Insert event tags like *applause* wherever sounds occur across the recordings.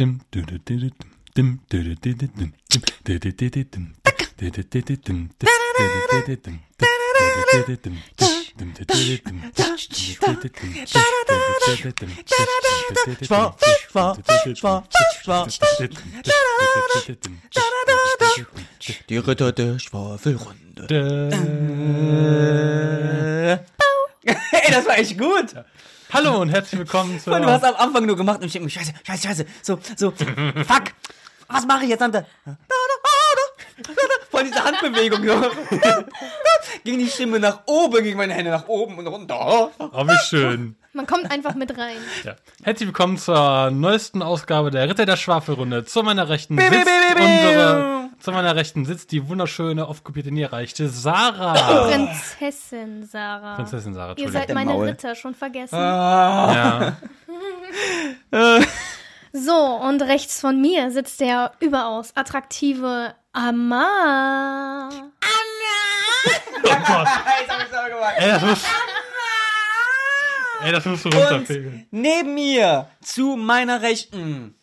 Dim, dim, dim, dim, dim, dim, dim. Die Ritter der Schwafelrunde. Ey, das war echt gut. Hallo und herzlich willkommen zur Und du hast am Anfang nur gemacht und ich denke mir, scheiße, scheiße, scheiße. So, so, *laughs* fuck. Was mache ich jetzt, Tante? Voll diese Handbewegung. So. ging die Stimme nach oben, ging meine Hände nach oben und runter. Oh, wie schön. Man kommt einfach mit rein. Ja. Herzlich willkommen zur neuesten Ausgabe der Ritter der Schwafelrunde. Zu meiner Rechten sitzt unsere, zu meiner Rechten sitzt die wunderschöne, oft kopierte, nie erreichte Sarah. Prinzessin Sarah. Prinzessin Sarah, Ihr seid meine Maul. Ritter, schon vergessen. Ja. So, und rechts von mir sitzt der überaus attraktive Amar. Oh Gott. *laughs* Ey, das muss, ey, das musst du runterpegeln. neben mir, zu meiner Rechten.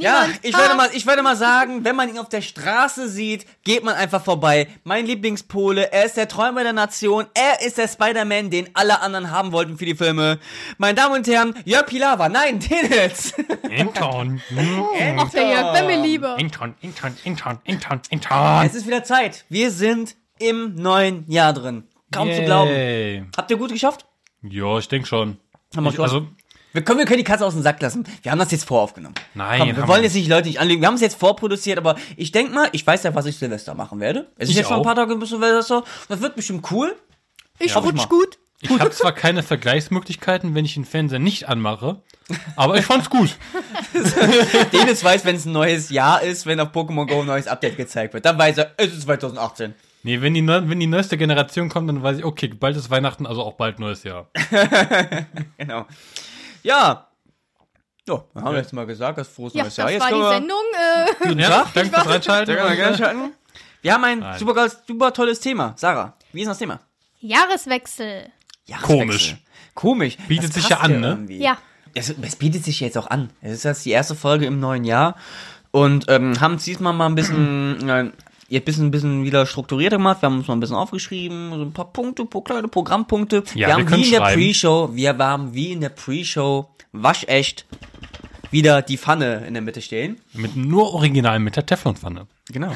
Ja, Niemand ich werde, kam. mal, ich werde mal sagen, wenn man ihn auf der Straße sieht, geht man einfach vorbei. Mein Lieblingspole, er ist der Träumer der Nation, er ist der Spider-Man, den alle anderen haben wollten für die Filme. Meine Damen und Herren, Jörg Pilawa, nein, den jetzt. Inton. Ach, der Jörg, wäre mir lieber. Inton, Inton, Inton, Inton, Inton. Es ist wieder Zeit. Wir sind im neuen Jahr drin. Kaum zu glauben. Yay. Habt ihr gut geschafft? Ja, ich denke schon. Haben wir Ich, schon. also, Wir können, wir können die Katze aus dem Sack lassen. Wir haben das jetzt voraufgenommen. Nein, Komm, wir wollen jetzt nicht Leute nicht anlügen. Wir haben es jetzt vorproduziert, aber ich denke mal, ich weiß ja, was ich Silvester machen werde. Es ist Ich jetzt schon ein auch. paar Tage bis Silvester. Das wird bestimmt cool. Ich Ja. rutsch gut. ich habe zwar keine Vergleichsmöglichkeiten, wenn ich den Fernseher nicht anmache, aber ich fand's gut. *laughs* Dennis weiß, wenn es ein neues Jahr ist, wenn auf Pokémon Go ein neues Update gezeigt wird. Dann weiß er, es ist 2018. Nee, wenn die, wenn die neueste Generation kommt, dann weiß ich, okay, bald ist Weihnachten, also auch bald neues Jahr. *laughs* Genau. Ja. Ja, dann haben wir jetzt mal gesagt, das frohes Ja, neues das Jahr. Jetzt war die Sendung. Äh, Guten Ja, Tag. danke fürs Reinschalten. Wir haben ein super, super tolles Thema. Sarah, wie ist das Thema? Jahreswechsel. Jahreswechsel. Komisch. Komisch. Bietet Das sich ja an, ne? irgendwie. Ja. Es, es bietet sich jetzt auch an. Es ist jetzt die erste Folge im neuen Jahr und ähm, haben es diesmal mal ein bisschen, äh, ein bisschen, ein bisschen wieder strukturierter gemacht. Wir haben uns mal ein bisschen aufgeschrieben, so ein paar Punkte, paar kleine Programmpunkte. Ja, wir wir haben wie in der. Pre-Show, wir haben wie in der Pre-Show waschecht wieder die Pfanne in der Mitte stehen. Mit nur original mit der Teflonpfanne. Genau.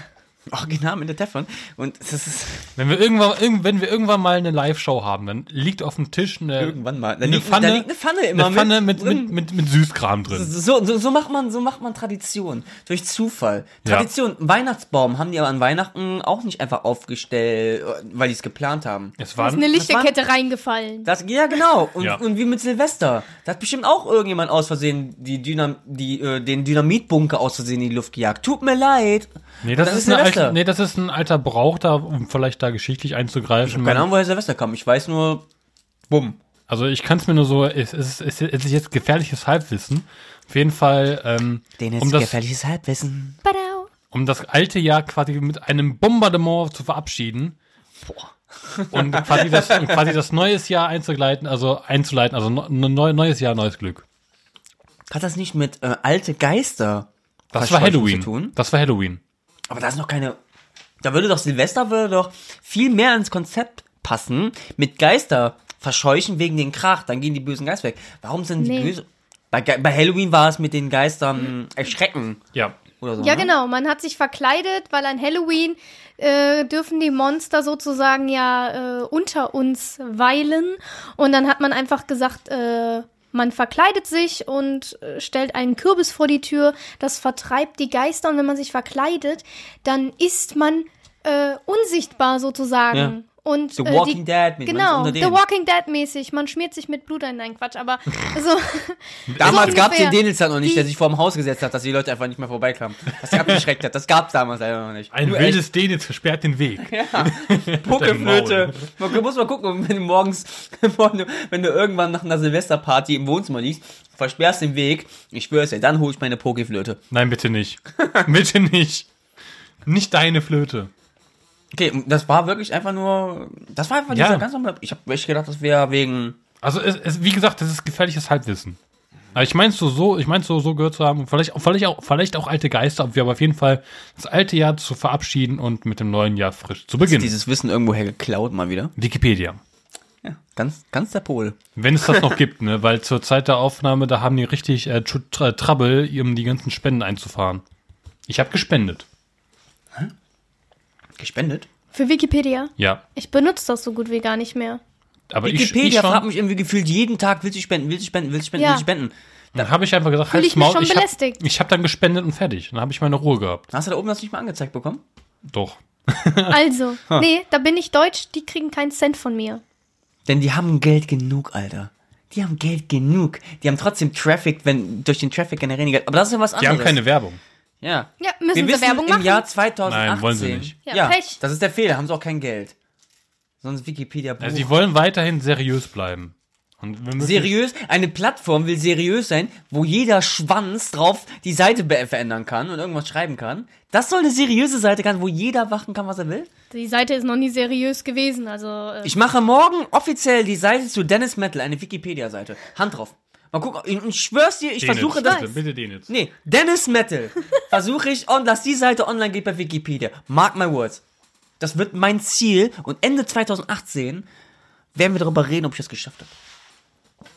Original mit der Teflon. Und das ist Wenn wir irgendwann, irgend- wenn wir irgendwann mal eine Live-Show haben, dann liegt auf dem Tisch eine, irgendwann mal. Da eine liegt, Pfanne, da liegt eine Pfanne immer eine Pfanne mit, mit, mit, mit Süßkram drin. So, so, so macht man, so macht man Tradition. Durch Zufall. Ja. Tradition. Weihnachtsbaum haben die aber an Weihnachten auch nicht einfach aufgestellt, weil die es geplant haben. Es Da war ist eine war- Lichterkette reingefallen. Das, ja, genau. Und, Ja. und wie mit Silvester. Da hat bestimmt auch irgendjemand aus Versehen die Dynam die, äh, den Dynamitbunker aus Versehen in die Luft gejagt. Tut mir leid. nee, das dann ist, eine Silvester. nee, das ist ein alter Brauch da, um vielleicht da geschichtlich einzugreifen. Keine Ahnung, woher Silvester kam. Ich weiß nur, bumm. Also ich kann es mir nur so, es ist, es ist jetzt gefährliches Halbwissen. Auf jeden Fall, ähm, Den ist um, das, gefährliches Halbwissen. Badau. um das alte Jahr quasi mit einem Bombardement zu verabschieden. Und quasi das, und quasi das neues Jahr einzuleiten, also einzuleiten, also neu, neues Jahr, neues Glück. Hat das nicht mit äh, alte Geister Das war Halloween. zu tun? Das war Halloween. Aber da ist noch keine. Da würde doch Silvester würde doch viel mehr ins Konzept passen. Mit Geister verscheuchen wegen den Krach, dann gehen die bösen Geister weg. Warum sind Nee. die böse? Bei, Ge- bei Halloween war es mit den Geistern erschrecken Ja. oder so. Ja, ne? genau. Man hat sich verkleidet, weil an Halloween äh, dürfen die Monster sozusagen ja äh, unter uns weilen. Und dann hat man einfach gesagt, äh, man verkleidet sich und äh, stellt einen Kürbis vor die Tür. Das vertreibt die Geister. Und wenn man sich verkleidet, dann ist man äh, unsichtbar sozusagen. Ja. Und, The äh, Walking die, Dead Genau, unter The. Walking Dead mäßig. Man schmiert sich mit Blut ein. Nein, Quatsch, aber *laughs* so. Damals so gab es den ungefähr. Daniels noch nicht, der Die- sich vor dem Haus gesetzt hat, dass die Leute einfach nicht mehr vorbeikamen. Dass sie abgeschreckt hat. Das gab es damals leider noch nicht. Ein Nur wildes Denitz versperrt den Weg. echt Puckelflöte. Man muss mal gucken, wenn du morgens, *laughs* wenn du irgendwann nach einer Silvesterparty im Wohnzimmer liegst, versperrst den Weg, ich schwör's dir, dann hol ich meine Pokeflöte. Nein, bitte nicht. *laughs* bitte nicht. Nicht deine Flöte. Okay, das war wirklich einfach nur, das war einfach Ja. dieser ganz normale, ich habe echt gedacht, das wäre wegen, Also es, es, wie gesagt, das ist gefährliches Halbwissen. Aber ich mein's so, so, ich mein's so, so gehört zu haben. Vielleicht, vielleicht auch, vielleicht auch alte Geister, ob wir aber auf jeden Fall das alte Jahr zu verabschieden und mit dem neuen Jahr frisch zu beginnen. Dieses Wissen irgendwoher geklaut mal wieder. Wikipedia. Ja, ganz, ganz der Pol. Wenn es das noch *laughs* gibt, ne, weil zur Zeit der Aufnahme, da haben die richtig äh, tr tr Trouble, um die ganzen Spenden einzufahren. Ich habe gespendet. Gespendet? Für Wikipedia. Ja. Ich benutze das so gut wie gar nicht mehr. Aber ich, ich Wikipedia schon, fragt mich irgendwie gefühlt jeden Tag, willst du spenden, willst du spenden, willst du spenden, Ja. willst du spenden? Dann habe ich einfach gesagt, halt's ich Maul, schon ich hab, belästigt. ich habe dann gespendet und fertig. Dann habe ich meine Ruhe gehabt. Hast du da oben das nicht mal angezeigt bekommen? Doch. *laughs* Also, nee, da bin ich deutsch, die kriegen keinen Cent von mir. Denn die haben Geld genug, Alter. Die haben Geld genug. Die haben trotzdem Traffic, wenn durch den Traffic generieren die Geld. Aber das ist ja was Die anderes. haben keine Werbung. Ja. Ja, müssen Wir sie wissen, Werbung im machen? Jahr 2018. Nein, wollen sie nicht. Ja, Ja, Pech. das ist der Fehler. Haben sie auch kein Geld. Sonst Wikipedia. Also sie wollen weiterhin seriös bleiben. Seriös, eine Plattform will seriös sein, wo jeder Schwanz drauf die Seite verändern kann und irgendwas schreiben kann. Das soll eine seriöse Seite sein, wo jeder machen kann, was er will. Die Seite ist noch nie seriös gewesen, also äh, Ich mache morgen offiziell die Seite zu Dennis Metal, eine Wikipedia-Seite. Hand drauf. Mal gucken, ich, schwör's dir, ich Den versuche jetzt, das. bitte, bitte den jetzt. Nee, Dennis Metal. *laughs* versuche ich, und dass die Seite online geht bei Wikipedia. Mark my words. Das wird mein Ziel und Ende 2018 werden wir darüber reden, ob ich das geschafft habe.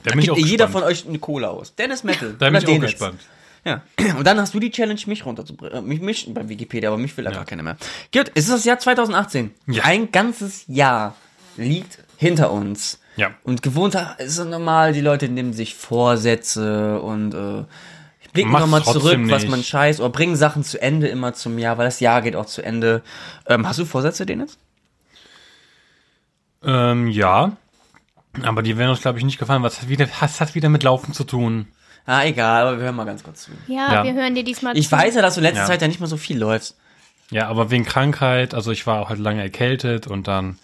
Da bin ich Gibt jeder gespannt. von euch eine Cola aus. Dennis Metal. Da bin ich auch Dennis. gespannt. Ja. *clears throat* Und dann hast du die Challenge, mich runterzubringen. Äh, mich, mich bei Wikipedia, aber mich will da Ja. gar keiner mehr. Gut, es ist das Jahr 2018. Ja. Ein ganzes Jahr liegt hinter uns. Ja. Und gewohnt ist es normal, die Leute nehmen sich Vorsätze und äh, blicken nochmal zurück, trotzdem was nicht. man scheißt, oder bringen Sachen zu Ende immer zum Jahr, weil das Jahr geht auch zu Ende. Ähm, hast du Vorsätze, Dennis? Ähm, ja. Aber die werden uns, glaube ich, nicht gefallen, was hat wieder, was hat wieder mit Laufen zu tun. Ah, egal, aber wir hören mal ganz kurz zu. ja, Ja. wir hören dir diesmal Ich zu. weiß ja, dass du letzte Ja. Zeit ja nicht mehr so viel läufst. Ja, aber wegen Krankheit, also ich war auch halt lange erkältet und dann,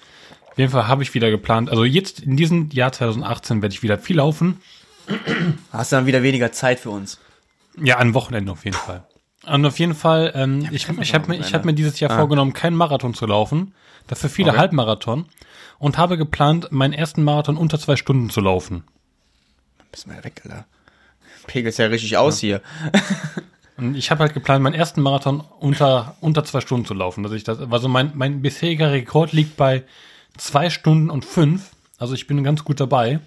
auf jeden Fall habe ich wieder geplant, also jetzt in diesem Jahr 2018 werde ich wieder viel laufen. Hast du dann wieder weniger Zeit für uns. Ja, an Wochenenden auf jeden Fall. Und auf jeden Fall, ähm, ich, ich habe mir, ich hab mir dieses Jahr vorgenommen, keinen Marathon zu laufen, dafür viele Okay. Halbmarathon und habe geplant, meinen ersten Marathon unter zwei Stunden zu laufen. Bist mal weg, Alter. Pegelst ja richtig aus hier. *laughs* Und ich habe halt geplant, meinen ersten Marathon unter, unter zwei Stunden zu laufen. Dass ich das, also mein, mein bisheriger Rekord liegt bei zwei Stunden und fünf. Also ich bin ganz gut dabei.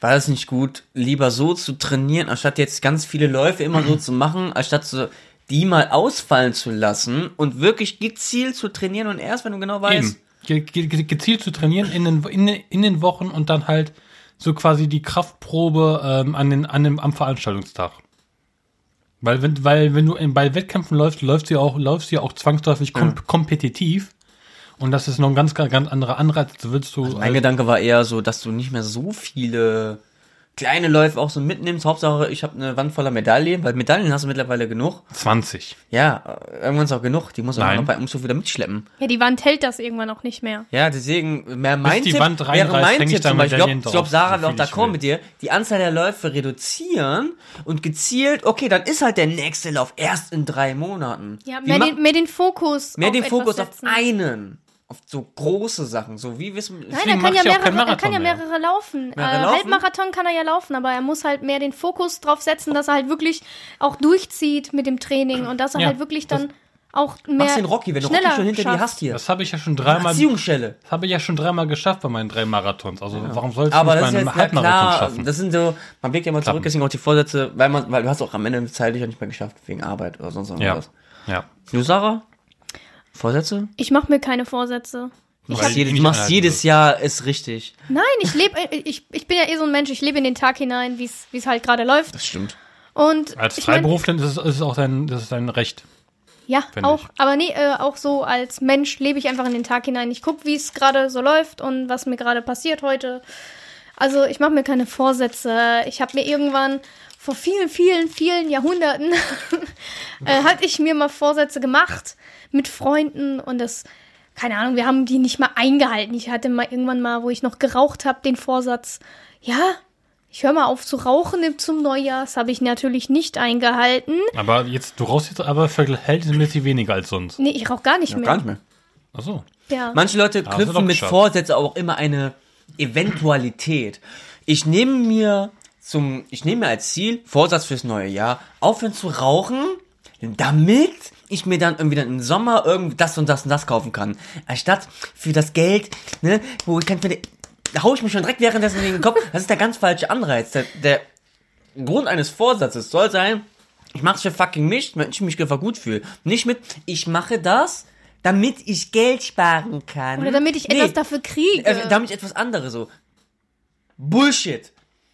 War das nicht gut, lieber so zu trainieren, anstatt jetzt ganz viele Läufe immer so *clears throat* zu machen, anstatt so die mal ausfallen zu lassen und wirklich gezielt zu trainieren und erst, wenn du genau weißt, Eben. Ge ge gezielt zu trainieren in den, in, in den Wochen und dann halt so quasi die Kraftprobe ähm, an den, an dem, am Veranstaltungstag. Weil wenn, weil wenn du in, bei Wettkämpfen läufst, läufst du ja auch, läufst du ja auch zwangsläufig kom kompetitiv. Und das ist noch ein ganz, ganz anderer Anreiz. Da willst du. mein Gedanke war eher so, dass du nicht mehr so viele kleine Läufe auch so mitnimmst. Hauptsache, ich habe eine Wand voller Medaillen, weil Medaillen hast du mittlerweile genug. 20. Ja, irgendwann ist auch genug. Die muss man noch bei Umzug wieder mitschleppen. Ja, die Wand hält das irgendwann auch nicht mehr. Ja, deswegen, mehr mein die Tipp, Wand wäre mein Tipp da zum Beispiel, ich glaube, glaub, Sarah so wäre auch d'accord will. mit dir, die Anzahl der Läufe reduzieren und gezielt, okay, dann ist halt der nächste Lauf erst in drei Monaten. Ja, mehr den, mehr den Fokus mehr auf den etwas Fokus auf setzen. einen, auf so große Sachen, so wie wissen Nein, er kann ja, mehrere, er kann ja mehr. mehrere laufen. Mehrere äh, laufen? Halbmarathon kann er ja laufen, aber er muss halt mehr den Fokus drauf setzen, dass er halt wirklich auch durchzieht mit dem Training und dass er Ja, halt wirklich dann auch mehr Machst den Rocky, wenn du Rocky schneller schon hinter dir schafft. hast hier. Das habe ich ja schon dreimal. Erziehungsschelle. Das habe ich ja schon dreimal geschafft bei meinen drei Marathons. Also warum sollst du Aber nicht das bei ist jetzt ja Halbmarathon klar, schaffen? das sind so, man blickt ja mal zurück, Klappen. deswegen auch die Vorsätze, weil man, weil du hast auch am Ende zeitlich ja nicht mehr geschafft, wegen Arbeit oder sonst ja. irgendwas. ja. Du, Sarah? Vorsätze? Ich mache mir keine Vorsätze. Du machst, nicht du machst jedes Jahr ist richtig. Nein, ich lebe, ich, ich bin ja eh so ein Mensch, ich lebe in den Tag hinein, wie es halt gerade läuft. Das stimmt. Und Als ich mein, Freiberufler ist es, ist es auch dein, das ist dein Recht. Ja, auch. ich. Aber nee, äh, auch so als Mensch lebe ich einfach in den Tag hinein. Ich gucke, wie es gerade so läuft und was mir gerade passiert heute. Also ich mache mir keine Vorsätze. Ich habe mir irgendwann vor vielen, vielen, vielen Jahrhunderten *laughs* äh, hatte ich mir mal Vorsätze gemacht mit Freunden und das, keine Ahnung, wir haben die nicht mal eingehalten. Ich hatte mal irgendwann mal, wo ich noch geraucht habe, den Vorsatz, ja, ich höre mal auf zu rauchen im- zum Neujahr. Das habe ich natürlich nicht eingehalten. Aber jetzt, du rauchst jetzt aber verhältnismäßig weniger als sonst. Nee, ich rauche gar nicht mehr. Gar nicht mehr. Ach so. Ja. Manche Leute du knüpfen mit. Vorsätzen auch immer eine Eventualität. Ich nehme mir zum, ich nehme mir als Ziel, Vorsatz fürs neue Jahr, aufhören zu rauchen, damit ich mir dann irgendwie dann im Sommer irgendwie das und das und das kaufen kann. Anstatt für das Geld, ne, wo ich kann mir, da hau ich mich schon direkt währenddessen in den Kopf. *laughs* Das ist der ganz falsche Anreiz. Der, der Grund eines Vorsatzes soll sein, ich mach's für fucking mich, wenn ich mich einfach gut fühle. Nicht mit, ich mache das, damit ich Geld sparen kann. Oder damit ich Nee. etwas dafür kriege. Also, damit ich etwas anderes so. Bullshit.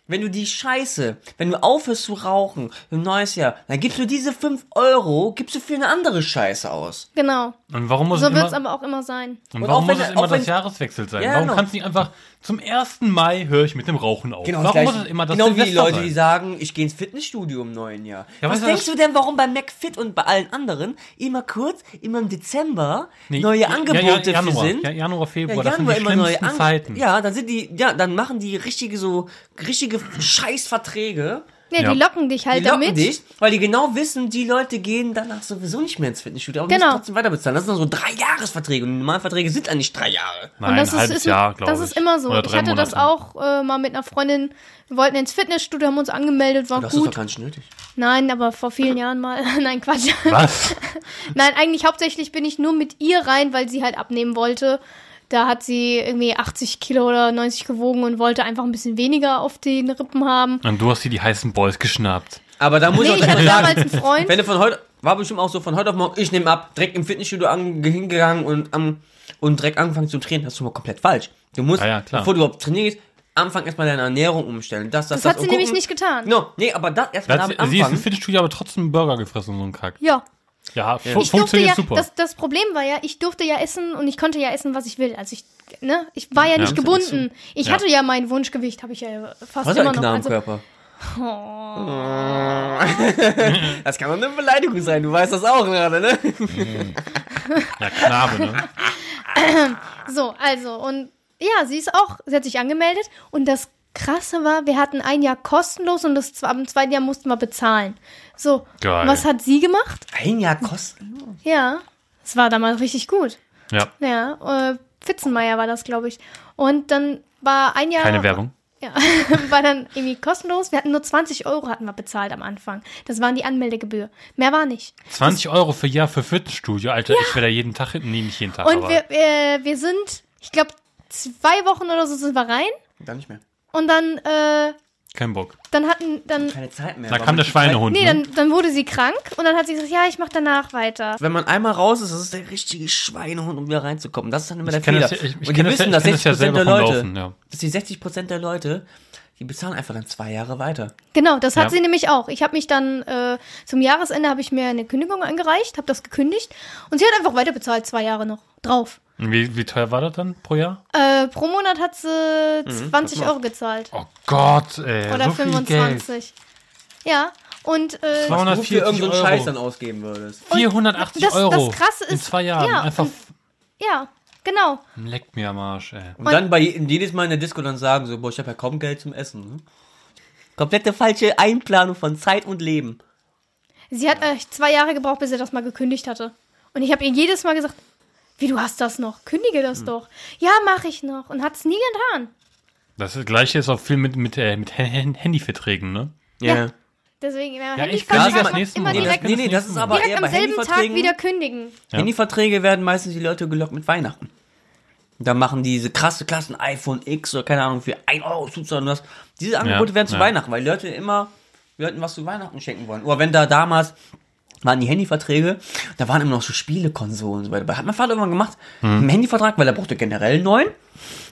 Wenn du die Scheiße, wenn du aufhörst zu rauchen im neues Jahr, dann gibst du diese 5 Euro, gibst du für eine andere Scheiße aus. genau. Und warum muss So es wird's immer, aber auch immer sein. und Und warum auch wenn- muss es immer das Jahreswechsel sein? Ja, warum genau. kannst du nicht einfach zum 1. Mai höre ich mit dem Rauchen auf? warum das muss es immer das genau wie die Silvester Leute, sein? die sagen, ich gehe ins Fitnessstudio im neuen Jahr. Ja, Was du, denkst das- du denn, warum bei McFit und bei allen anderen immer kurz, immer im Dezember Nee, neue ja, Angebote ja, Januar, für sind? Ja, Januar, Februar, Ja, das sind Januar die immer neue An Zeiten. Ja, dann sind die, ja, dann machen die richtige so, richtige Scheißverträge. Ja, Ja. die locken dich halt Die locken damit. dich, weil die genau wissen, die Leute gehen danach sowieso nicht mehr ins Fitnessstudio, aber Genau. müssen trotzdem weiter bezahlen. Das sind so drei Jahresverträge und die normalen Verträge sind eigentlich drei Jahre. Nein, und das ein halbes ist, ist, Jahr, glaube ich. das ist immer so. Ich hatte das Monate. auch äh, mal mit einer Freundin. Wir wollten ins Fitnessstudio, haben uns angemeldet, war Das ist doch gut. gar nicht nötig. Nein, aber vor vielen Jahren mal. *laughs* Nein, Quatsch. Was? *laughs* Nein, eigentlich hauptsächlich bin ich nur mit ihr rein, weil sie halt abnehmen wollte. Da hat sie irgendwie 80 Kilo oder 90 gewogen und wollte einfach ein bisschen weniger auf den Rippen haben. Und du hast dir die heißen Boys geschnappt. Aber da muss Nee, ich ich auch mal damals sagen, einen Freund. wenn du von heute, war bestimmt auch so von heute auf morgen, ich nehme ab, direkt im Fitnessstudio an, hingegangen und, am und direkt angefangen zu trainieren, das ist schon mal komplett falsch. Du musst, Ja, ja, klar. bevor du überhaupt trainierst, anfangen erstmal deine Ernährung umstellen. Das, das, Das hat und sie nämlich gucken- nicht getan. No, nee, aber das erstmal hat sie, ist im. Fitnessstudio aber trotzdem einen Burger gefressen und so ein Kack. Ja. Ja, fu Ich durfte funktioniert ja, super. das, das Problem war ja, ich durfte ja essen und ich konnte ja essen, was ich will. Also ich, ne, ich war ja nicht Ja. gebunden. Ich Ja. hatte ja mein Wunschgewicht, habe ich ja fast Was immer noch. Also, Knabenkörper. *laughs* das kann doch eine Beleidigung sein, du weißt das auch gerade, ne? ja, Knabe, ne? *clears throat* so, also und ja, sie ist auch, sie hat sich angemeldet und das Krasse war, wir hatten ein Jahr kostenlos und das am zweiten Jahr mussten wir bezahlen. So, Geil. was hat sie gemacht? Ein Jahr kosten. Ja, es war damals richtig gut. Ja, Ja, äh, Pfitzenmeier war das, glaube ich. Und dann war ein Jahr. keine Werbung. Ja, *laughs* war dann irgendwie kostenlos. Wir hatten nur 20 Euro hatten wir bezahlt am Anfang. Das waren die Anmeldegebühr. Mehr war nicht. 20 Euro für Jahr für Fitnessstudio. Alter, ich wäre da jeden Tag hin. Nee, nicht jeden Tag, Und aber wir, wir, wir sind, ich glaube, zwei Wochen oder so sind wir rein. Dann nicht mehr. Und dann, äh, kein Bock. dann hatten, dann, Keine Zeit mehr. Da kam der Schweinehund, nee, ne? dann, dann wurde sie krank. Und dann hat sie gesagt, ja, ich mach danach weiter. Wenn man einmal raus ist, das ist der richtige Schweinehund, um wieder reinzukommen. Das ist dann immer der kenn Fehler. das ich- ich und das ja- wissen, ich dass kenn das ja 60% selber der Leute, Laufen, ja. dass die 60% der Leute, die bezahlen einfach dann zwei Jahre weiter. Genau, das hat Ja. sie nämlich auch. Ich habe mich dann äh, zum Jahresende habe ich mir eine Kündigung eingereicht, habe das gekündigt und sie hat einfach weiter bezahlt, zwei Jahre noch drauf. Und Wie, wie teuer war das dann pro Jahr? Äh, pro Monat hat sie Mhm, 20 Euro gezahlt. Oh Gott, ey. Oder so viel Geld. 25. Ja, und äh, 200 Wo du für 140 irgendeinen Scheiß dann Euro. ausgeben würdest. 480 das- das Euro. Krasse In ist- zwei Jahren. ja, Einfach und- ja, genau. leckt mir am Arsch, ey. Und dann bei jedes Mal in der Disco dann sagen so, boah, ich habe ja kaum Geld zum Essen. Ne? Komplette falsche Einplanung von Zeit und Leben. Sie hat äh, zwei Jahre gebraucht, bis sie das mal gekündigt hatte. Und ich habe ihr jedes Mal gesagt, wie du hast das noch, kündige das Hm. doch. Ja, mache ich noch. Und hat es nie getan. Das gleiche ist auch viel mit, mit, äh, mit Handyverträgen, ne? Ja. Deswegen, ja, Ja, ich Handyvertrag das immer direkt, Nee, nee, das ist aber direkt eher am bei selben Tag wieder kündigen. Ja. Handyverträge werden meistens die Leute gelockt mit Weihnachten. Da machen diese krasse Klassen iPhone X oder keine Ahnung für 1 Euro zuzahlen und das. Diese Angebote Ja, werden zu ja. Weihnachten, weil die Leute immer Leuten was zu Weihnachten schenken wollen. Oder wenn da damals waren die Handyverträge, da waren immer noch so Spielekonsolen und so weiter. Hat mein Vater irgendwann gemacht, Hm. einen Handyvertrag, weil er brauchte generell einen neuen.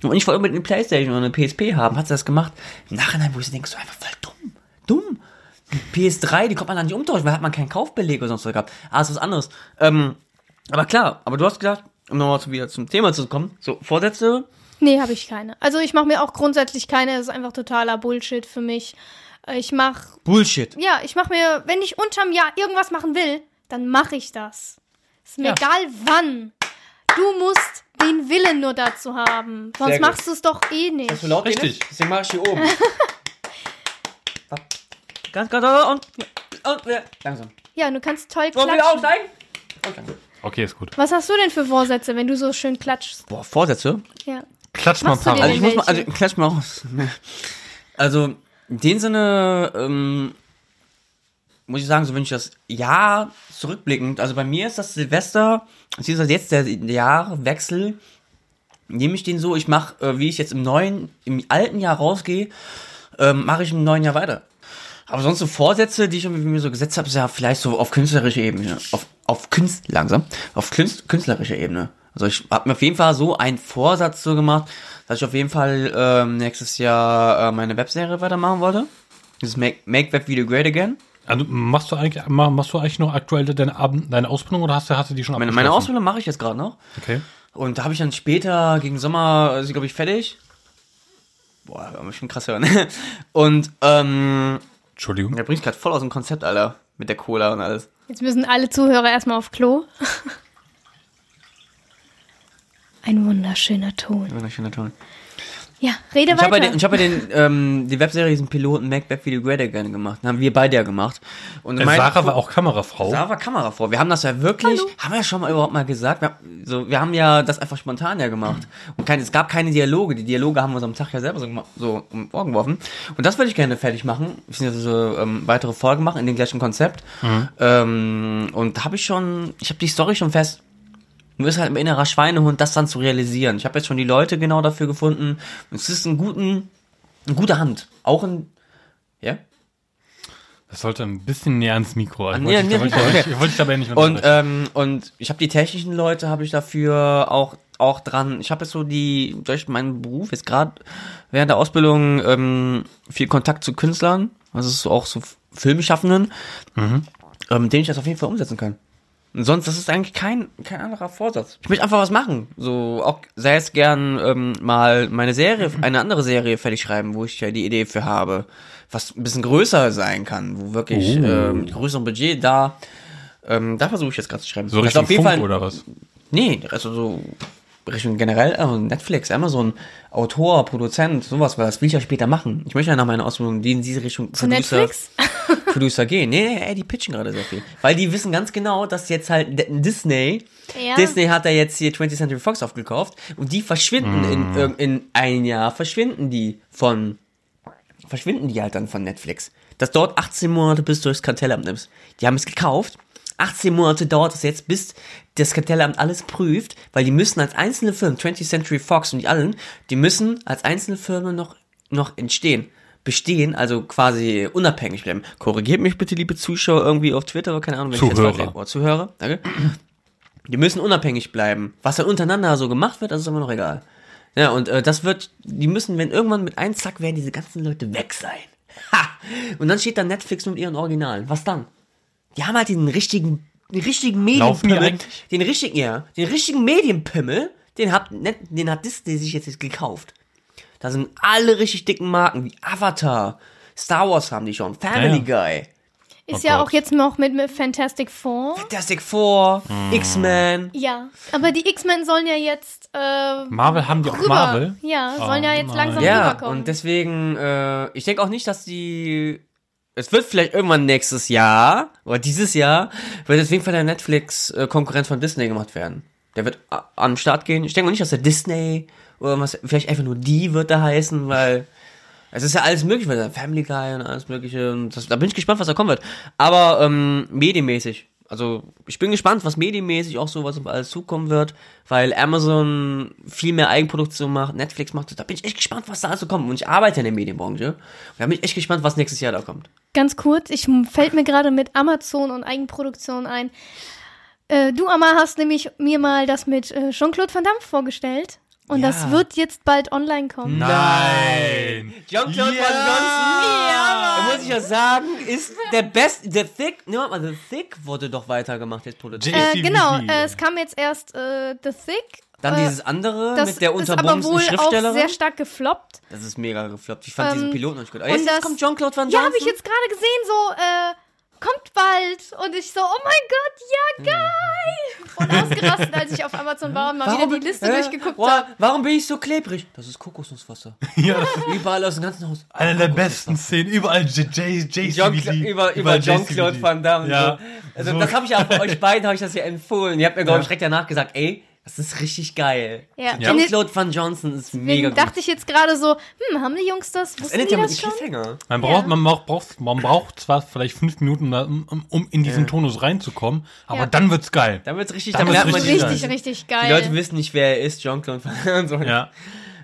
Und ich wollte unbedingt eine Playstation oder eine PSP haben, hat sie das gemacht. Im Nachhinein, wo ich denke, so einfach voll dumm. Dumm. Die PS3, die konnte man dann nicht umtauschen, weil hat man keinen Kaufbeleg oder sonst was gehabt. Ah, ist was anderes. Ähm, aber klar, aber du hast gesagt, um nochmal zu- wieder zum Thema zu kommen, so Vorsätze, Nee, habe ich keine. Also ich mache mir auch grundsätzlich keine. Das ist einfach totaler Bullshit für mich. Äh, Ich mache, Bullshit. ja, ich mache mir, wenn ich unterm Jahr irgendwas machen will, dann mache ich das. Ist mir Ja. egal wann. Du musst den Willen nur dazu haben. Sonst machst du es doch eh nicht. Hast du laut Richtig. Ines? Deswegen mach ich hier oben. *laughs* ganz, ganz, und, und, wieder langsam. Ja, du kannst toll Wollen wir klatschen. aufsteigen? Und langsam. Okay, ist gut. Was hast du denn für Vorsätze, wenn du so schön klatschst? Boah, Vorsätze? Ja. Klatsch mal ein paar Also ich muss mal, also klatsch mal aus. *laughs* Also, in dem Sinne, ähm, muss ich sagen, so wenn ich das Jahr zurückblickend, also bei mir ist das Silvester, beziehungsweise jetzt der Jahrwechsel, nehme ich den so, ich mache, äh, wie ich jetzt im neuen, im alten Jahr rausgehe, ähm, mache ich im neuen Jahr weiter. Aber sonst so Vorsätze, die ich mir so gesetzt habe, ist ja vielleicht so auf künstlerischer Ebene, auf, auf Künst, langsam, auf Künst, künstlerischer Ebene. Also ich habe mir auf jeden Fall so einen Vorsatz so gemacht, dass ich auf jeden Fall ähm, nächstes Jahr äh, meine Webserie weitermachen wollte. Dieses Make, Make Web Video Great Again. Also machst du eigentlich, ma- machst du eigentlich noch aktuell deine, Ab- deine Ausbildung oder hast du, hast du die schon Meine, meine abgeschlossen? Ausbildung mache ich jetzt gerade noch. Okay. Und da habe ich dann später, gegen Sommer, ist sie, glaube ich, fertig. Boah, mich schon krass hören. *laughs* Und, ähm, Entschuldigung. da bringst gerade voll aus dem Konzept, Alter. Mit der Cola und alles. Jetzt müssen alle Zuhörer erstmal auf Klo. *laughs* Ein wunderschöner Ton. Wunderschöner Ton. Ja, rede Ich habe weiter. ja den, ich hab ja den, ähm, die Webserie, diesen Piloten Mac Web Video Great Again gemacht. Den haben wir beide ja gemacht. Und Äh, mein- Sarah war auch Kamerafrau. Sarah war Kamerafrau. Wir haben das ja wirklich, Hallo. haben wir ja schon mal überhaupt mal gesagt. Wir, haben- so, wir haben ja das einfach spontan ja gemacht. Und kein, es gab keine Dialoge. Die Dialoge haben wir uns am Tag ja selber so, so um Ohren geworfen. Und das würde ich gerne fertig machen. Ich will so ähm, weitere Folgen machen in dem gleichen Konzept. Ähm, und da habe ich schon, ich habe die Story schon fest. Nur ist halt ein innerer Schweinehund, das dann zu realisieren. Ich habe jetzt schon die Leute genau dafür gefunden. Und es ist ein guten, eine gute Hand. Auch ein, ja? Das sollte ein bisschen näher ans Mikro. Ich wollte dich- dich dabei nicht Und, ähm, und ich habe die technischen Leute, habe ich dafür auch, auch dran. Ich habe jetzt so die, durch meinen Beruf jetzt gerade während der Ausbildung ähm, viel Kontakt zu Künstlern, also so auch so Filmschaffenden, ähm, den ich das auf jeden Fall umsetzen kann. Sonst, das ist eigentlich kein, kein anderer Vorsatz. Ich möchte einfach was machen. So, auch sei es gern ähm, mal meine Serie, eine andere Serie fertig schreiben, wo ich ja die Idee für habe. Was ein bisschen größer sein kann, wo wirklich Oh. ähm, mit größerem Budget da ähm, da versuche ich jetzt gerade zu schreiben. so ist Richtung Funk oder was? Nee, also so Richtung generell, also Netflix, Amazon, Autor, Produzent, sowas, weil das will ich ja später machen. Ich möchte ja nach meiner Ausbildung die in diese Richtung Zu Netflix? Producer gehen. Nee, nee, ey, die pitchen gerade sehr viel. Weil die wissen ganz genau, dass jetzt halt Disney, Ja. Disney hat da jetzt hier 20th Century Fox aufgekauft und die verschwinden in, irg- in ein Jahr, verschwinden die von, verschwinden die halt dann von Netflix. Das dauert 18 Monate, bis du das Kartellamt nimmst. Die haben es gekauft. 18 Monate dauert es jetzt, bis das Kartellamt alles prüft, weil die müssen als einzelne Firmen, 20th Century Fox und die allen, die müssen als einzelne Firmen noch, noch entstehen. Bestehen, also quasi unabhängig bleiben. Korrigiert mich bitte, liebe Zuschauer, irgendwie auf Twitter oder keine Ahnung, wenn Zuhörer. ich jetzt falsch- oh, Zuhörer, danke. Die müssen unabhängig bleiben. Was dann untereinander so gemacht wird, das ist immer noch egal. Ja, und äh, das wird, die müssen, wenn irgendwann mit einem Zack werden diese ganzen Leute weg sein. Ha! Und dann steht da Netflix mit ihren Originalen. Was dann? Die haben halt den richtigen, den richtigen Medienpimmel. Den richtigen, ja, den richtigen Medienpimmel, den hat, den hat Disney sich jetzt, jetzt gekauft. Da sind alle richtig dicken Marken, wie Avatar, Star Wars haben die schon, Family Guy, Ist Oh ja Gott. auch jetzt noch mit, mit Fantastic Four. Fantastic Four, X-Men. Ja, aber die X-Men sollen ja jetzt äh, Marvel haben die auch rüber. Marvel? Ja, sollen ja jetzt langsam Ja, rüberkommen. und deswegen, äh, ich denke auch nicht, dass die. Es wird vielleicht irgendwann nächstes Jahr oder dieses Jahr wird jeden Fall der Netflix äh, von Disney gemacht werden. Der wird am Start gehen. Ich denke auch nicht, dass der Disney oder was, vielleicht einfach nur die wird da heißen, weil es ist ja alles möglich, weil Family Guy und alles mögliche. Und das, da bin ich gespannt, was da kommen wird. Aber ähm, medienmäßig. Also ich bin gespannt, was medienmäßig auch so was alles zukommen wird, weil Amazon viel mehr Eigenproduktion macht, Netflix macht. Da bin ich echt gespannt, was da alles so kommt. Und ich arbeite in der Medienbranche. Und da bin ich echt gespannt, was nächstes Jahr da kommt. Ganz kurz, ich fällt mir gerade mit Amazon und Eigenproduktion ein. Äh, du, Amma, hast nämlich mir mal das mit äh, Jean-Claude Van Damme vorgestellt. Und Ja. das wird jetzt bald online kommen. Nein! Jean-Claude Ja. Van Johnson, da muss ich ja sagen, ist der beste. The Thick, nimm mal, The Thick wurde doch weitergemacht jetzt produziert. Äh, genau, äh, es kam jetzt erst äh, The Thick. Dann äh, dieses andere das mit der ist aber unterbumsten wohl auch Schriftstellerin. sehr stark gefloppt. Das ist mega gefloppt. Ich fand Ähm, diesen Piloten nicht gut. Aber und jetzt, jetzt das- kommt Jean-Claude Van Ja, Johnson. habe ich jetzt gerade gesehen, so, äh, kommt bald. Und ich so, oh mein Gott, ja, geil. Voll ausgerastet, als ich auf Amazon war und mal wieder die Liste Hä? durchgeguckt Boah, habe. Warum bin ich so klebrig? Das ist Kokosnusswasser. *laughs* Ja, das ist Überall aus dem ganzen Haus. eine der besten Szenen. Überall J- J- Jean JCVD. über über Jean-Claude. Van Damme. Ja. So. Also So. das habe ich ja auch euch beiden habe ich das ja empfohlen. Ihr habt mir glaube ich Ja. direkt danach gesagt, ey, Das ist richtig geil. Ja. Ja. Jean-Claude Van Johnson ist mega Deswegen gut. dachte ich jetzt gerade so, hm, haben die Jungs das? das Wussten endet die ja mit das schon? Cliffhanger. Man braucht, Ja. man braucht, man braucht zwar vielleicht fünf Minuten, um, um in diesen Tonus reinzukommen, aber Ja. dann wird's geil. Da wird's richtig, Dann da wird's richtig die, geil. Richtig, richtig die Leute geil. wissen nicht, wer er ist, Jean-Claude Van Johnson. Ja.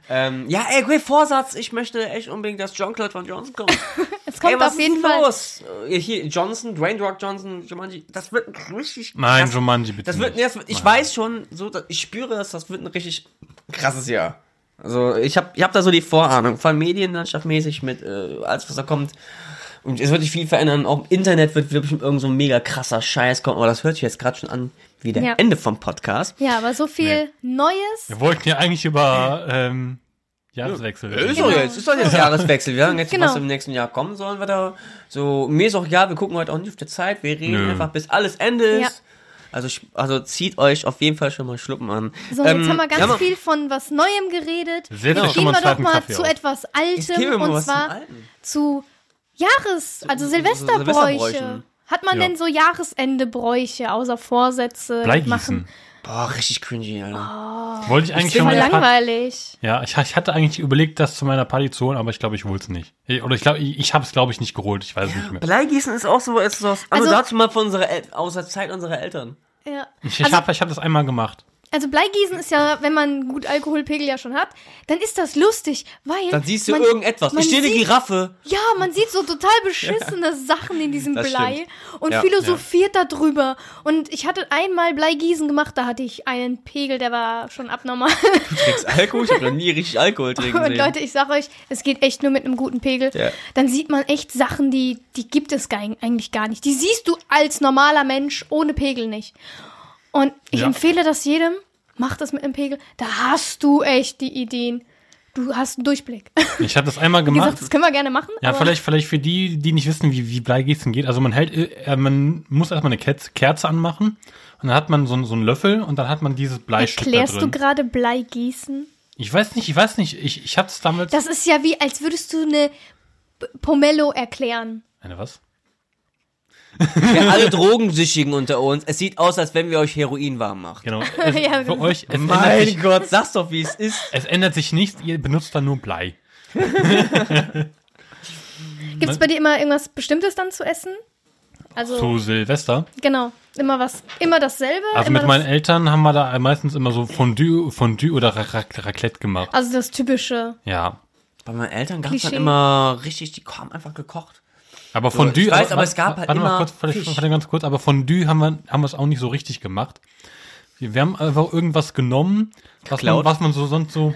Ähm, ja, ey, great Vorsatz. Ich möchte echt unbedingt, dass Jean-Claude Van Johnson kommt. *laughs* Es kommt ey, was auf jeden ist Fall. los? Hier, Johnson, Dwayne Rock Johnson, Jumanji, das wird ein richtig Nein, krass- Jumanji bitte Das wird, nicht. nee, das wird, ich Nein. weiß schon, so, ich spüre das, das wird ein richtig krasses Jahr. Also ich habe ich hab da so die Vorahnung, vor allem medienlandschaftmäßig mit äh, alles, was da kommt. Und es wird sich viel verändern. Auch im Internet wird wirklich irgend so ein mega krasser Scheiß kommen. Aber das hört sich jetzt gerade schon an wie der Ja. Ende vom Podcast. Ja, aber so viel Neues. Wir wollten ja eigentlich über ähm, Jahreswechsel Ist doch jetzt, ist doch jetzt Jahreswechsel. Wir sagen jetzt, Genau. was im nächsten Jahr kommen sollen wir da. So, mir ist auch ja, wir gucken heute auch nicht auf die Zeit. Wir reden Nö. einfach, bis alles Ende ist. Ja. Also, also zieht euch auf jeden Fall schon mal Schluppen an. So, jetzt Ähm, haben wir ganz ja, viel von was Neuem geredet. Setzt Genau. Gehen wir doch mal Kaffee zu auf. etwas Jetzt Altem mal und zwar zu Jahres-, also so Silvesterbräuche. Silvesterbräuchen. Hat man Ja. denn so Jahresendebräuche außer Vorsätze Bleigießen. machen? Boah, richtig cringy, Alter. Wollte ich eigentlich schon mal langweilig. Ja, ich, ich hatte eigentlich überlegt, das zu meiner Party zu holen, aber ich glaube, ich hol's nicht. Ich- Oder ich glaube, ich, ich habe es, glaube ich, nicht geholt. Ich weiß es nicht mehr. Bleigießen ist auch so, ist so was, also Also- dazu mal von unserer, El aus der Zeit unserer Eltern. Ja. Ich, ich Also- habe ich hab das einmal gemacht. Also Bleigießen ist ja, wenn man gut Alkoholpegel ja schon hat, dann ist das lustig, weil Dann siehst du man, irgendetwas. man Ich stehe eine Giraffe. Ja, man sieht so total beschissene Sachen in diesem Das Blei stimmt. und Ja. philosophiert darüber. Und ich hatte einmal Bleigießen gemacht, da hatte ich einen Pegel, der war schon abnormal. Du trinkst Alkohol? Ich hab noch nie richtig Alkohol trinken Und sehen. Leute, ich sag euch, es geht echt nur mit einem guten Pegel. Ja. Dann sieht man echt Sachen, die, die gibt es gar, eigentlich gar nicht. Die siehst du als normaler Mensch ohne Pegel nicht. Und ich Ja. empfehle das jedem. Mach das mit einem Pegel. Da hast du echt die Ideen. Du hast einen Durchblick. *laughs* Ich habe das einmal gemacht. gesagt, das können wir gerne machen. Ja, vielleicht, vielleicht für die, die nicht wissen, wie, wie Bleigießen geht. Also man hält, äh, man muss erstmal eine Kerze, anmachen und dann hat man so, einen- so einen Löffel und dann hat man dieses Bleistück da Erklärst du drin. gerade Bleigießen? Ich weiß nicht, ich weiß nicht, ich, ich hab's damals. Das ist ja wie, als würdest du eine Pomelo erklären. Eine was? Für alle Drogensüchtigen unter uns, es sieht aus, als wenn wir euch Heroin warm machen. Genau. *laughs* Es, Ja, für genau. euch, es ändert, Mein sich, Gott, sag's doch, wie es ist. es ändert sich nichts, ihr benutzt dann nur Blei. *laughs* Gibt es bei dir immer irgendwas Bestimmtes dann zu essen? Also, Zu Silvester. genau. Immer was, immer dasselbe? Also immer mit meinen Eltern haben wir da meistens immer so Fondue, Fondue oder Ra Ra Raclette gemacht. Also das typische. Ja. Bei meinen Eltern gab's dann Klischee. immer richtig, die haben einfach gekocht. Aber Fondue. ich weiß, aber es gab halt warte mal immer kurz, vielleicht, Fisch. warte ganz kurz, aber Fondue haben wir, haben wir es auch nicht so richtig gemacht. Wir, wir haben einfach irgendwas genommen, was man, was man so sonst so.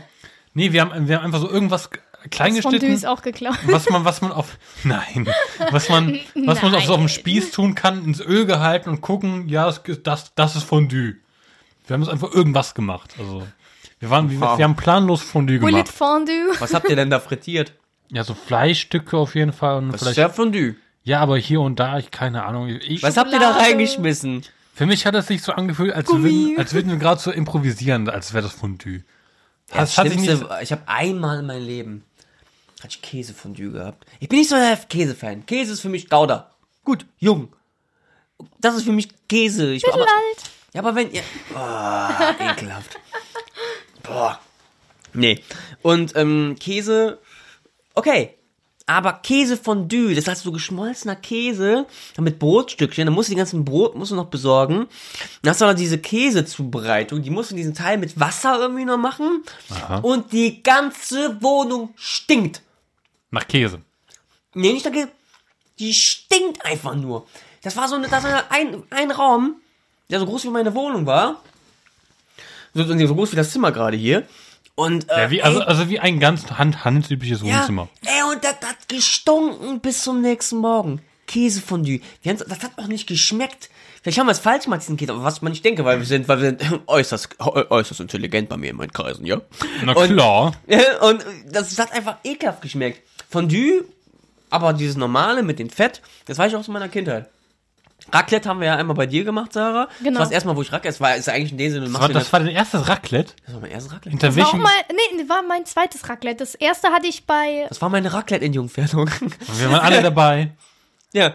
Nee, wir haben, wir haben einfach so irgendwas klein Das Fondue ist auch geklaut. was man, was man auf, *laughs* nein, was man, was man auf so auf dem Nein. Spieß tun kann, ins Öl gehalten und gucken, ja, es, das, das ist Fondue. Wir haben es einfach irgendwas gemacht, also. Wir waren, wir, wir haben planlos Fondue gemacht. Fondue. Was habt ihr denn da frittiert? Ja, so Fleischstücke auf jeden Fall und Das ist vielleicht, ja Fondue. ja, aber hier und da, ich keine Ahnung. Ich, Was habt ihr da reingeschmissen? Für mich hat es sich so angefühlt, als würden, als würden wir gerade so improvisieren, als wäre das Fondue. Das Das hat sich nicht, Schlimmste, ich habe einmal in meinem Leben hatte ich Käsefondue gehabt. Ich bin nicht so der Käsefan. Käse ist für mich Gouda. Gut, jung. Das ist für mich Käse. Ich, aber, Alt. ja, aber wenn ihr... Boah, *laughs* ekelhaft. Boah. Nee. Und ähm, Käse... Okay. Aber Käsefondue, das heißt so geschmolzener Käse mit Brotstückchen, dann musst du die ganzen Brot musst du noch besorgen. Dann hast du aber diese Käsezubereitung, die musst du diesen Teil mit Wasser irgendwie noch machen. Und die ganze Wohnung stinkt. nach Käse. Nee, nicht der Käse. Die stinkt einfach nur. Das war so, eine, das war ein, ein Raum, der so groß wie meine Wohnung war. So, so groß wie das Zimmer gerade hier. Und, äh, Ja, wie, also, ey, also wie ein ganz hand, handelsübliches Wohnzimmer. ja, ey, und das hat gestunken bis zum nächsten Morgen. Käsefondue. Wir Das hat auch nicht geschmeckt. Vielleicht haben wir es falsch gemacht, diesen Käse, aber was man nicht denke, weil wir sind, weil wir sind *clears throat* äußerst, äußerst intelligent bei mir in meinen Kreisen, ja? Na Und- klar. *laughs* Und das hat einfach ekelhaft geschmeckt. Fondue, aber dieses normale mit dem Fett, das weiß ich auch aus meiner Kindheit. Raclette haben wir ja einmal bei dir gemacht, Sarah. Genau. Das war das erste Mal, wo ich Raclette, das war ist eigentlich in dem Sinne, Das machst war, das war dein erstes Raclette. das war mein erstes Raclette. Hinter War auch welchem? mal, nee, war mein zweites Raclette. Das erste hatte ich bei, Das war meine Raclette-Entjungfernung. Wir waren alle dabei. *laughs* ja,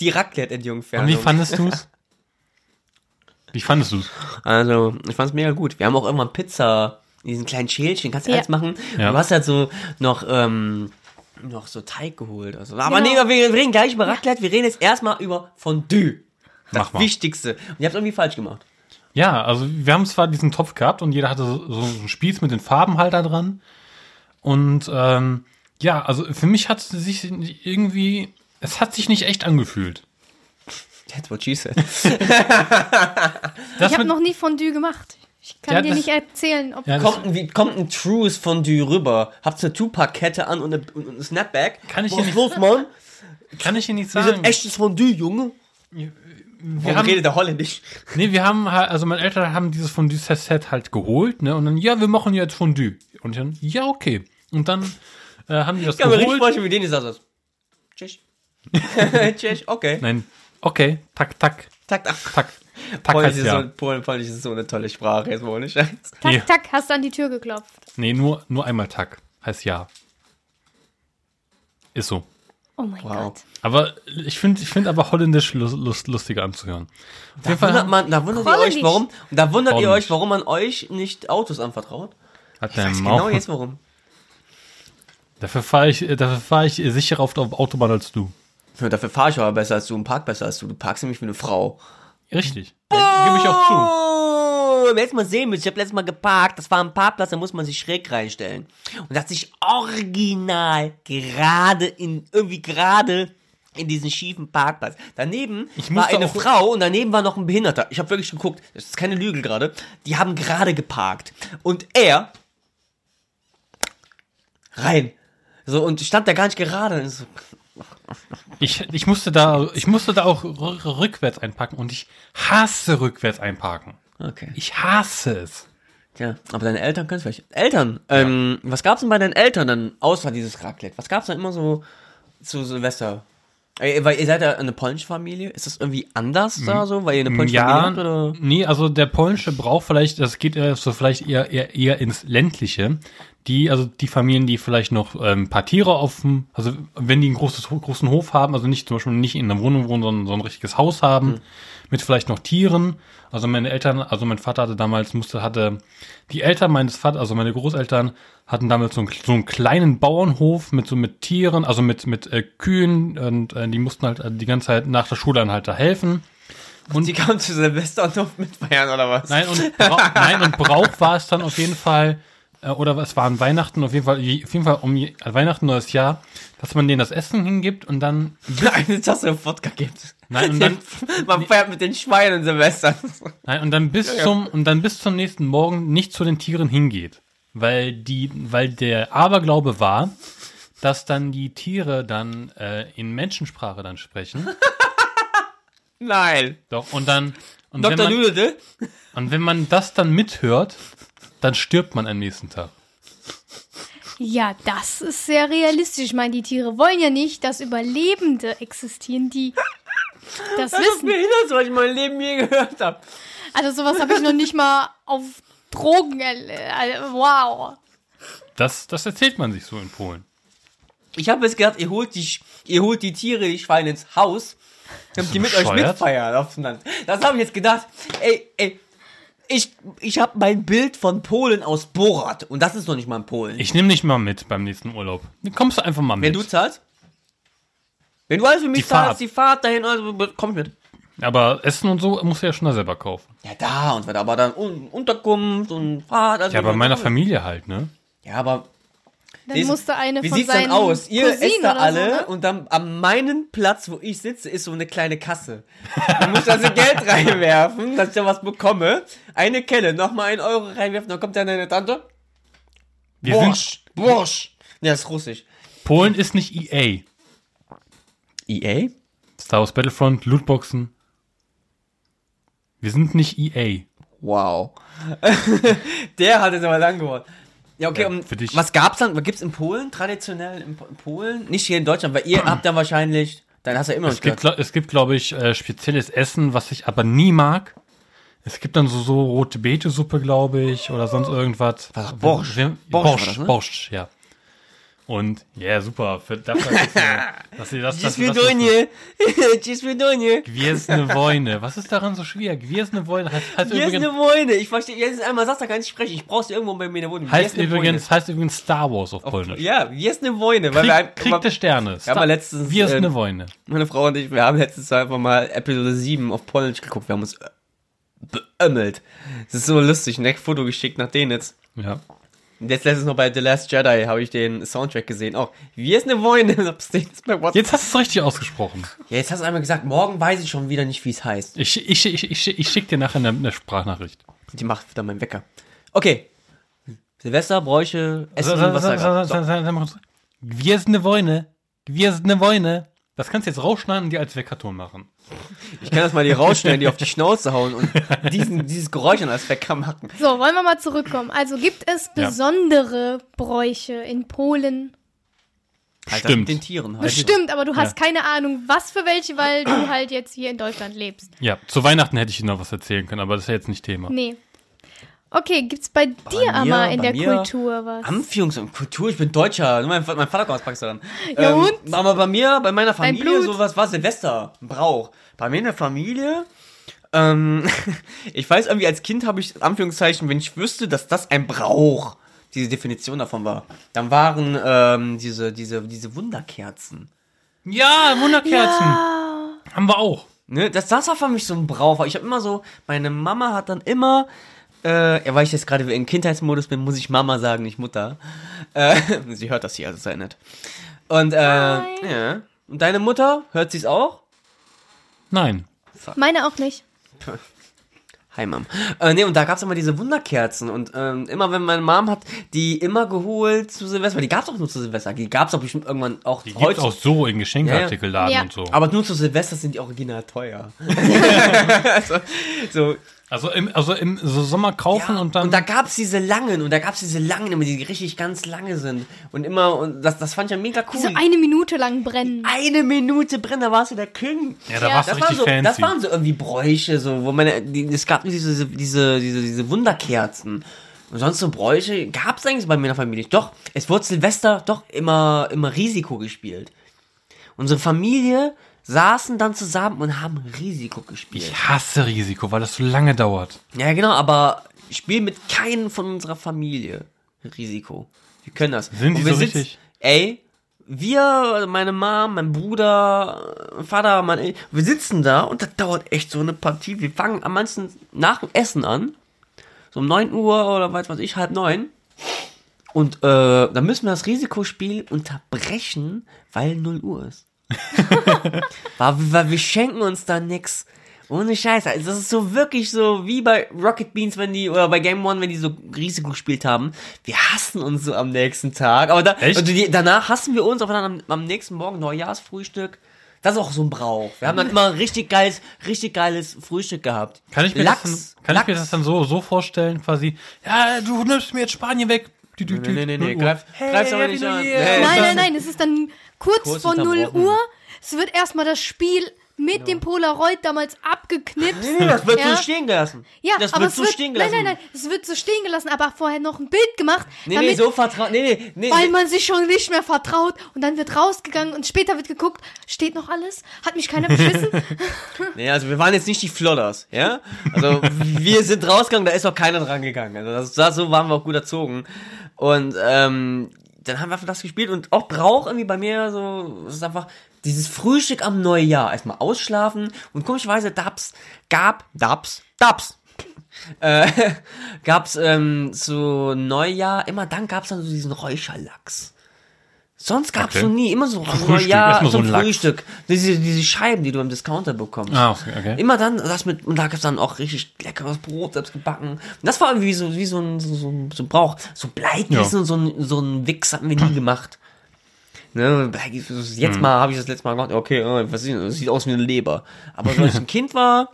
die Und Raclette-Entjungfernung. wie fandest du's? *laughs* Wie fandest du's? Also, ich fand's mega gut. Wir haben auch irgendwann Pizza in diesen kleinen Schälchen, kannst du Ja. alles machen. Ja. Du hast halt so noch, ähm, noch so Teig geholt. Also. Aber Genau. nee, wir reden gleich über Raclette, wir reden jetzt erstmal über Fondue. Das Mach mal. Wichtigste. Und ihr habt irgendwie falsch gemacht. Ja, also wir haben zwar diesen Topf gehabt und jeder hatte so, so einen Spieß mit den Farben halt da dran. Und ähm, ja, also für mich hat es sich irgendwie, es hat sich nicht echt angefühlt. That's what she said. Ich habe noch nie Fondue gemacht. Ich kann dir nicht erzählen, ob Ja, das- kommt, ein, wie, kommt ein Trues Fondue rüber. Habt eine Tupac-Kette an und, eine, und ein Snapback. Kann ich dir nicht- los, Mann? kann ich dir nicht Wir sagen. sind echtes Fondue, Junge. wir Warum haben, redet der Holländisch? nee, wir haben halt, also meine Eltern haben dieses Fondue-Set halt geholt, ne? Und dann, ja, wir machen jetzt Fondue. Und ich dann, ja, okay. Und dann äh, haben die das Ich kann mir richtig geholt. vorstellen, wie denen ist das. Tschüss. *laughs* Tschüss, okay. Nein, okay, tak, tak, Tak, tak. tak. Polnisch ist, so, Polen, Polnisch ist so eine tolle Sprache, jetzt ohne Scheiß. tak, Nee. tak, hast du an die Tür geklopft. Nee, nur, nur einmal tak. Heißt ja. Ist so. Oh mein Wow. Gott. Aber ich finde ich find aber Holländisch lust, lust, lustiger anzuhören. Da wundert, Fall man, da wundert ihr euch, warum, da wundert ihr euch, warum man euch nicht Autos anvertraut. hat Ich weiß Maul. genau jetzt warum. Dafür fahre ich, dafür fahr ich sicherer auf der Autobahn als du. Ja, dafür fahre ich aber besser als du und park besser als du. Du parkst nämlich wie eine Frau. Richtig. Ja, Gebe ich auch zu. Oh, wer jetzt mal sehen müsst, ich habe letztes Mal geparkt, das war ein Parkplatz, da muss man sich schräg reinstellen. Und da hat sich original gerade in, irgendwie gerade in diesen schiefen Parkplatz. Daneben war eine Frau und daneben war noch ein Behinderter. Ich habe wirklich geguckt, das ist keine Lüge gerade. Die haben gerade geparkt. Und er rein. So, und stand da gar nicht gerade. So, Ich, ich, musste da, ich musste da auch rückwärts einpacken und ich hasse rückwärts einparken. okay. Ich hasse es. Ja, aber deine Eltern können es vielleicht. Eltern, ähm, was gab's denn bei deinen Eltern dann außer dieses Raclette? Was gab's dann immer so zu Silvester? Ey, weil ihr seid ja eine polnische Familie. Ist das irgendwie anders da so, weil ihr eine polnische Familie Ja, habt? Oder? nee, also der polnische Brauch vielleicht, das geht so vielleicht eher, eher, eher ins ländliche. Die, also die Familien, die vielleicht noch ähm, ein paar Tiere auf dem, also wenn die einen großes, großen Hof haben, also nicht zum Beispiel nicht in einer Wohnung wohnen, sondern so ein richtiges Haus haben, mit vielleicht noch Tieren. Also meine Eltern, also mein Vater hatte damals, musste, hatte, die Eltern meines Vaters, also meine Großeltern, hatten damals so einen, so einen kleinen Bauernhof mit so mit Tieren, also mit, mit äh, Kühen und äh, die mussten halt äh, die ganze Zeit nach der Schule dann halt da helfen. Und die kamen zu Silvester und durften mitfeiern oder was? Nein, und, Brauch, nein, und Brauch war es dann auf jeden Fall, oder es waren Weihnachten, auf jeden Fall, auf jeden Fall um je- äh, Weihnachten, neues Jahr, dass man denen das Essen hingibt und dann, *laughs* eine Tasse Wodka gibt. Nein, und dann- *laughs* Man feiert mit den Schweinen Silvester. *laughs* nein, und dann bis zum, und dann bis zum nächsten Morgen nicht zu den Tieren hingeht. Weil die, weil der Aberglaube war, dass dann die Tiere dann äh, in Menschensprache dann sprechen. Nein. Doch, und dann, und wenn, Dr. man, Lüde? und wenn man das dann mithört, dann stirbt man am nächsten Tag. Ja, das ist sehr realistisch. Ich meine, die Tiere wollen ja nicht, dass Überlebende existieren, die *laughs* das Das ist wissen. behindert, was ich mein Leben je gehört habe. Also sowas habe ich noch nicht mal auf Drogen. äh, Wow. Das, das erzählt man sich so in Polen. Ich habe jetzt gedacht, ihr holt die, ihr holt die Tiere, die Schweine ins Haus, damit die mit euch bescheuert? mitfeiern auf dem Land. Das habe ich jetzt gedacht. Ey, ey, ich, ich habe mein Bild von Polen aus Borat und das ist noch nicht mal in Polen. Ich nehme dich mal mit beim nächsten Urlaub. Dann kommst du einfach mal Wenn mit. du zahlst? Wenn du alles für mich Die Fahrt. zahlst, die Fahrt dahin, also, komm ich mit. Aber Essen und so musst du ja schon da selber kaufen. Ja, da und weiter, aber dann Un Unterkunft und Fahrt. Also Ja, bei meiner. Familie halt, ne? Ja, aber Dann Wie- musste eine Wie von sieht's dann aus? Ihr Cousinen esst da alle so, ne? und dann an meinem Platz, wo ich sitze, ist so eine kleine Kasse. Du musst also Geld *laughs* reinwerfen, dass ich da was bekomme. Eine Kelle, nochmal einen Euro reinwerfen, dann kommt dann deine Tante. Wir sind, Borsch, Borsch. Ja, das ist russisch. Polen ist nicht EA. EA? Star Wars Battlefront, Lootboxen. Wir sind nicht EA. Wow. *laughs* Der hat jetzt aber lang geworden. Ja, okay, Ja, und für dich. was gab's dann? Was gibt's in Polen? Traditionell in Po- in Polen? Nicht hier in Deutschland, weil ihr habt dann wahrscheinlich, dann hast du ja immer noch Es gibt, gla- es gibt glaube ich, äh, spezielles Essen, was ich aber nie mag. Es gibt dann so, so rote Beete-Suppe, glaube ich, oder sonst irgendwas. Was? Borscht? Wir- Borscht war Borscht, das, ne? Borscht, ja. Und ja, yeah, super. Für das, *laughs* dass ihr das, das, das, *laughs* eine Wojne. Was ist daran so schwer? Gwiezdne eine heißt, Wir übrigens... eine Wojne. Ich verstehe, jetzt einmal sagst, du kann ich sprechen. Ich brauch's irgendwo bei mir in der Wohnung. Heißt übrigens, heißt übrigens Star Wars auf Polnisch. Ja, Gwiezdne Wojne. Weil Krieg, wir, Krieg aber, der Sterne. Wir haben letztens... Gwiezdne äh, eine Wojne. Meine Frau und ich, wir haben letztens einfach mal Episode 7 auf Polnisch geguckt. Wir haben uns äh, beömmelt. Das ist so lustig. Ein Foto geschickt nach denen jetzt. Ja. Jetzt letztens noch bei The Last Jedi habe ich den Soundtrack gesehen. Auch, wie ist eine Woine? Jetzt hast du es richtig ausgesprochen. Ja, jetzt hast du einmal gesagt, morgen weiß ich schon wieder nicht, wie es heißt. Ich, ich, ich, ich, ich schicke dir nachher eine, eine Sprachnachricht. Die macht wieder meinen Wecker. Okay. Silvester, Bräuche, Essen, was sa- da sa- gab. sa- sa- sag mal kurz. Gwiesne Woine. Das kannst du jetzt rausschneiden und dir als Weckerton machen. Ich kann das mal die rausschneiden, die auf die *laughs* Schnauze hauen und diesen, dieses Geräusch an als Wecker machen. So, wollen wir mal zurückkommen. Also gibt es Ja. besondere Bräuche in Polen? Halt das Stimmt. mit den Tieren halt. Bestimmt, aber du hast Ja. keine Ahnung, was für welche, weil du halt jetzt hier in Deutschland lebst. Ja, zu Weihnachten hätte ich Ihnen noch was erzählen können, aber das ist ja jetzt nicht Thema. Nee. Okay, gibt's bei dir mir- aber in bei der mir- Kultur was? Anführungs- und Kultur, ich bin Deutscher. Nur Mein, mein Vater kommt aus Pakistan. Ja, ähm, und? Aber bei mir, bei meiner Familie, sowas war Silvester, ein Brauch. Bei mir in der Familie, ähm, *laughs* ich weiß irgendwie, als Kind habe ich, Anführungszeichen, wenn ich wüsste, dass das ein Brauch, diese Definition davon war, dann waren ähm, diese, diese, diese Wunderkerzen. Ja, Wunderkerzen. Haben wir auch. Ne, das, das war für mich so ein Brauch. Ich habe immer so, meine Mama hat dann immer, äh, ja, weil ich jetzt gerade im Kindheitsmodus bin, muss ich Mama sagen, nicht Mutter. Äh, *laughs* sie hört das hier, also sei nett. Und, äh, ja. Und deine Mutter, hört sie es auch? Nein. Meine auch nicht. *laughs* Hi, Mom. Äh, nee, und da gab's immer diese Wunderkerzen. Und ähm, immer, wenn meine Mom hat die immer geholt zu Silvester, weil die gab's auch nur zu Silvester. Die gab's auch bestimmt irgendwann auch Die gibt's auch so in Geschenkartikelladen Ja, ja. und so. Aber nur zu Silvester sind die original teuer. *laughs* so, so, Also im, also im so Sommer kaufen Ja, und dann. und da gab's diese langen und da gab's diese langen immer, die richtig ganz lange sind und immer und das, das fand ich ja mega cool. So eine Minute lang brennen. Eine Minute brennen, da warst du der King. ja, da Ja. warst du Das waren, richtig so, fancy. das waren so irgendwie Bräuche, so, wo meine, die, es gab diese, diese, diese, diese Wunderkerzen. Und sonst so Bräuche gab's eigentlich bei mir in der Familie. nicht. Doch, es wurde Silvester doch immer, immer Risiko gespielt. Unsere Familie saßen dann zusammen und haben Risiko gespielt. ich hasse Risiko, weil das so lange dauert. Ja, genau, aber ich spiele mit keinem von unserer Familie Risiko. Wir können das. Sind die so sitzen- richtig? Ey, wir, meine Mom, mein Bruder, mein Vater, mein, wir sitzen da und das dauert echt so eine Partie. Wir fangen am meisten nach dem Essen an. So um 9 Uhr oder weiß was ich, halb neun. Und äh, dann müssen wir das Risikospiel unterbrechen, weil 0 Uhr ist. *laughs* weil, weil wir schenken uns da nix. Ohne Scheiße. Also das ist so wirklich so wie bei Rocket Beans, wenn die, oder bei Game One, wenn die so Risiko gespielt haben. Wir hassen uns so am nächsten Tag. Aber da, die, danach hassen wir uns, aber dann am, am nächsten Morgen Neujahrsfrühstück. Das ist auch so ein Brauch. Wir haben dann immer richtig geiles, richtig geiles Frühstück gehabt. Kann ich mir, Lachs, das, dann, kann ich mir das dann so, so vorstellen, quasi, ja, du nimmst mir jetzt Spanien weg. Nee, nee, nee, nee, greif, Hey, greif's aber nicht an. Nee. Nein, nein, nein, es ist dann kurz, Kurz vor 0 unterbrochen. Uhr. Es wird erstmal das Spiel mit dem Polaroid damals abgeknipst. Nee, das wird Ja. so stehen gelassen. Ja, das aber wird es so wird, stehen nein, gelassen. nein, nein, es wird so stehen gelassen, aber vorher noch ein Bild gemacht, Nee, damit, nee, so vertraut. Nee, nee, nee. weil nee. man sich schon nicht mehr vertraut und dann wird rausgegangen und später wird geguckt, steht noch alles? Hat mich keiner beschissen? *laughs* Nee, also wir waren jetzt nicht die Flodders, ja? Also wir sind rausgegangen, da ist auch keiner dran gegangen. Also das, das, so waren wir auch gut erzogen. Und ähm, dann haben wir einfach das gespielt und auch Brauch irgendwie bei mir so, es ist einfach dieses Frühstück am Neujahr. Erstmal ausschlafen und komischerweise Dabs, gab, Dabs, Dabs. Äh, *laughs* gab's ähm, zu Neujahr, immer dann gab's dann so diesen Räucherlachs. Sonst gab's Okay. so nie, immer so Frühstück, Neujahr so zum ein Lachs. Frühstück. Diese, diese Scheiben, die du im Discounter bekommst. Ah, okay. Immer dann, das mit, und da gibt's dann auch richtig leckeres Brot, selbst gebacken. Und das war irgendwie so, wie so ein, so, so, so ein Brauch. So Bleigießen Ja. und so ein, so ein Wix hatten wir nie *clears throat* gemacht. Ne, Bleigießen, Hm. jetzt mal habe ich das letzte Mal gemacht, okay, äh, was ist, das sieht aus wie eine Leber. Aber als ich ein Kind war,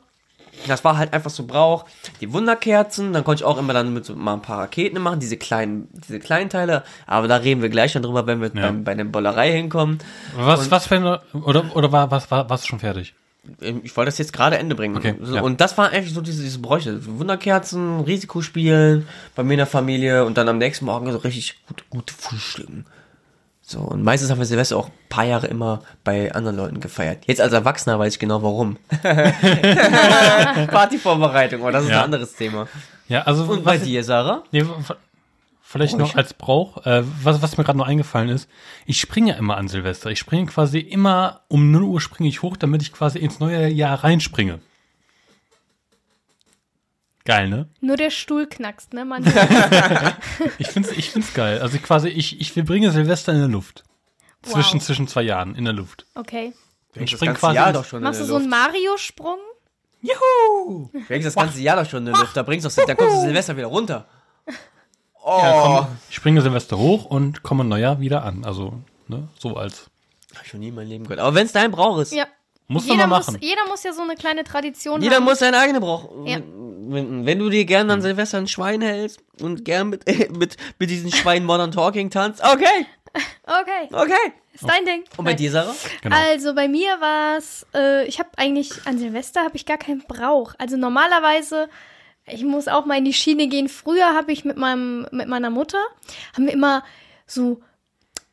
das war halt einfach so Brauch. Die Wunderkerzen, dann konnte ich auch immer dann mit so mal ein paar Raketen machen, diese kleinen, diese kleinen Teile. Aber da reden wir gleich dann drüber, wenn wir Ja. beim, bei der Bollerei hinkommen. Was, was für eine, oder, oder war, was, war, warst du schon fertig? Ähm, Ich wollte das jetzt gerade Ende bringen. Okay, so, ja. Und das war eigentlich so diese, diese Bräuche. Wunderkerzen, Risikospielen bei mir in der Familie und dann am nächsten Morgen so richtig gut, gut frühstücken. So, und meistens haben wir Silvester auch ein paar Jahre immer bei anderen Leuten gefeiert. Jetzt als Erwachsener weiß ich genau warum. *laughs* Partyvorbereitung, aber das ist Ja. ein anderes Thema. Ja, also Und bei was, dir, Sarah? Nee, vielleicht noch als Brauch, äh, was, was mir gerade noch eingefallen ist, ich springe ja immer an Silvester. Ich springe quasi immer um 0 Uhr springe ich hoch, damit ich quasi ins neue Jahr reinspringe. Geil, ne? Nur der Stuhl knackst, ne? Man, *laughs* Ich find's, ich find's geil. Also ich quasi, ich, ich verbringe Silvester in der Luft. Zwischen, Wow. zwischen zwei Jahren in der Luft. okay. Und das spring ganze quasi. Jahr doch schon Machst du so einen. Mario-Sprung? Du hängst das ganze Jahr doch schon in der Luft. Da bringst du, dann kommst du Silvester wieder runter. Oh. Ja, komm, ich springe Silvester hoch und komme Neujahr wieder an. Also, ne, so als. Hab ich schon nie in meinem Leben gehört. Aber wenn es dein Brauch ist, Ja. Muss man Jeder muss, machen. jeder muss ja so eine kleine Tradition jeder haben. muss seine eigene Brauch. Ja. Wenn, wenn du dir gern an Silvester ein Schwein hältst und gern mit, *laughs* mit, mit diesen Schweinen Modern Talking tanzt, okay, *laughs* Okay, okay. ist dein Ding. Und bei Nein. dir, Sarah? Genau. Also bei mir war es, äh, ich habe eigentlich an Silvester habe ich gar keinen Brauch. Also normalerweise, ich muss auch mal in die Schiene gehen. Früher habe ich mit meinem mit meiner Mutter haben wir immer so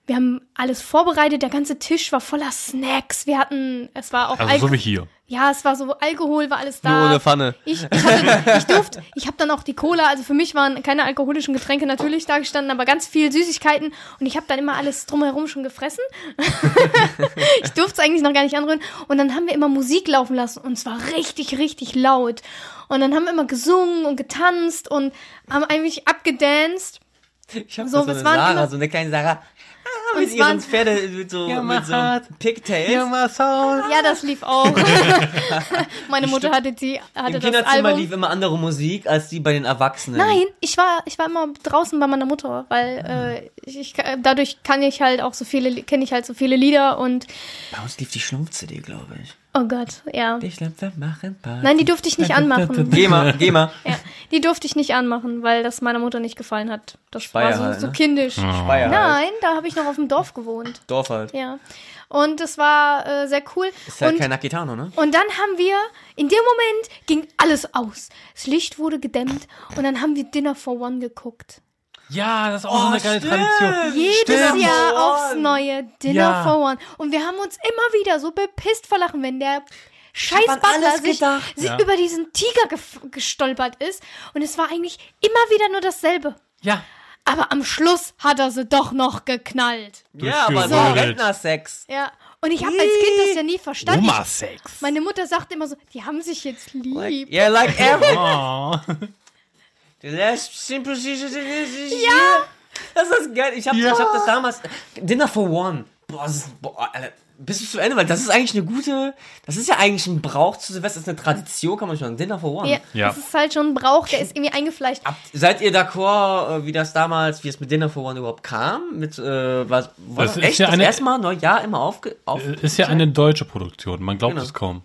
wir haben alles vorbereitet, der ganze Tisch war voller Snacks. Wir hatten, es war auch Also so wie hier. ja, es war so Alkohol, war alles da. Nur ohne Pfanne. Ich, ich, hatte, ich durfte, ich habe dann auch die Cola, also für mich waren keine alkoholischen Getränke natürlich da gestanden, aber ganz viel Süßigkeiten und ich habe dann immer alles drumherum schon gefressen. *laughs* ich durfte es eigentlich noch gar nicht anrühren und dann haben wir immer Musik laufen lassen und es war richtig, richtig laut. Und dann haben wir immer gesungen und getanzt und haben eigentlich abgedanced. Ich hab So, so, so eine waren Sarah, immer- so eine kleine Sarah. Ah, Und mit ihren Pferde, mit so, Ja, mit so. Pigtails. Ja, das lief auch. *laughs* Meine Mutter hatte die, hatte Im das Kinderzimmer Album. lief immer andere Musik als die bei den Erwachsenen. Nein, ich war, ich war immer draußen bei meiner Mutter, weil äh, ich, ich, dadurch kann ich halt auch so viele, kenne ich halt so viele Lieder und Bei uns lief die Schlumpf-CD, glaube ich. Oh Gott, ja. Die Schlümpfe machen Party. Nein, die durfte ich nicht anmachen. Geh mal, geh mal. Ja, die durfte ich nicht anmachen, weil das meiner Mutter nicht gefallen hat. Das Speyer war so, halt, so ne? kindisch. Speyer halt. Nein, da habe ich noch auf dem Dorf gewohnt. Dorf halt. Ja. Und es war äh, sehr cool. Ist halt und, kein Akitano, ne? und dann haben wir, in dem Moment ging alles aus. Das Licht wurde gedämmt und dann haben wir Dinner for One geguckt. Ja, das ist auch so Oh, eine geile stimmt. Tradition. Jedes Stimmt. Jahr aufs neue Dinner Ja. for One. Und wir haben uns immer wieder so bepisst vor Lachen, wenn der scheiß Butler sich, sich Ja. über diesen Tiger gestolpert ist. Und es war eigentlich immer wieder nur dasselbe. Ja. Aber am Schluss hat er sie doch noch geknallt. Ja, aber so. Rentnersex. Ja. Und ich habe als Kind das ja nie verstanden. Oma-Sex. Meine Mutter sagte immer so, die haben sich jetzt lieb. Like, yeah, like every. *laughs* The last simple Ja! Das ist geil. Ich hab, Ja. ich hab das damals. Dinner for One. Boah, das ist. Boah, Alter. Bis zu Ende, weil das ist eigentlich eine gute. Das ist ja eigentlich ein Brauch zu Silvester. Das ist eine Tradition, kann man schon sagen. Dinner for One. Ja, Ja. Das ist halt schon ein Brauch, der ist irgendwie eingefleischt. Habt- Seid ihr d'accord, äh, wie das damals, wie es mit Dinner for One überhaupt kam? Mit, äh, was, war Das das, ist echt ja das eine- erste Mal Neujahr immer aufge, auf Ist ja eine deutsche Produktion. Man glaubt Genau. es kaum.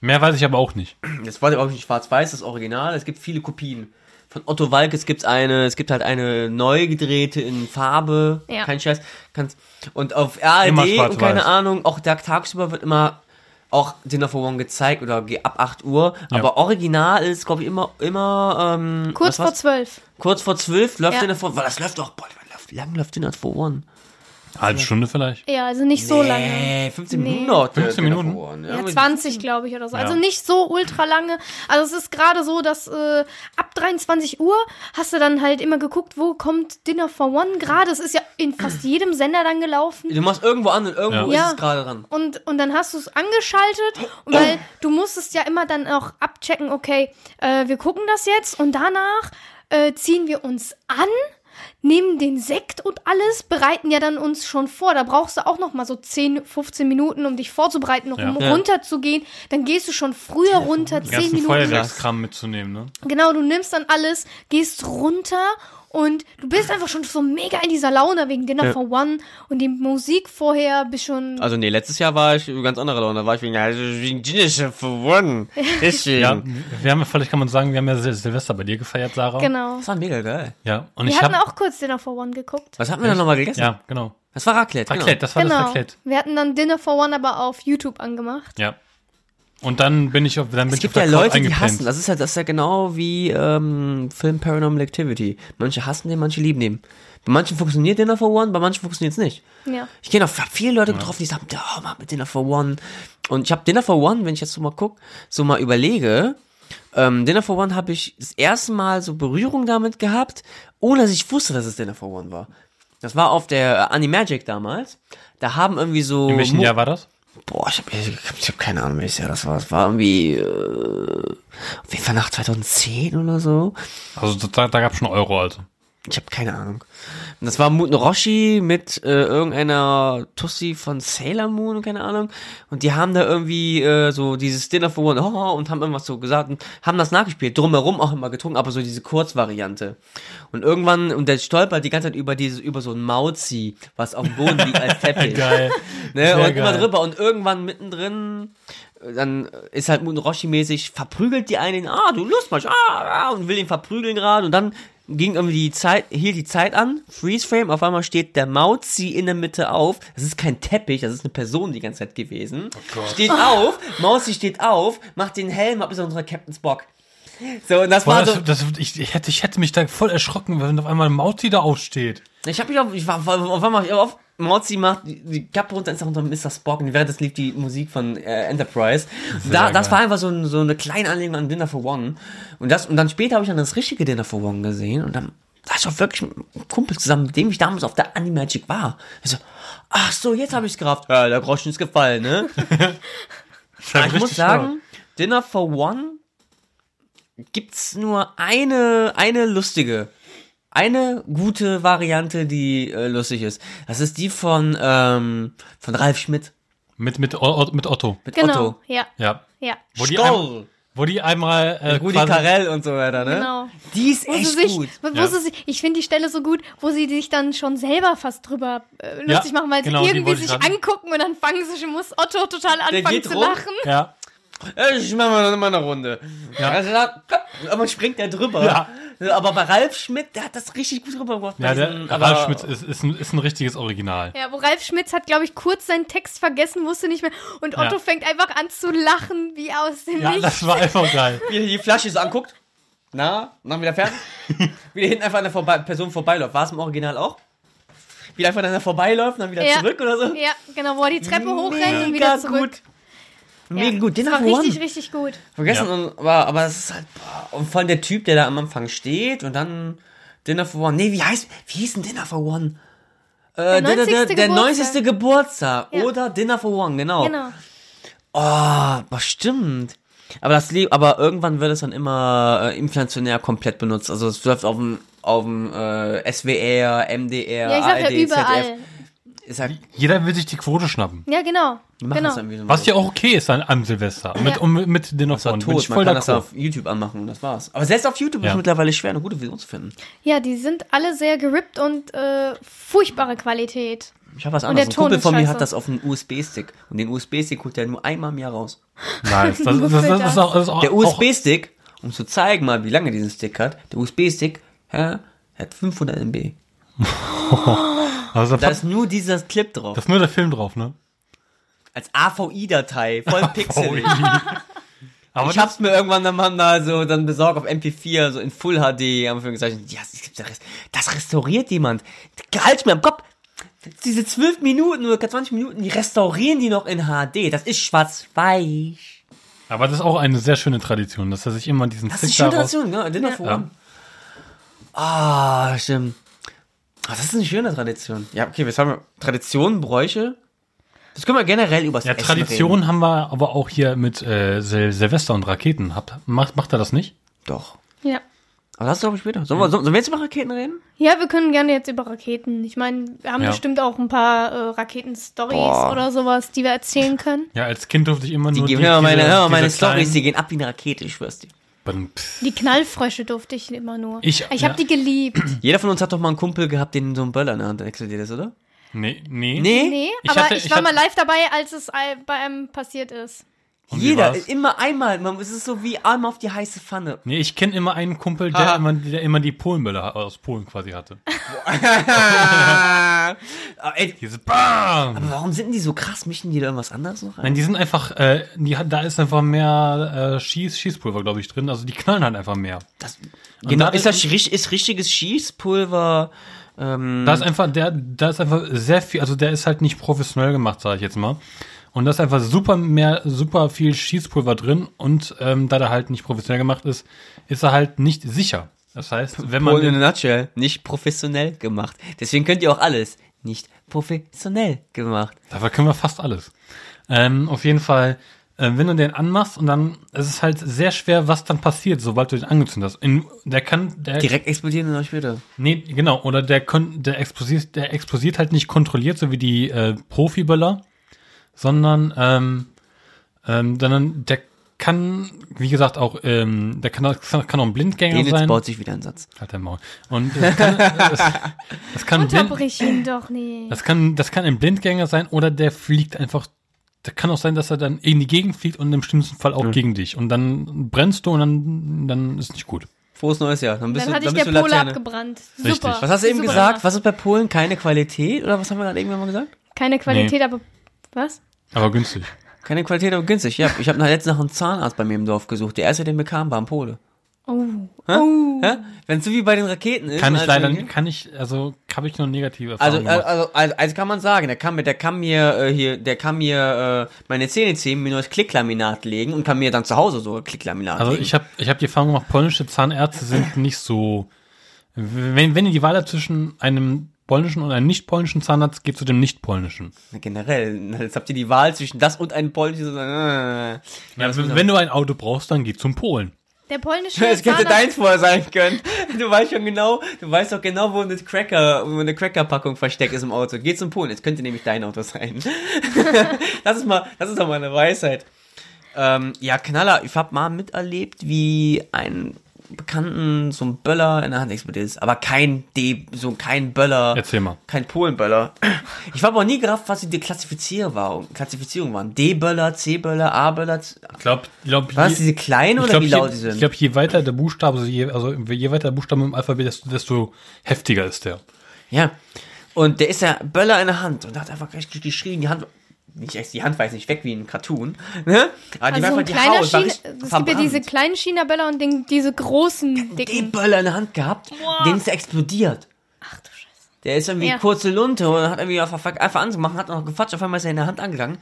Mehr weiß ich aber auch nicht. Das war ja auch nicht schwarz-weiß, das Original. Es gibt viele Kopien. Von Otto Walkes gibt's eine, es gibt halt eine neu gedrehte in Farbe. Ja. Kein Scheiß. Kannst, und auf ARD und keine Ahnung, auch da tagsüber wird immer auch Dinner for One gezeigt oder ab 8 Uhr. Ja. Aber original ist, glaube ich, immer, immer, ähm, Kurz was vor war's? zwölf. kurz vor 12 läuft Ja. Dinner for One. Weil das läuft doch, boah, läuft, wie lang läuft Dinner for One? Halbe Stunde vielleicht. Ja, also nicht so lange. Nee, 15 Nee. Minuten dauert der 15 Dinner Minuten? One. Ja, aber- 20, glaube ich, oder so. Also Ja. nicht so ultra lange. Also es ist gerade so, dass äh, ab 23 Uhr hast du dann halt immer geguckt, wo kommt Dinner for One gerade. Es ist ja in fast jedem Sender dann gelaufen. Du machst irgendwo an und irgendwo Ja. ist es gerade dran. Und, und dann hast du es angeschaltet, weil du musstest ja immer dann auch abchecken, okay, äh, wir gucken das jetzt und danach äh, ziehen wir uns an, nehmen den Sekt und alles, bereiten ja dann uns schon vor. Da brauchst du auch noch mal so 10, 15 Minuten, um dich vorzubereiten, um Ja. runterzugehen. Dann gehst du schon früher runter, Den 10 ganzen Minuten. Feuerwerkskram mitzunehmen, ne? Genau, du nimmst dann alles, gehst runter und du bist einfach schon so mega in dieser Laune wegen Dinner Ja. for One und die Musik vorher bist schon Also nee, letztes Jahr war ich ganz anderer Laune. Da war ich wegen, also wegen Dinner for One. *laughs* Deswegen. Ja, wir haben, vielleicht kann man sagen, wir haben ja Sil Silvester bei dir gefeiert, Sarah. genau. Das war mega geil. Ja, und Wir ich hatten habe auch kurz Dinner for One geguckt. Was hatten wir dann nochmal gegessen? Ja, genau. Das war Raclette. Raclette, das war das Genau. Raclette. Wir hatten dann Dinner for One aber auf YouTube angemacht. Ja. Und dann bin ich auf, dann bin Es ich gibt auf ja Leute, die hassen. Das ist ja, das ist ja genau wie ähm, Film Paranormal Activity. Manche hassen den, manche lieben den. Bei manchen funktioniert Dinner for One, bei manchen funktioniert es nicht. Ja. Ich kenne auch viele Leute getroffen, die sagen, oh, mach mit Dinner for One. Und ich habe Dinner for One, wenn ich jetzt so mal guck, so mal überlege, ähm, Dinner for One habe ich das erste Mal so Berührung damit gehabt, ohne dass ich wusste, dass es Dinner for One war. Das war auf der äh, Animagic damals. Da haben irgendwie so. In welchem Jahr war das? Boah, ich habe hab keine Ahnung, welches Jahr das war. Es war irgendwie äh, auf jeden Fall nach 2010 oder so. Also da, da gab es schon Euro, also. Ich habe keine Ahnung. Das war Muten Roshi mit äh, irgendeiner Tussi von Sailor Moon, keine Ahnung. Und die haben da irgendwie äh, so dieses Dinner for One oh, und haben irgendwas so gesagt und haben das nachgespielt. Drumherum auch immer getrunken, aber so diese Kurzvariante. Und irgendwann, und der stolpert die ganze Zeit über dieses, über so ein Mauzi, was auf dem Boden liegt als *laughs* Teppich. Geil. Ne, Sehr und immer drüber und irgendwann mittendrin, äh, dann ist halt Muten Roshi mäßig, verprügelt die einen, ah, du Lustmarsch, ah, ah, und will ihn verprügeln gerade und dann ging irgendwie die Zeit, hielt die Zeit an, Freeze Frame, auf einmal steht der Mauzi in der Mitte auf, das ist kein Teppich, das ist eine Person die ganze Zeit gewesen, steht auf, Mauzi steht auf, macht den Helm ab, ist unser Captain Spock. So, und das Boah, war so, das, das, ich, ich, hätte, ich hätte mich da voll erschrocken, wenn auf einmal ein Mauti da aufsteht. Ich hab mich auf, ich war, auf einmal auf, Mozzi macht die, Kappe runter, ist unter Mr. Spock und während das lief die Musik von äh, Enterprise. Da, das geil. war einfach so, ein, so eine kleine Anlehnung an Dinner for One. Und das, und dann später habe ich dann das richtige Dinner for One gesehen und dann war ich auch wirklich einem Kumpel zusammen, mit dem ich damals auf der Animagic war. Ich so, ach so, jetzt habe ich's gerafft. Ja, der Groschen ist gefallen, ne? *laughs* Ich muss sagen, Dinner for One gibt's nur eine, eine lustige, eine gute Variante, die äh, lustig ist. Das ist die von, ähm, von Ralf Schmidt Mit, mit, O- mit Otto. mit Genau. Otto. Ja. Ja. Ja. Wo die, Stoll. wo die einmal äh, Rudi Carell und so weiter, ne? Genau. Die ist Wo sie echt sich, gut. Wo Ja. sie sich, ich finde die Stelle so gut, wo sie sich dann schon selber fast drüber äh, Ja, lustig machen, weil genau, sie irgendwie sich angucken und dann fangen sie schon, muss Otto total anfangen zu rum. lachen. Ja. Äh, Ich mach mal noch mal eine Runde. Ja. Also da, aber springt der drüber. Ja. Aber bei Ralf Schmidt, der hat das richtig gut rübergebracht. Ja, der diesen- Ralf Schmitz ist, ist, ein, ist ein richtiges Original. Ja, wo Ralf Schmitz hat, glaube ich, kurz seinen Text vergessen, wusste nicht mehr. Und Otto Ja. fängt einfach an zu lachen, wie aus dem Ja, Nichts. das war einfach *laughs* geil. wie er die Flasche so anguckt. Na, und dann wieder fertig. *laughs* wie der hinten einfach an der vorbei Person vorbeiläuft. War es im Original auch? Wie der einfach an der vorbeiläuft und dann wieder Ja. zurück oder so? Ja, genau, wo er die Treppe hochrennt und Mega wieder zurück. gut. Mega gut. Den das war richtig, One. richtig gut. Vergessen, Ja. und, aber, aber es ist halt, boah, und vor allem der Typ, der da am Anfang steht und dann Dinner for One. Nee, wie heißt, wie hieß denn Dinner for One? Äh, der, der, 90. der, der Geburtstag. 90. Geburtstag. Ja. Oder Dinner for One, genau. Genau. Oh, was stimmt. Aber das lieb, aber irgendwann wird es dann immer äh, inflationär komplett benutzt. Also es läuft auf dem auf dem äh, SWR, MDR, Ja, ich sag ja ARD, überall. ZDF. Ist halt, Jeder will sich die Quote schnappen. Ja, genau. die machen genau. das irgendwie so. Was ja auch okay ist an, am Silvester. Mit, Ja. um, mit Dinner das war von. Bin tot. ich Man voll kann das d'accord. auf YouTube anmachen und das war's. Aber selbst auf YouTube ist Ja. es mittlerweile schwer, eine gute Version zu finden. Ja, die sind alle sehr gerippt und äh, furchtbare Qualität. Ich habe was der anderes. Ein Ton Kumpel ist von mir scheiße. hat das auf einem USB-Stick. Und den USB-Stick holt er nur einmal im Jahr raus. *laughs* Nice. Das, das, das, das, ist auch, das ist auch, Der auch, USB-Stick, um zu zeigen mal, wie lange diesen Stick hat, der USB-Stick, ja, hat 500 MB. *laughs* *laughs* also Da das, ist nur dieser Clip drauf. das ist nur der Film drauf, ne? Als AVI-Datei, voll *laughs* pixelig. Aber ich hab's mir irgendwann dann mal da so dann besorgt auf MP4, so in Full HD, haben wir gesagt, ja, das, gibt's ja das restauriert jemand. Halt's mir am Kopf. Diese 12 Minuten oder 20 Minuten, die restaurieren die noch in HD. Das ist schwarz-weiß. Aber das ist auch eine sehr schöne Tradition, dass er sich immer diesen Das ist Stick eine schöne. Tradition, ne? Dinner for Ja. One. Ah, stimmt. Ah, das ist eine schöne Tradition. Ja, okay, was haben wir? Traditionen, Bräuche? Das können wir generell übers Ja, Essen Tradition reden. haben wir aber auch hier mit äh, Sil Silvester und Raketen. Habt, macht, macht er das nicht? Doch. Ja. Aber das glaube ich später. Sollen wir, sollen wir jetzt über Raketen reden? Ja, wir können gerne jetzt über Raketen. Ich meine, wir haben Ja. bestimmt auch ein paar äh, Raketen-Stories oder sowas, die wir erzählen können. Ja, als Kind durfte ich immer Die nur geben, hör mal meine, diese- hör mal meine Storys, kleinen- die gehen ab wie eine Rakete, ich schwör's dir. Die Knallfrösche durfte ich immer nur. Ich- ich ja. habe die geliebt. *clears throat* Jeder von uns hat doch mal einen Kumpel gehabt, den so einen Böller in der Hand explodiert ist, oder? Nee, nee. Nee? Nee, Ich aber hatte- ich ich war hatte- mal live dabei, als es ei- bei einem passiert ist. Und Jeder, immer einmal. Man, es ist so wie einmal auf die heiße Pfanne. Nee, ich kenne immer einen Kumpel, der immer, der immer die Polenbälle aus Polen quasi hatte. *laughs* Ah, ey, Diese BAM! aber warum sind die so krass? Mischen die da irgendwas anderes noch rein? Nein, die sind einfach, äh, die, da ist einfach mehr äh, Schieß, Schießpulver, glaube ich, drin. Also die knallen halt einfach mehr. Das, genau, da- ist das ist richtiges Schießpulver Ähm, Da ist einfach, der, da ist einfach sehr viel, also der ist halt nicht professionell gemacht, sage ich jetzt mal. Und da ist einfach super mehr, super viel Schießpulver drin und ähm, da der halt nicht professionell gemacht ist, ist er halt nicht sicher. Das heißt, *laughs* wenn man Polen in den, a nutshell. Nicht professionell gemacht. Deswegen könnt ihr auch alles. Nicht professionell gemacht. dafür können wir fast alles. Ähm, auf jeden Fall, äh, wenn du den anmachst und dann, es ist halt sehr schwer, was dann passiert, sobald du den angezündet hast. In, der kann, der, Direkt explodieren und dann später. Nee, genau. Oder der, der, explosiert, der explosiert halt nicht kontrolliert, so wie die äh, Profiböller, sondern ähm, ähm, sondern der kann, wie gesagt, auch, ähm, der kann, auch- kann auch ein Blindgänger Denitz sein. baut sich wieder einen Satz. Halt dein Maul. Und das kann, das, das, kann Unterbrich ihn doch nicht. das, kann, das kann ein Blindgänger sein oder der fliegt einfach. Da kann auch sein, dass er dann in die Gegend fliegt und im schlimmsten Fall auch gegen dich. Und dann brennst du und dann, dann ist nicht gut. Frohes neues Jahr. Dann bist Dann du, hatte dann ich bist der du Pole abgebrannt. Richtig. Super. Was hast du eben Super gesagt? gemacht. Was ist bei Polen? Keine Qualität? Oder was haben wir gerade irgendwann mal gesagt? Keine Qualität, aber was? Aber günstig. Keine Qualität, aber günstig. Ja, ich habe letztens nach einem Zahnarzt bei mir im Dorf gesucht. Der erste, den wir kamen, war ein Pole. Oh. Hä? Wenn es so wie bei den Raketen ist. Kann ich also- leider, kann ich, also habe ich nur negative Also, Erfahrungen gemacht. also, also, also kann man sagen, der kann mir, der kann mir äh, hier, der kann mir äh, meine Zähne ziehen, mir neues Klicklaminat legen und kann mir dann zu Hause so Klicklaminat Also legen. ich habe ich hab die Erfahrung gemacht, polnische Zahnärzte sind nicht so. Wenn, wenn ihr die Wahl habt zwischen einem polnischen und einem nicht polnischen Zahnarzt, geht zu dem nicht polnischen. Na, Generell, jetzt habt ihr die Wahl zwischen das und einem polnischen. Äh, ja, muss wenn, wenn du ein Auto brauchst, dann geh zum Polen. Der polnische *laughs* Das hätte Zahnarzt- deins vorher sein können. Du weißt schon genau, du weißt doch genau, wo eine Cracker, wo eine Cracker-Packung versteckt ist im Auto. Geh zum Polen, jetzt könnte nämlich dein Auto sein. *laughs* das ist mal, das ist doch mal eine Weisheit. Ähm, ja, Knaller, ich hab mal miterlebt, wie ein Bekannten so ein Böller in der Hand explodiert ist. Aber kein D, so kein Böller. Erzähl mal. Kein Polenböller. Ich habe auch nie gerafft, was die Klassifizierung war. Klassifizierung waren. D-Böller, C-Böller, A-Böller. Ich glaube, glaub, Was, diese kleinen oder glaub, wie laut die sind? ich glaube, je weiter der Buchstabe, also je, also je weiter der Buchstabe im Alphabet, desto, desto heftiger ist der. Ja. Und der ist ja Böller in der Hand und hat einfach richtig geschrien, die Hand, nicht echt, die Hand war jetzt nicht weg wie ein Cartoon, ne? Aber die war Also einfach ein die Haut, war China, es gibt ja diese kleinen China-Böller und den, diese großen, den dicken. Böller in der Hand gehabt, den ist er explodiert. Ach du Scheiße. Der ist irgendwie Ja. kurze Lunte und hat irgendwie einfach, einfach anzumachen, hat noch gefatscht, auf einmal ist er in der Hand angegangen.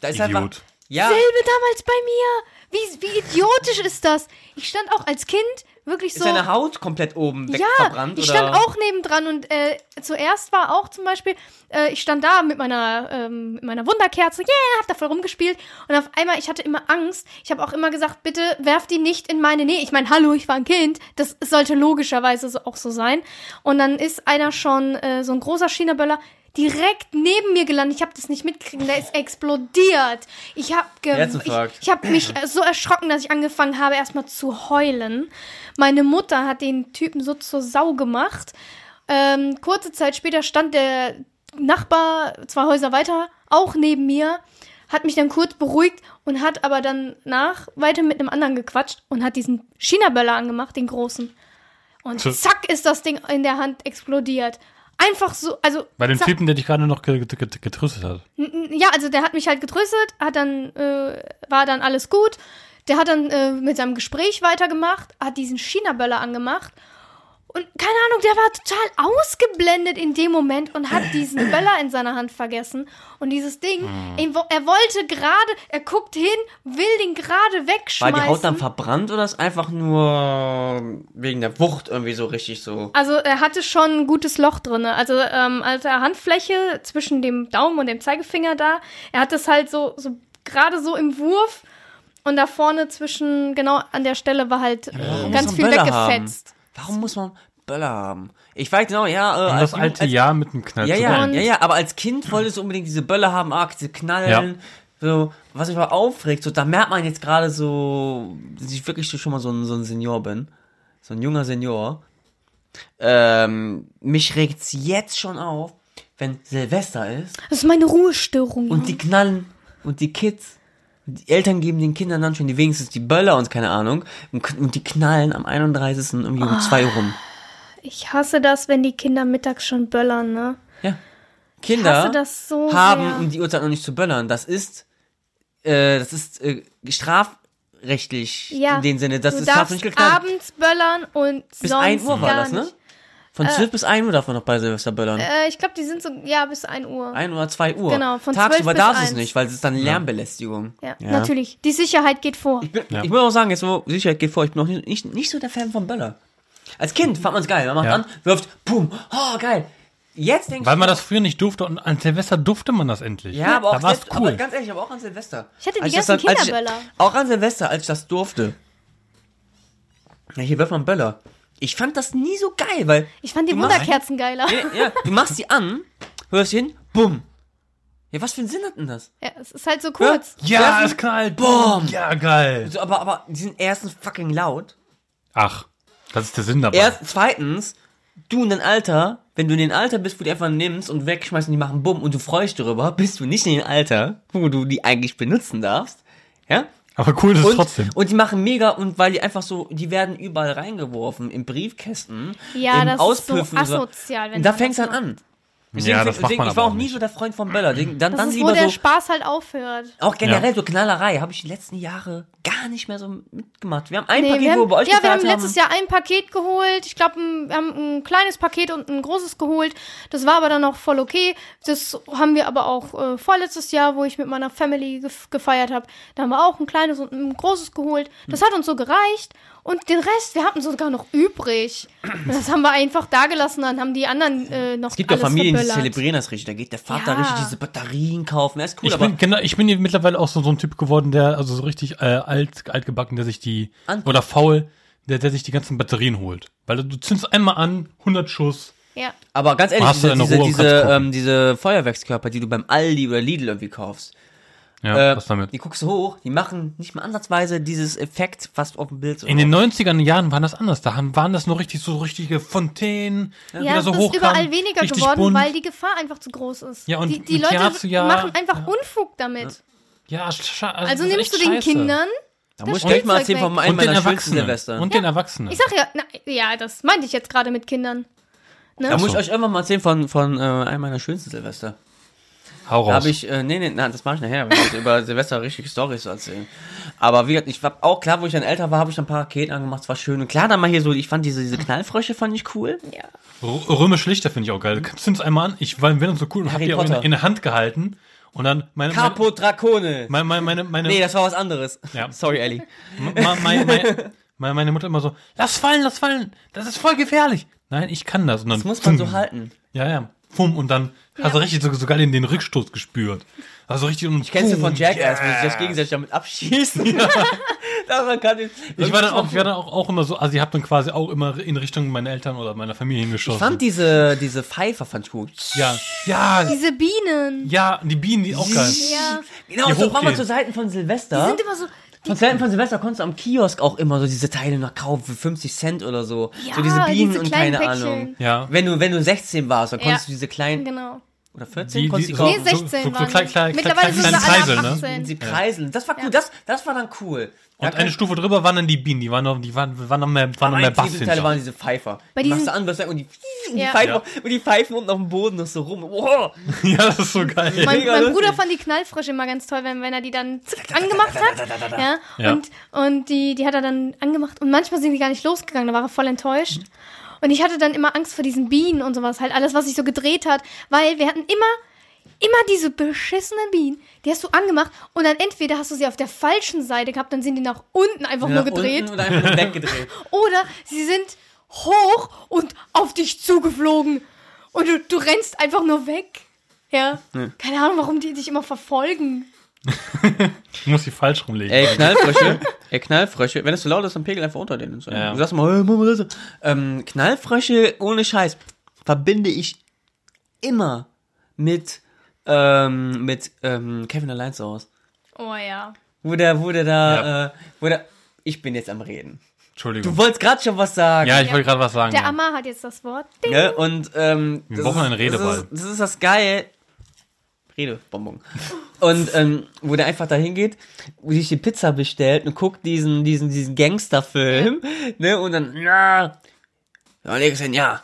Da ist Idiot. einfach, ja, Selbe damals bei mir. Wie, wie idiotisch ist das? Ich stand auch als Kind wirklich ist so. seine Haut komplett oben weg Ja, verbrannt ich oder? stand auch nebendran und äh, zuerst war auch zum Beispiel, äh, ich stand da mit meiner, ähm, mit meiner Wunderkerze, yeah, hab da voll rumgespielt und auf einmal, ich hatte immer Angst. Ich habe auch immer gesagt, bitte werf die nicht in meine Nähe. Ich meine, hallo, ich war ein Kind, das sollte logischerweise so, auch so sein. Und dann ist einer schon, äh, so ein großer China-Böller, direkt neben mir gelandet. Ich habe das nicht mitgekriegt. Der ist explodiert. Ich habe ich, ich hab mich *clears throat* so erschrocken, dass ich angefangen habe, erstmal zu heulen. Meine Mutter hat den Typen so zur Sau gemacht. Ähm, kurze Zeit später stand der Nachbar, zwei Häuser weiter, auch neben mir, hat mich dann kurz beruhigt und hat aber dann nach weiter mit einem anderen gequatscht und hat diesen China-Böller angemacht, den großen. Und zack ist das Ding in der Hand explodiert. Einfach so, also. Bei dem. Typen, der dich gerade noch ge- ge- ge- getröstet hat. Ja, also der hat mich halt getröstet, hat dann, äh, war dann alles gut. Der hat dann äh, mit seinem Gespräch weitergemacht, hat diesen China-Böller angemacht. Und keine Ahnung, der war total ausgeblendet in dem Moment und hat diesen *laughs* Böller in seiner Hand vergessen. Und dieses Ding, wo- er wollte gerade, er guckt hin, will den gerade War wegschmeißen. die Haut dann verbrannt oder ist einfach nur wegen der Wucht irgendwie so richtig so? Also er hatte schon ein gutes Loch drin. Also ähm, als er Handfläche zwischen dem Daumen und dem Zeigefinger da, er hat das halt so, so gerade so im Wurf und da vorne zwischen, genau an der Stelle war halt äh, Warum ganz viel weggefetzt. Haben? Warum muss man Böller haben? Ich weiß genau, ja, äh, als, das alte als, Jahr mit dem Knall Ja, zu ja, ja, ja, aber als Kind wolltest du unbedingt diese Böller haben, ah, diese Knallen. So, was mich mal aufregt, so, da merkt man jetzt gerade so, dass ich wirklich schon mal so ein, so ein Senior bin. So ein junger Senior. Ähm, mich regt's jetzt schon auf, wenn Silvester ist Das ist meine Ruhestörung. und die knallen und die Kids, die Eltern geben den Kindern dann schon die wenigstens die Böller und keine Ahnung und, und die knallen am 31. irgendwie um 2 Uhr rum. Ich hasse das, wenn die Kinder mittags schon böllern, ne? Ja. Kinder so haben sehr. um die Uhrzeit noch nicht zu böllern. Das ist, äh, das ist äh, strafrechtlich Ja, in dem Sinne. Das du ist darf darfst nicht geknallt. abends böllern und Bis sonst 1 Uhr war das, ne? Von 12 bis 1 Uhr darf man noch bei Silvester böllern. Äh, ich glaube, die sind so, ja, bis 1 Uhr. 1 oder 2 Uhr. Genau, von Tagsüber 12 bis darfst du es 1. nicht, weil es ist dann Lärmbelästigung. Ja, natürlich. Die Sicherheit geht vor. Ich, bin, Ja. ich muss auch sagen, jetzt so, Sicherheit geht vor, ich bin noch nicht, nicht, nicht so der Fan von Böller. Als Kind fand man es geil. Man macht Ja. an, wirft, pum, oh, geil. Jetzt denkst Weil du, man das früher nicht durfte und an Silvester durfte man das endlich. ja, aber auch da selbst, cool. aber ganz ehrlich, aber auch an Silvester. Ich hatte die Als ganzen ich- Kinderböller. Auch an Silvester, als ich das durfte. Ja, hier wirft man Böller. Ich fand das nie so geil, weil Ich fand die Wunderkerzen geiler. ja, ja, du machst die an, hörst hin, bumm. Ja, was für einen Sinn hat denn das? Ja, es ist halt so kurz. ja, werfen- es knallt. Boom. Ja, geil. So, aber, aber die sind erstens fucking laut. Ach, das ist der Sinn dabei. Erst, zweitens, du in dein Alter, wenn du in den Alter bist, wo du die einfach nimmst und wegschmeißt und die machen bumm und du freust dich darüber, bist du nicht in dem Alter, wo du die eigentlich benutzen darfst. Ja? aber cool ist es Und, trotzdem. und die machen mega und weil die einfach so, die werden überall reingeworfen, in Briefkästen, Ja, im das ist so Auspüffen und asozial, wenn Und da fängt's dann an. Ja, das macht man ich war auch nie nicht. so der Freund von Böller. Dann, dann Das ist, wo lieber der so, Spaß halt aufhört. auch generell Ja. so Knallerei, habe ich die letzten Jahre gar nicht mehr so mitgemacht. Wir haben ein Nee, Paket, wir wo wir haben, bei euch ja, wir haben letztes Jahr ein Paket geholt. Ich glaube, wir haben ein kleines Paket und ein großes geholt. Das war aber dann auch voll okay. Das haben wir aber auch äh, vorletztes Jahr, wo ich mit meiner Family gef gefeiert habe. Da haben wir auch ein kleines und ein großes geholt. Das hat uns so gereicht. Und den Rest, wir hatten sogar noch übrig. Und das haben wir einfach da gelassen. Dann haben die anderen äh, noch Es gibt ja Familien, die verböllert. zelebrieren das richtig. Da geht der Vater Ja. richtig diese Batterien kaufen. Das ist cool, Ich aber bin, genau, ich bin mittlerweile auch so, so ein Typ geworden, der, also so richtig äh, alt, altgebacken, der sich die, An- oder faul, der, der sich die ganzen Batterien holt. Weil du zündest einmal an, 100 Schuss. Ja. Aber ganz ehrlich, diese, diese, diese, ähm, diese Feuerwerkskörper, die du beim Aldi oder Lidl irgendwie kaufst, Ja, äh, was damit? die guckst du hoch, die machen nicht mal ansatzweise dieses Effekt fast auf dem Bild. So In den 90er Jahren waren das anders. Da haben, waren das noch richtig so richtige Fontänen, die Ja, es so ist hochkamen. überall weniger geworden, bunt. weil die Gefahr einfach zu groß ist. Ja, und die, die Leute Yasu-Ja- machen einfach Unfug damit. Ja, Also das ist nimmst du den scheiße. Kindern. Da das muss ich gleich mal erzählen von einem meiner schönsten Erwachsenen. Silvester. Und den Erwachsenen. Ich sag ja, na, ja, das meinte ich jetzt gerade mit Kindern. Ne? Da muss ich euch irgendwann mal erzählen von, von äh, einem meiner schönsten Silvester. Hau raus. habe ich, äh, nee, nee, nein, das mache ich nachher, wenn ich über *laughs* Silvester richtige Storys erzählen. Aber wie gesagt, ich war auch klar, wo ich dann älter war, habe ich dann ein paar Raketen angemacht, es war schön. Und klar, dann mal hier so, ich fand diese, diese Knallfrösche fand ich cool. Ja. R- Römische Lichter finde ich auch geil. Du zündest einmal an. Ich war wenn so cool und hab Harry die auch in, in der Hand gehalten. Und dann meine, meine, Capo Dracone. meine, meine, meine, meine, Nee, das war was anderes. Ja. *laughs* Sorry, Ellie. Ma- meine, meine, *laughs* meine, meine Mutter immer so, lass fallen, lass fallen, das ist voll gefährlich. Nein, ich kann das. Und dann, Das muss man so halt- halten. Ja, ja. Pum, und dann hast du richtig so, sogar den, den Rückstoß gespürt. Also richtig und Ich kennst du von Jackass, wo sie sich gegenseitig damit abschießen. *laughs* Daran kann ich. Ich war dann auch, ich war dann auch, auch immer so, also ich habe dann quasi auch immer in Richtung meiner Eltern oder meiner Familie hingeschossen. Ich fand diese, diese Pfeifer fand ich gut. ja, ja, Diese Bienen. ja, die Bienen, die auch geil. Ja. Genau, Die so mach mal hochgehen. zu Seiten von Die Silvester. sind immer so. Von Seiten von Silvester konntest du am Kiosk auch immer so diese Teile noch kaufen für 50 Cent oder so. Ja, so diese Bienen diese und keine Päckchen. Ahnung. Ja. Wenn du, wenn du 16 warst, dann konntest Ja. du diese kleinen, Genau. oder 14, Die- konntest die- du so- Nee, kaufen. 16 so- so waren klein- die. klein- Mittlerweile klein- sind sie kleine Kreisel, ne? 18. Sie preiseln. Das war cool. Das, das war dann cool. Und eine Stufe drüber waren dann die Bienen, die waren noch, die waren, waren noch mehr, waren noch mehr Bass hinter. waren diese Pfeifer. Bei Die machst du an, was und die, und die Ja. Pfeifen, Ja. und die Pfeifen unten auf dem Boden noch so rum. Wow. *laughs* Ja, das ist so geil. Mein, Mega mein lustig. Bruder fand die Knallfrische immer ganz toll, wenn, wenn er die dann zick angemacht hat. *laughs* Ja, Ja. und, und die, die hat er dann angemacht. Und manchmal sind die gar nicht losgegangen, da war er voll enttäuscht. Und ich hatte dann immer Angst vor diesen Bienen und sowas, halt alles, was sich so gedreht hat, weil wir hatten immer, immer diese beschissenen Bienen, die hast du angemacht und dann entweder hast du sie auf der falschen Seite gehabt, dann sind die nach unten einfach nur Nach gedreht. unten Und einfach nur weggedreht. *laughs* Oder sie sind hoch und auf dich zugeflogen. Und du, du rennst einfach nur weg. Ja. Keine Ahnung, warum die dich immer verfolgen. Ich *laughs* muss die falsch rumlegen. Ey, Knallfrösche. *laughs* Ey, Knallfrösche. Wenn es zu laut ist, dann pegel einfach unter denen. So. Ja. Du sagst mal, hey, mach mal das. Ähm, Knallfrösche, ohne Scheiß, verbinde ich immer mit, ähm, mit, ähm, Kevin allein zu Hause. Oh ja. Wo der, wo der da, Ja. äh, wo der, ich bin jetzt am Reden. Entschuldigung. Du wolltest gerade schon was sagen. ja, ich wollte gerade was sagen. Der ja. Amar hat jetzt das Wort. Ding. Ne? Und ähm, Wir das brauchen ist- einen Redeball. Das ist, das ist das Geil. Redebonbon. *laughs* Und ähm, wo der einfach da hingeht, wo sich die Pizza bestellt und guckt diesen, diesen, diesen Gangsterfilm, ne? Und dann, na, ja, Alexen, ja.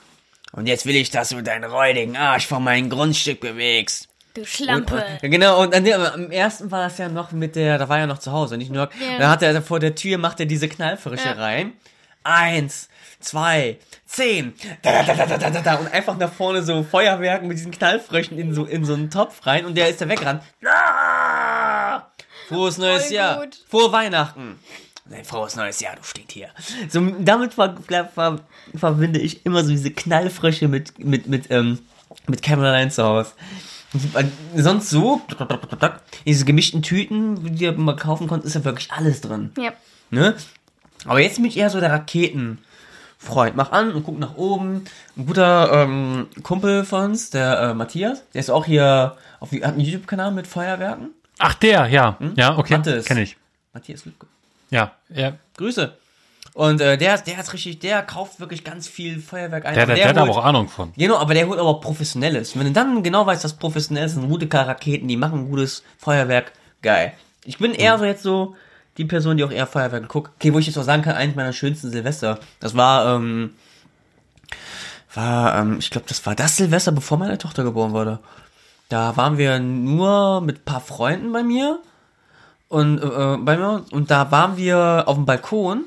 Und jetzt will ich, dass du deinen räudigen Arsch von meinem Grundstück bewegst. Du Schlampe. und, genau, und dann, ja, am ersten war das ja noch mit der, da war ja noch zu Hause, nicht nur, Ja. da hat er vor der Tür, macht er diese Knallfrische Ja. rein. Eins, zwei, zehn. Da, da, da, da, da, da, da. Und einfach nach vorne so Feuerwerken mit diesen Knallfröschen in so, in so einen Topf rein und der ist da weggerannt. Ah! Frohes neues Voll Jahr. gut. Frohe Weihnachten. Ein frohes neues Jahr, du steht hier. So, damit ver ver verbinde ich immer so diese Knallfrösche mit, mit, mit, ähm, mit Caroline zu Hause. Sonst so, diese gemischten Tüten, die man kaufen konnte, ist ja wirklich alles drin. Ja. Ne? Aber jetzt bin ich eher so der Raketenfreund. Mach an und guck nach oben. Ein guter ähm, Kumpel von uns, der äh, Matthias, der ist auch hier auf hat einen YouTube-Kanal mit Feuerwerken. Ach, der, ja. Hm? Ja, okay. Mattes. Kenn ich. Matthias Lübke. Ja, ja. Grüße. Und äh, der, der ist richtig, der kauft wirklich ganz viel Feuerwerk ein. Der, Aber der, der hat aber holt- auch Ahnung von. Genau, aber der holt aber auch professionelles. Wenn du dann genau weißt, was professionell sind gute Raketen, die machen gutes Feuerwerk, geil. Ich bin eher so jetzt so die Person, die auch eher Feuerwerke guckt. Okay, wo ich jetzt auch sagen kann, eines meiner schönsten Silvester. Das war, ähm, war, ähm, ich glaube, das war das Silvester, bevor meine Tochter geboren wurde. Da waren wir nur mit ein paar Freunden bei mir und äh, bei mir und da waren wir auf dem Balkon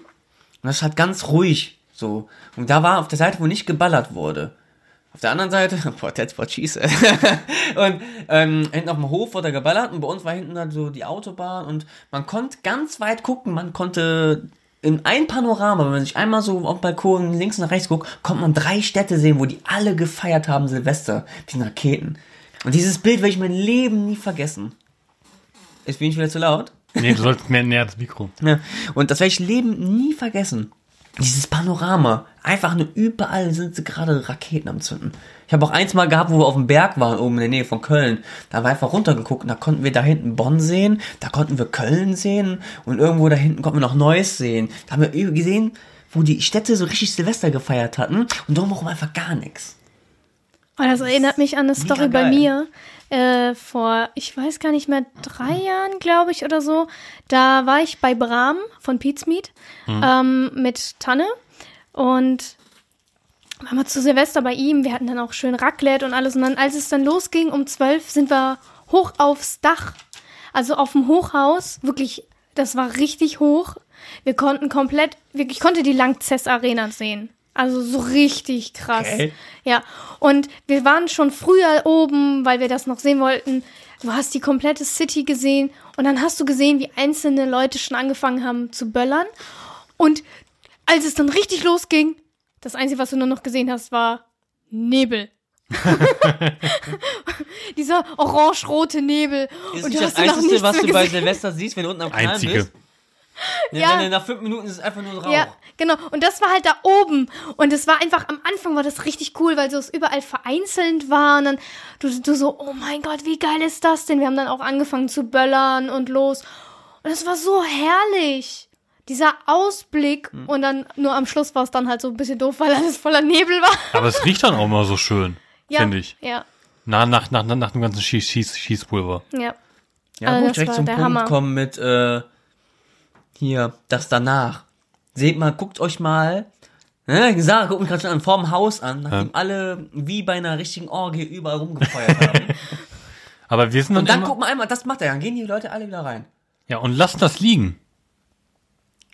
und das halt ganz ruhig so. Und da war auf der Seite, wo nicht geballert wurde. Auf der anderen Seite, *laughs* boah, that's what she said. *laughs* und ähm, hinten auf dem Hof wurde geballert und bei uns war hinten dann so die Autobahn und man konnte ganz weit gucken, man konnte in ein Panorama, wenn man sich einmal so auf Balkon links nach rechts guckt, konnte man drei Städte sehen, wo die alle gefeiert haben Silvester, diesen Raketen. Und dieses Bild werde ich mein Leben nie vergessen. Ist bin ich wieder zu laut? Nee, du sollst mehr näher das Mikro. Ja. Und das werde ich Leben nie vergessen. Dieses Panorama. Einfach nur überall sind sie gerade Raketen am Zünden. Ich habe auch eins mal gehabt, wo wir auf dem Berg waren, oben in der Nähe von Köln. Da haben wir einfach runtergeguckt und da konnten wir da hinten Bonn sehen, da konnten wir Köln sehen und irgendwo da hinten konnten wir noch Neuss sehen. Da haben wir gesehen, wo die Städte so richtig Silvester gefeiert hatten und drumherum einfach gar nichts. Oh, das erinnert mich an eine Story bei mir. Äh, vor, ich weiß gar nicht mehr, drei Jahren, glaube ich, oder so. Da war ich bei Bram von Pete's Meat ähm, mit Tanne und waren wir zu Silvester bei ihm. Wir hatten dann auch schön Raclette und alles. Und dann, als es dann losging, um zwölf, sind wir hoch aufs Dach. Also auf dem Hochhaus. Wirklich, das war richtig hoch. Wir konnten komplett, wirklich, ich konnte die Langzess Arena sehen. Also so richtig krass. Okay. Ja, und wir waren schon früher oben, weil wir das noch sehen wollten. Du hast die komplette City gesehen und dann hast du gesehen, wie einzelne Leute schon angefangen haben zu böllern. Und als es dann richtig losging, das Einzige, was du nur noch gesehen hast, war Nebel. *laughs* Dieser orange-rote Nebel. Das und ist du das hast Einzige, was du bei. Silvester siehst, wenn du unten am Kanal Einzige. bist. Ja. Ja. Du nach fünf Minuten ist es einfach nur Rauch. Ja, genau. Und das war halt da oben. Und es war einfach, am Anfang war das richtig cool, weil so es überall vereinzelt war. Und dann du, du so, oh mein Gott, wie geil ist das denn? Wir haben dann auch angefangen zu böllern und los. Und es war so herrlich. Dieser Ausblick. Hm. Und dann nur am Schluss war es dann halt so ein bisschen doof, weil alles voller Nebel war. Aber es riecht dann auch immer so schön, *laughs* Ja, finde ich. Ja, Na, nach, nach, nach dem ganzen Schieß, Schieß, Schießpulver. ja. Ja, Also gut, das direkt zum Punkt Hammer. kommen mit, äh, hier, das danach. Seht mal, guckt euch mal, ne, Sarah guckt mich gerade schon an, vorm Haus an, nachdem alle wie bei einer richtigen Orgie überall rumgefeuert haben. *laughs* Aber wir sind dann, Und dann guck mal einmal, das macht er, dann gehen die Leute alle wieder rein. ja, und lassen das liegen.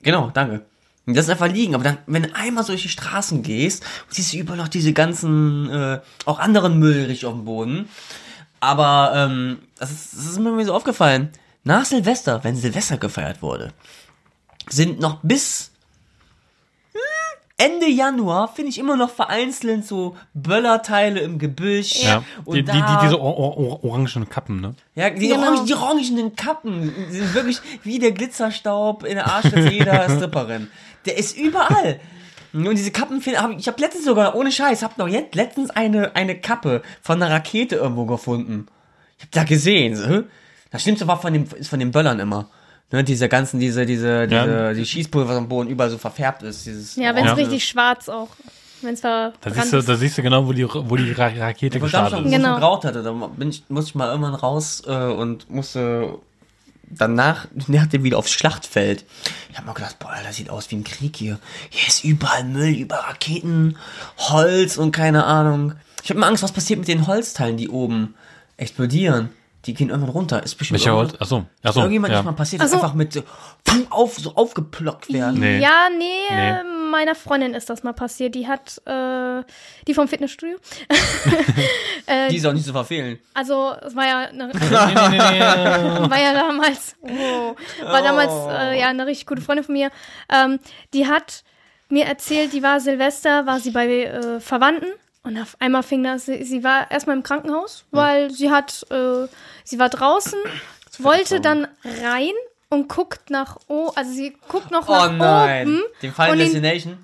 Genau, danke. Das ist einfach liegen, aber dann, wenn du einmal so durch die Straßen gehst, siehst du überall noch diese ganzen, äh, auch anderen Müll richtig auf dem Boden. Aber, ähm, das ist, das ist mir so aufgefallen. Nach Silvester, wenn Silvester gefeiert wurde, sind noch bis hm, Ende Januar, finde ich immer noch vereinzelt so Böllerteile im Gebüsch. Ja. Und Die, die, da, die, diese or or or orangenen Kappen, ne? ja, die, Genau. orangen, die orangenen Kappen die sind wirklich wie der Glitzerstaub in der Arschritze jeder *laughs* Stripperin. Der ist überall. Und diese Kappen, find- hab ich ich habe letztens sogar, ohne Scheiß, hab noch jetzt letztens eine, eine Kappe von einer Rakete irgendwo gefunden. Ich hab da gesehen. So. Das Schlimmste war von dem, ist von den Böllern immer. Ne, diese ganzen, diese, diese, Ja. diese, die Schießpulver am Boden überall so verfärbt ist. Dieses Ja, wenn es Ja. richtig schwarz auch. Wenn es Da verbrannt siehst, du, ist. da siehst du genau, wo die, wo die Ra Rakete Ich glaube, gestartet wo ist. ich Genau. gebraucht hatte, da bin ich, musste ich mal irgendwann raus äh, und musste danach, nachdem wieder aufs Schlachtfeld. Ich habe mir gedacht, boah, das sieht aus wie ein Krieg hier. Hier ist überall Müll, überall Raketen, Holz und keine Ahnung. Ich habe mir Angst, was passiert mit den Holzteilen, die oben explodieren. Die gehen irgendwann runter. Ist bestimmt Welcher Holz? Achso, achso. Irgendjemand ja. nicht mal passiert, dass so. einfach mit so, auf, so aufgeplockt werden. Nee. Ja, nee, Nee. ähm, meiner Freundin ist das mal passiert. Die hat, äh, die vom Fitnessstudio. *laughs* Die ist auch nicht zu verfehlen. Also, es war ja eine, *laughs* Nee, nee, nee, nee. *laughs* war ja damals, oh, war damals äh, ja eine richtig gute Freundin von mir. Ähm, die hat mir erzählt, die war Silvester, war sie bei äh, Verwandten und auf einmal fing das, sie, sie war erstmal im Krankenhaus, weil sie hat, äh, sie war draußen, wollte dann rein und guckt nach oben, also sie guckt noch Oh nach nein. oben. Den Final und in, Destination.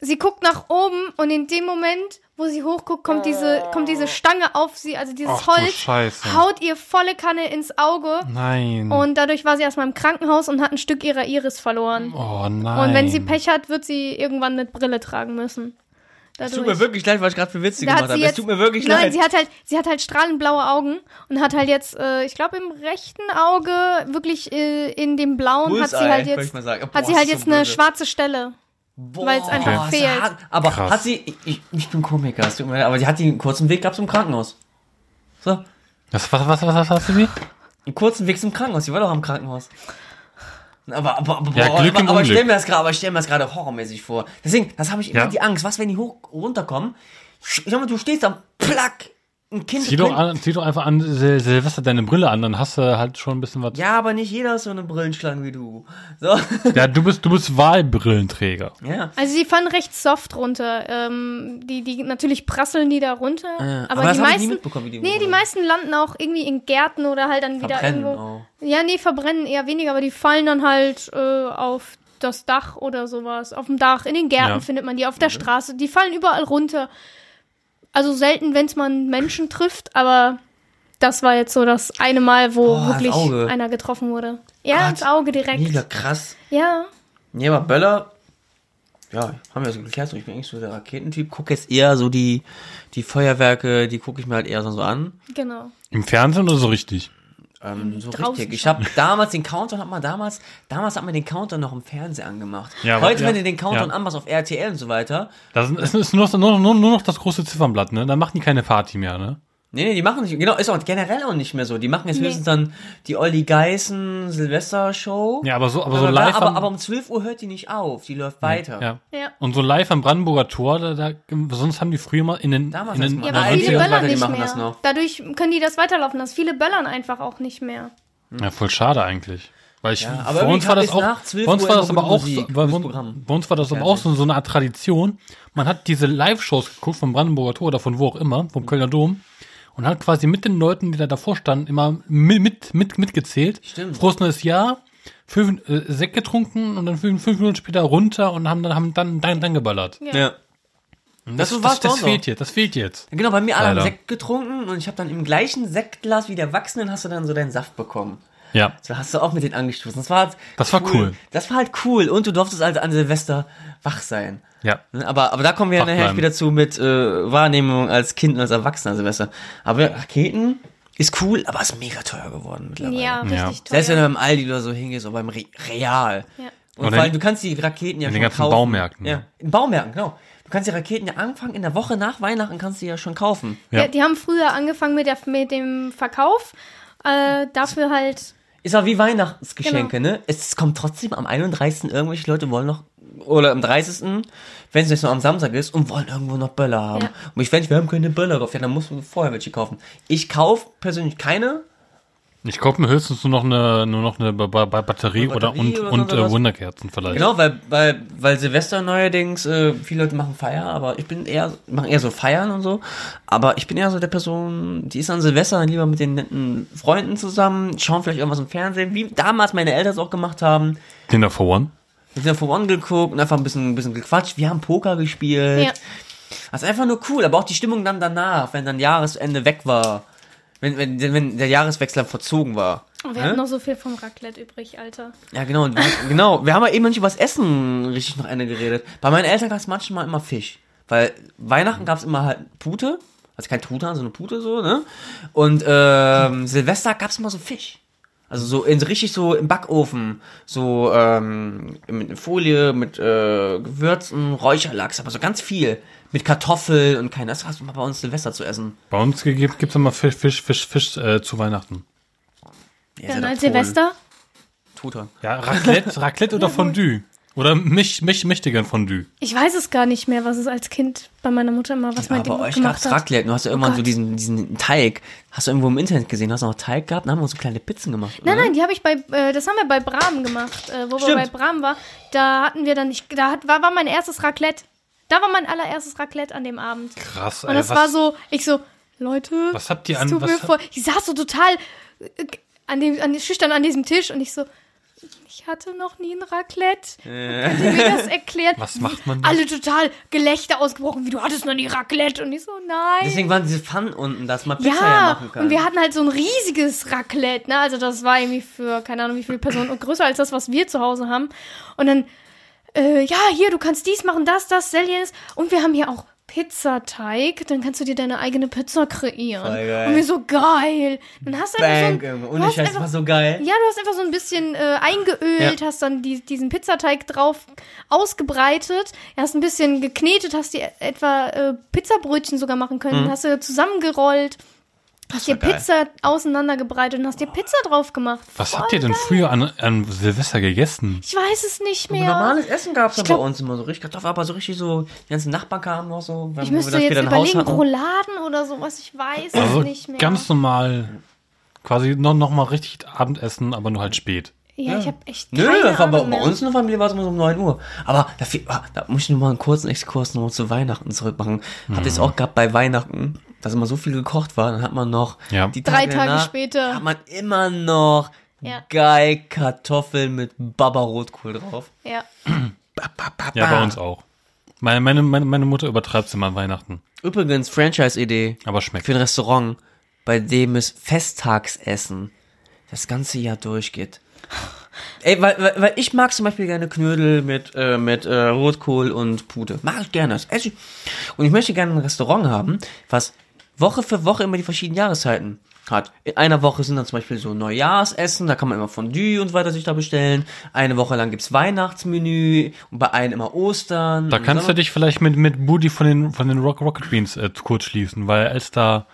sie guckt nach oben und in dem Moment, wo sie hochguckt, kommt diese, kommt diese Stange auf sie, also dieses Ach Holz, Scheiße. haut ihr volle Kanne ins Auge. Nein. Und dadurch war sie erstmal im Krankenhaus und hat ein Stück ihrer Iris verloren. oh nein. Und wenn sie Pech hat, wird sie irgendwann eine Brille tragen müssen. Es Dadurch. tut mir wirklich leid, was ich gerade für Witze Da hat gemacht sie habe. Es jetzt- tut mir wirklich Nein, leid. sie hat halt, sie hat halt strahlend blaue Augen und hat halt jetzt, äh, ich glaube im rechten Auge wirklich äh, in dem blauen hat sie Bullseye, halt jetzt, mal sagen. hat Boah, sie halt ist so jetzt eine schwarze Stelle. Boah, weil es einfach ist fehlt. hart. Aber Krass. hat sie, ich, ich bin Komiker, es tut mir leid, aber die hat die einen kurzen Weg gehabt zum Krankenhaus. So, Was, was, was, was, was hast du wie? einen kurzen Weg zum Krankenhaus. Die war doch am Krankenhaus. Aber, aber, aber, Ja, boah, Glück aber, aber stell mir das gerade, aber stell mir das gerade horrormäßig vor. Deswegen, das habe ich immer Ja. die Angst. Was, wenn die hoch runterkommen? Schau mal, du stehst am Plack, ein Kind. Zieh doch, an, zieh doch einfach an Sil Silvester deine Brille an, dann hast du halt schon ein bisschen was. Ja, aber nicht jeder ist so eine Brillenschlange wie du. So. *laughs* Ja, du bist, du bist Wahlbrillenträger. ja. Also sie fallen recht soft runter. Ähm, die, die, natürlich prasseln die da runter. Äh, aber, aber das die hab ich nie meisten, mitbekommen, wie die nee, die meisten landen auch irgendwie in Gärten oder halt dann wieder Verbrennen irgendwo. auch. Ja, nee, verbrennen eher weniger, aber die fallen dann halt äh, auf das Dach oder sowas. Auf dem Dach, in den Gärten Ja. findet man die, auf der Straße. Die fallen überall runter. Also selten, wenn es man Menschen trifft, aber das war jetzt so das eine Mal, wo Boah, wirklich einer getroffen wurde. Ja, Gott. ins Auge direkt. Mega krass. Ja. Nee, aber Böller, ja, haben wir so geklärt, so, ich bin eigentlich so der Raketentyp, gucke jetzt eher so die, die Feuerwerke, die gucke ich mir halt eher so an. Genau. Im Fernsehen oder so richtig? Ähm, so Draußen richtig. Ich habe damals den Countdown, hat man damals, damals hat man den Countdown noch im Fernsehen angemacht. Ja, aber- Heute, ja, wenn du den Countdown ja. anmachst auf RTL und so weiter, Das ist, ist nur, noch, nur, nur, nur noch das große Ziffernblatt, ne? Da machen die keine Party mehr, ne? Nee, nee, die machen nicht, genau, ist auch generell auch nicht mehr so. Die machen jetzt Nee. höchstens dann die Olli Geißen Silvester-Show. Ja, aber so, aber so live. aber, am- aber um 12 Uhr hört die nicht auf, die läuft weiter. ja. Ja. Und so live am Brandenburger Tor, da, da, sonst haben die früher mal in den, Damals in den hat's Ja, mal- aber Nein, viele die böllern weiter, die nicht machen mehr. das noch. Dadurch können die das weiterlaufen lassen. Viele böllern einfach auch nicht mehr. Ja, voll schade eigentlich. Weil ich, Ja, aber bei uns war das auch, nach 12 bei uns Uhr war das aber auch, Musik, so, bei, bei uns war das aber auch so, so eine Art Tradition. Man hat diese Live-Shows geguckt vom Brandenburger Tor oder von wo auch immer, vom Kölner Dom. Und hat quasi mit den Leuten, die da davor standen, immer mit, mit, mit mitgezählt. Stimmt. Frohes neues Jahr, fünf, äh, Sekt getrunken und dann fünf, fünf Minuten später runter und haben dann, haben dann, dann, dann geballert. Ja. Ja. Das das, war's das, das fehlt jetzt, das fehlt jetzt. Genau, bei mir alle haben. Sekt getrunken und ich habe dann im gleichen Sektglas wie der Erwachsenen hast du dann so deinen Saft bekommen. Ja. So hast du auch mit denen angestoßen. Das war halt Das war cool. Das war halt cool und du durftest also an Silvester wach sein. Ja. Ne, Aber, aber da kommen wir Wach nachher wieder zu mit äh, Wahrnehmung als Kind und als Erwachsener Silvester. Aber Raketen ist cool, aber ist mega teuer geworden mittlerweile. Ja, richtig Ja. teuer. Selbst wenn du beim Aldi oder so hingehst oder beim Re Real. Ja. Und Oder vor allem, du kannst die Raketen ja in schon den ganzen kaufen. Baumärkten. Ja, in Baumärkten, genau. Du kannst die Raketen ja anfangen, in der Woche nach Weihnachten kannst du die ja schon kaufen. Ja. Ja. Die haben früher angefangen mit, der, mit dem Verkauf. Äh, dafür halt. Ist auch wie Weihnachtsgeschenke, Genau. ne? Es kommt trotzdem am 31. irgendwelche Leute wollen noch, oder am 30., wenn es nicht nur am Samstag ist, und wollen irgendwo noch Böller haben. Ja. Und ich wenn wir haben keine Böller drauf, ja, dann musst du vorher welche kaufen. Ich kaufe persönlich keine. Ich kaufe mir höchstens nur noch eine, nur noch eine ba ba ba Batterie, Eine oder Batterie und, oder und äh. Wunderkerzen vielleicht. Genau, weil, weil, weil Silvester neuerdings, äh, viele Leute machen Feier, aber ich bin eher, machen eher so Feiern und so. Aber ich bin eher so der Person, die ist an Silvester dann lieber mit den netten Freunden zusammen, schauen vielleicht irgendwas im Fernsehen, wie damals meine Eltern es auch gemacht haben. Dinner for One. Wir sind ja For One geguckt und einfach ein bisschen, ein bisschen gequatscht. Wir haben Poker gespielt. Ja. Das ist einfach nur cool, aber auch die Stimmung dann danach, wenn dann Jahresende weg war. Wenn, wenn, wenn der Jahreswechsel verzogen war. Oh, wir Hä? haben noch so viel vom Raclette übrig, Alter. Ja, genau, und wir, genau. Wir haben ja eben noch nicht über das Essen richtig noch eine geredet. Bei meinen Eltern gab es manchmal immer Fisch. Weil Weihnachten gab es immer halt Pute. Also kein Truthahn, sondern Pute so, ne? Und ähm, Silvester gab es immer so Fisch. Also so in richtig so im Backofen, so ähm, mit Folie, mit äh, Gewürzen, Räucherlachs, aber so ganz viel. Mit Kartoffeln und kein, das hast du mal bei uns Silvester zu essen. Bei uns gibt es immer Fisch, Fisch, Fisch, Fisch äh, zu Weihnachten. Ja, Dann seid als. Silvester. Truthahn. Ja, Raclette, *laughs* Raclette oder Fondue. Oder mich, mich möchte gern Fondue. Ich weiß es gar nicht mehr, was es als Kind bei meiner Mutter immer, was mein Aber Ding euch gemacht gab's hat. Raclette. Du hast ja irgendwann so Gott. diesen, diesen Teig. Hast du irgendwo im Internet gesehen? Hast du noch Teig gehabt? Dann haben wir so kleine Pizzen gemacht. Nein, oder? nein, die habe ich bei, äh, das haben wir bei Bram gemacht, äh, wo wir Stimmt. bei Bram war. Da hatten wir dann nicht, da hat, war, war mein erstes Raclette. Da war mein allererstes Raclette an dem Abend. Krass, Und ey, das was, war so, ich so, Leute, Was habt ihr an- tut was mir voll, ich saß so total äh, an dem, an, schüchtern an diesem Tisch und ich so, ich hatte noch nie ein Raclette. Könnt ihr mir das erklären? Was macht man da? Alle total Gelächter ausgebrochen, wie du hattest noch nie Raclette. Und ich so, nein. Deswegen waren diese Pfannen unten, dass man Pizza ja, Ja, machen kann. und wir hatten halt so ein riesiges Raclette, ne? Also das war irgendwie für, keine Ahnung, wie viele Personen und größer als das, was wir zu Hause haben. Und dann, äh, ja, hier, du kannst dies machen, das, das, seljenes. Und wir haben hier auch Pizzateig. Dann kannst du dir deine eigene Pizza kreieren. Voll geil. Und wir so, geil. Dann hast du einfach so Bang, ein, Ohne Scheiß, einfach- war so geil. ja, du hast einfach so ein bisschen äh, eingeölt, Ja. hast dann die, diesen Pizzateig drauf ausgebreitet, hast ein bisschen geknetet, hast dir etwa äh, Pizzabrötchen sogar machen können, hast du zusammengerollt, hast dir Mhm. geil. Pizza auseinandergebreitet und hast dir Pizza drauf gemacht. was Voll habt ihr denn geil. früher an, an Silvester gegessen? Ich weiß es nicht mehr. Normales Essen gab's dann glaub- bei uns immer so richtig Kartoffeln, aber so richtig so, die ganzen Nachbarn kamen noch so, wenn ich müsste wir jetzt überlegen. Rouladen oder sowas, ich weiß Also es nicht mehr. ganz normal, quasi noch, noch mal richtig Abendessen, aber nur halt spät. ja, ich habe echt Nö, keine das war bei, bei uns in der Familie war es immer so um 9 Uhr. Aber da, ah, da muss ich noch mal einen kurzen Exkurs noch zu Weihnachten zurück machen. Habt ihr es auch gehabt bei Weihnachten, dass immer so viel gekocht war, dann hat man noch Ja. die Drei Tage danach später. hat man immer noch Ja. geil Kartoffeln mit Baba Rotkohl drauf. Ja. Ba, ba, ba, Ja, bei uns auch. Meine, meine, meine, meine Mutter übertreibt es immer an Weihnachten. Übrigens, Franchise-Idee Aber schmeckt. für ein Restaurant, bei dem es Festtagsessen das ganze Jahr durchgeht. Ey, weil, weil, weil ich mag zum Beispiel gerne Knödel mit, äh, mit äh, Rotkohl und Pute. Mag ich gerne. Das esse ich. Und ich möchte gerne ein Restaurant haben, was Woche für Woche immer die verschiedenen Jahreszeiten hat. In einer Woche sind dann zum Beispiel so Neujahrsessen, da kann man immer Fondue und so weiter sich da bestellen. Eine Woche lang gibt's Weihnachtsmenü und bei einem immer Ostern. Da kannst du Sommer- dich vielleicht mit, mit Budi von den, von den Rock, Rocket Beans äh, kurz schließen, weil als da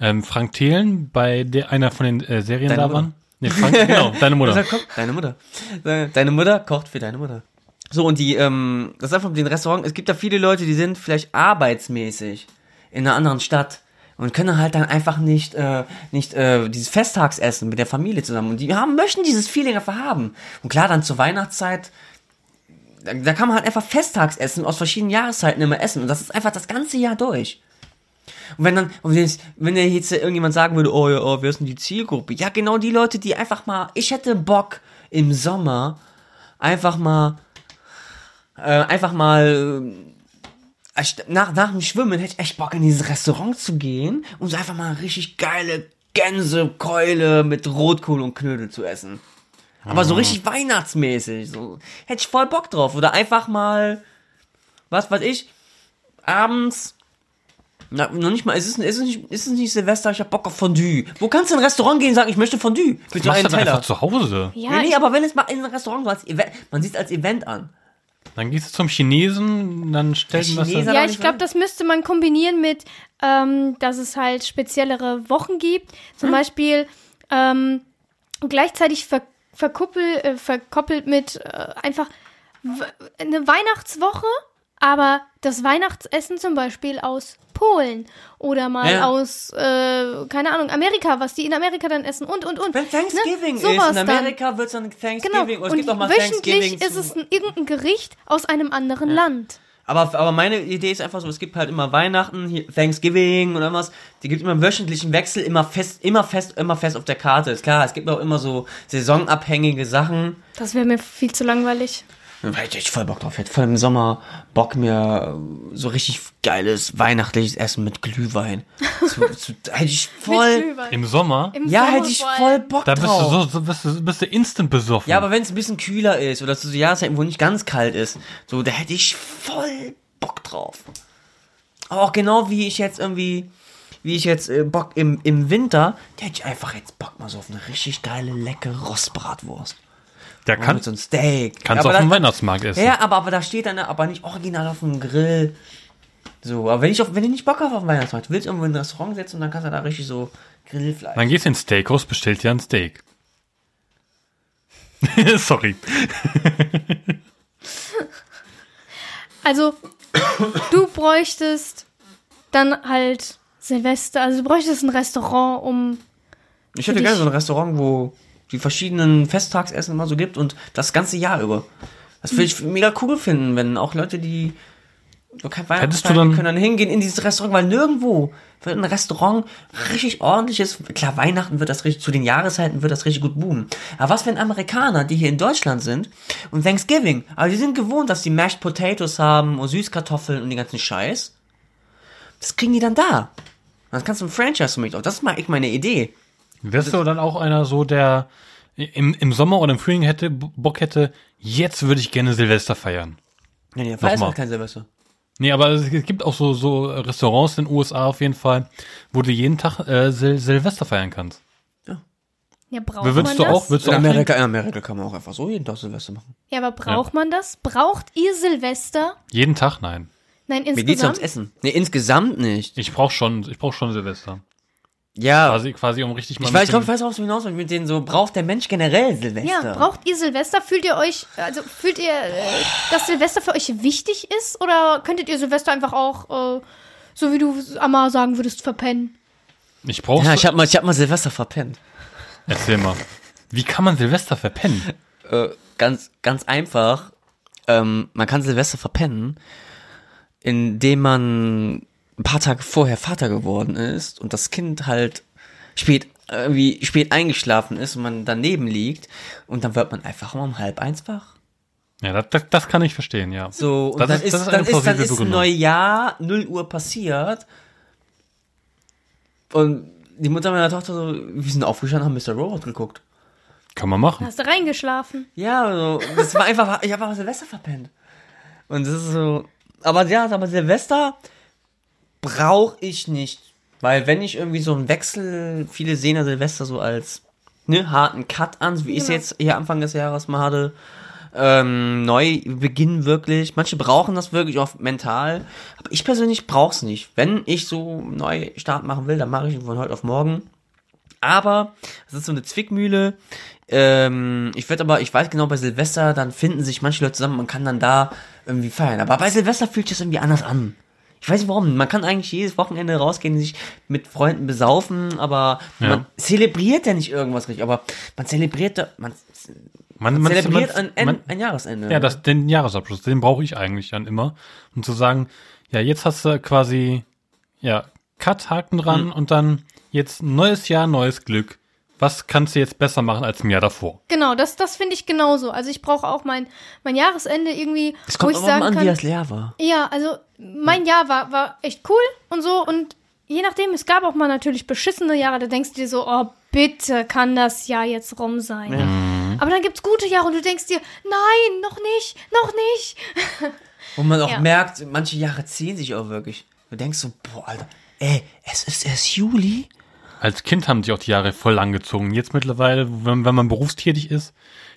ähm, Frank Thelen bei der, einer von den äh, Serien Deine da waren. Nee, Frank, *laughs* genau, deine Mutter. Deine Mutter. Deine Mutter kocht für deine Mutter. So, und die, ähm, das ist einfach mit den Restaurants, es gibt da viele Leute, die sind vielleicht arbeitsmäßig in einer anderen Stadt und können halt dann einfach nicht, äh, nicht, äh, dieses Festtagsessen mit der Familie zusammen. Und die haben, möchten dieses Feeling einfach haben. Und klar, dann zur Weihnachtszeit, da, da kann man halt einfach Festtagsessen aus verschiedenen Jahreszeiten immer essen. Und das ist einfach das ganze Jahr durch. Und wenn dann, wenn dir jetzt irgendjemand sagen würde, oh ja, oh, wer ist denn die Zielgruppe? Ja, genau die Leute, die einfach mal, ich hätte Bock im Sommer einfach mal, äh, einfach mal, nach, nach dem Schwimmen hätte ich echt Bock in dieses Restaurant zu gehen und so einfach mal richtig geile Gänsekeule mit Rotkohl und Knödel zu essen. Aber so richtig weihnachtsmäßig, so, hätte ich voll Bock drauf. Oder einfach mal, was weiß ich, abends, na, noch nicht mal, ist es, ist es, nicht, ist es nicht Silvester, ich hab Bock auf Fondue. Wo kannst du in ein Restaurant gehen und sagen, ich möchte Fondue? Bitte Machst einen du einfach zu Hause. Ja, nee, nee, aber wenn es mal in ein Restaurant so als Event, man sieht es als Event an. Dann gehst du zum Chinesen, dann stellt man das ja, ich glaube, das müsste man kombinieren mit, ähm, dass es halt speziellere Wochen gibt. Zum Beispiel ähm, gleichzeitig ver verkuppel, äh, verkoppelt mit äh, einfach eine Weihnachtswoche, aber das Weihnachtsessen zum Beispiel aus Polen oder mal Ja. aus, äh, keine Ahnung, Amerika, was die in Amerika dann essen und, und, und. Wenn Thanksgiving Ne? ist, Sowas in. Amerika wird es dann Thanksgiving, Genau, oder es und gibt auch mal wöchentlich ist es ein, irgendein Gericht aus einem anderen Land. Aber, aber meine Idee ist einfach so, es gibt halt immer Weihnachten, Thanksgiving oder was. Die gibt immer einen wöchentlichen Wechsel, immer fest, immer fest, immer fest auf der Karte. Ist klar, es gibt auch immer so saisonabhängige Sachen. Das wäre mir viel zu langweilig. Da hätte ich voll Bock drauf. Ich hätte voll im Sommer Bock mir äh, so richtig geiles weihnachtliches Essen mit Glühwein. *laughs* Zu, zu, hätte ich voll. Im Sommer, Im Ja, Sommer hätte ich voll Bock da bist du drauf. so, so bist du, bist du instant besoffen. Ja, aber wenn es ein bisschen kühler ist oder zu so Jahreszeiten, wo nicht ganz kalt ist, so, da hätte ich voll Bock drauf. Aber auch genau wie ich jetzt irgendwie, wie ich jetzt äh, Bock im, im Winter, da hätte ich einfach jetzt Bock mal so auf eine richtig geile, leckere Rostbratwurst. Der kann, mit so einem Steak. kannst du Aber auf dem Weihnachtsmarkt essen. Ja, aber, aber da steht dann aber nicht original auf dem Grill. So, aber wenn ich, auf, wenn ich nicht Bock habe auf den Weihnachtsmarkt, willst du irgendwo in ein Restaurant setzen und dann kannst du da richtig so Grillfleisch. Dann gehst du ins Steakhouse, bestellst dir ein Steak. *laughs* Sorry. Also, du bräuchtest dann halt Silvester, also du bräuchtest ein Restaurant, um. Ich hätte gerne so ein Restaurant, wo die verschiedenen Festtagsessen immer so gibt und das ganze Jahr über. Das würde ich mega cool finden, wenn auch Leute, die so kein Weihnachten können dann hingehen in dieses Restaurant, weil nirgendwo wird ein Restaurant richtig ordentlich ist. Klar, Weihnachten wird das richtig, zu den Jahreszeiten wird das richtig gut boomen. Aber was, wenn Amerikaner, die hier in Deutschland sind und Thanksgiving, aber die sind gewohnt, dass die Mashed Potatoes haben und Süßkartoffeln und den ganzen Scheiß. Das kriegen die dann da. Dann kannst du ein Franchise für mich auf. Das ist mal echt meine Idee. Wärst du dann auch einer so, der im, im Sommer oder im Frühling hätte, Bock hätte, jetzt würde ich gerne Silvester feiern. Nee, nee, feierst mal. halt kein Silvester. Nee, aber es gibt auch so, so Restaurants in den USA auf jeden Fall, wo du jeden Tag äh, Sil Silvester feiern kannst. Ja, braucht man Würdest du das? auch, würdest du In auch Amerika, in Amerika kann man auch einfach so jeden Tag Silvester machen. Ja, aber braucht man das? Braucht ihr Silvester? jeden Tag? Nein. Nein, Mir geht's ums insgesamt. Essen. Nee, insgesamt nicht. Ich brauch schon, ich brauch schon Silvester. Ja. Quasi, quasi um richtig mal ich weiß, ich glaube, ich weiß, worauf du hinaus willst mit denen so, braucht der Mensch generell Silvester? Ja, braucht ihr Silvester? Fühlt ihr euch, also fühlt ihr, äh, dass Silvester für euch wichtig ist? Oder könntet ihr Silvester einfach auch, äh, so wie du Amma sagen würdest, verpennen? ich brauch Ja, ich hab mal, ich hab mal Silvester verpennt. Erzähl mal. Wie kann man Silvester verpennen? Äh, ganz, ganz einfach. Ähm, man kann Silvester verpennen, indem man ein paar Tage vorher Vater geworden ist und das Kind halt spät, irgendwie spät eingeschlafen ist und man daneben liegt und dann wird man einfach um halb eins wach. Ja, das, das, das kann ich verstehen, ja. So, und Das dann ist- ist, dann ist, dann ist. Neujahr, 0 Uhr passiert. Und die Mutter meiner Tochter so, wir sind aufgestanden, haben Mr. Robot geguckt. Kann man machen. Hast du reingeschlafen? Ja, also, das war einfach, ich habe einfach Silvester verpennt. Und das ist so, aber ja, aber Silvester brauche ich nicht. Weil wenn ich irgendwie so einen Wechsel, viele sehen ja Silvester so als ne, harten Cut an, wie ich es Genau. jetzt hier Anfang des Jahres mal hatte. Ähm, neu beginnen wirklich. Manche brauchen das wirklich auch mental. Aber ich persönlich brauche es nicht. Wenn ich so einen Neustart machen will, dann mache ich ihn von heute auf morgen. Aber es ist so eine Zwickmühle. Ähm, ich werde aber, ich weiß genau, bei Silvester, dann finden sich manche Leute zusammen, man kann dann da irgendwie feiern. Aber bei Silvester fühlt sich das irgendwie anders an. Ich weiß nicht warum. Man kann eigentlich jedes Wochenende rausgehen, sich mit Freunden besaufen, aber Ja. man zelebriert ja nicht irgendwas richtig. Aber man zelebriert, da- man Man, man, zelebriert man, ein, man, ein, Jahresende. Ja, das, den Jahresabschluss, den brauche ich eigentlich dann immer. Um zu sagen, ja, jetzt hast du quasi, ja, Cut, Haken dran Hm. und dann jetzt neues Jahr, neues Glück. Was kannst du jetzt besser machen als im Jahr davor? Genau, das, das finde ich genauso. Also ich brauche auch mein, mein Jahresende irgendwie, es wo kommt ich aber sagen an, kann. wie das leer war. Ja, also mein Jahr war, war echt cool und so und je nachdem, es gab auch mal natürlich beschissene Jahre, da denkst du dir so, oh, bitte kann das Jahr jetzt rum sein. Aber dann gibt's gute Jahre und du denkst dir, nein, noch nicht, noch nicht. *laughs* Wo man auch Ja. merkt, manche Jahre ziehen sich auch wirklich. Du denkst so, boah, Alter, ey, es ist erst Juli. Als Kind haben sich auch die Jahre voll angezogen. Jetzt mittlerweile, wenn, wenn man berufstätig ist,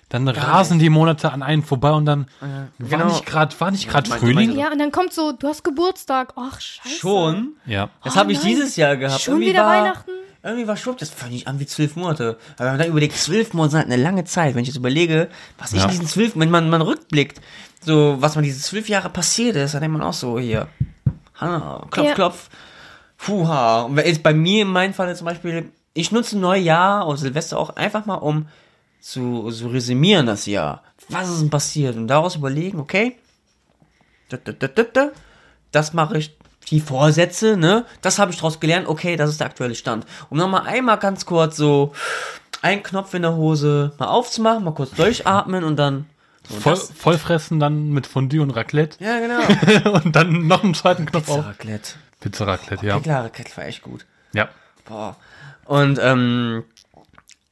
dann rasen die Monate an einen vorbei und dann war genau. nicht gerade war nicht gerade mein- Frühling. Ja, und dann kommt so, du hast Geburtstag. Ach, scheiße. Schon? Ja. Das Oh habe ich nein. dieses Jahr gehabt. Schon Irgendwie wieder war, Weihnachten? Irgendwie war schwupp, das fand ich an wie zwölf Monate. Aber wenn man dann überlegt, zwölf Monate sind halt eine lange Zeit. Wenn ich jetzt überlege, was ich Ja. in diesen zwölf, wenn man, man rückblickt, so, was man diese zwölf Jahre passiert ist, dann denkt man auch so, hier, Hanna, klopf, Ja. klopf, Und jetzt bei mir in meinem Fall zum Beispiel, ich nutze Neujahr und Silvester auch einfach mal, um zu, zu resümieren das Jahr. Was ist denn passiert? Und daraus überlegen, okay, da, da, da, da, da, das mache ich, die Vorsätze, ne? Das habe ich daraus gelernt, okay, das ist der aktuelle Stand. Um nochmal einmal ganz kurz so einen Knopf in der Hose mal aufzumachen, mal kurz durchatmen und dann. So, Voll, vollfressen dann mit Fondue und Raclette ja, genau. *laughs* und dann noch einen zweiten Knopf auf. Raclette. Pizza Raclette, ja. Klar, Raclette war echt gut. Ja. Boah. Und, ähm,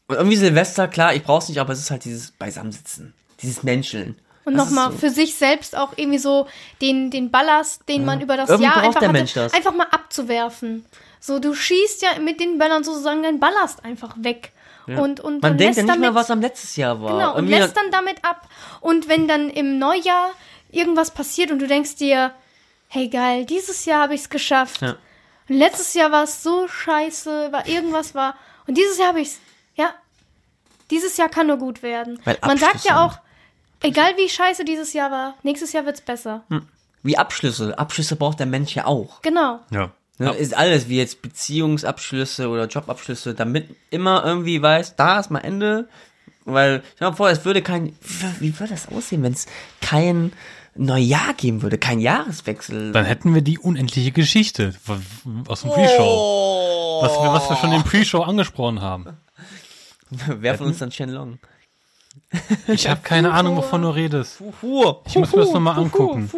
und irgendwie Silvester, klar, ich brauch's nicht, aber es ist halt dieses Beisammensitzen. Dieses Menscheln. Und nochmal so. für sich selbst auch irgendwie so den, den Ballast, den man über das Irgendwie Jahr braucht einfach der hatte, Mensch das. einfach mal abzuwerfen. So, du schießt ja mit den Böllern sozusagen deinen Ballast einfach weg. Und, und, Man und denkt ja nicht mehr, damit, was am letztes Jahr war. Genau, und Irgendwie lässt dann damit ab. Und wenn dann im Neujahr irgendwas passiert und du denkst dir, hey geil, dieses Jahr habe ich es geschafft. Ja. Und letztes Jahr war es so scheiße, war irgendwas war. Und dieses Jahr habe ich es, ja, dieses Jahr kann nur gut werden. Weil Man sagt ja auch, Egal wie scheiße dieses Jahr war, nächstes Jahr wird's besser. Wie Abschlüsse. Abschlüsse braucht der Mensch ja auch. Genau. Ja. Ne? Ist alles wie jetzt Beziehungsabschlüsse oder Jobabschlüsse, damit immer irgendwie weiß, da ist mal Ende. Weil, ich mir vor, es würde kein, wie würde das aussehen, wenn es kein Neujahr geben würde, kein Jahreswechsel? Dann hätten wir die unendliche Geschichte aus dem Pre-Show. Oh. Was, wir, was wir schon im Pre-Show angesprochen haben. *laughs* Wer von uns dann Shenlong? Ich *laughs* habe keine Ahnung, wovon du redest. Fuhu. Ich muss mir das nochmal angucken.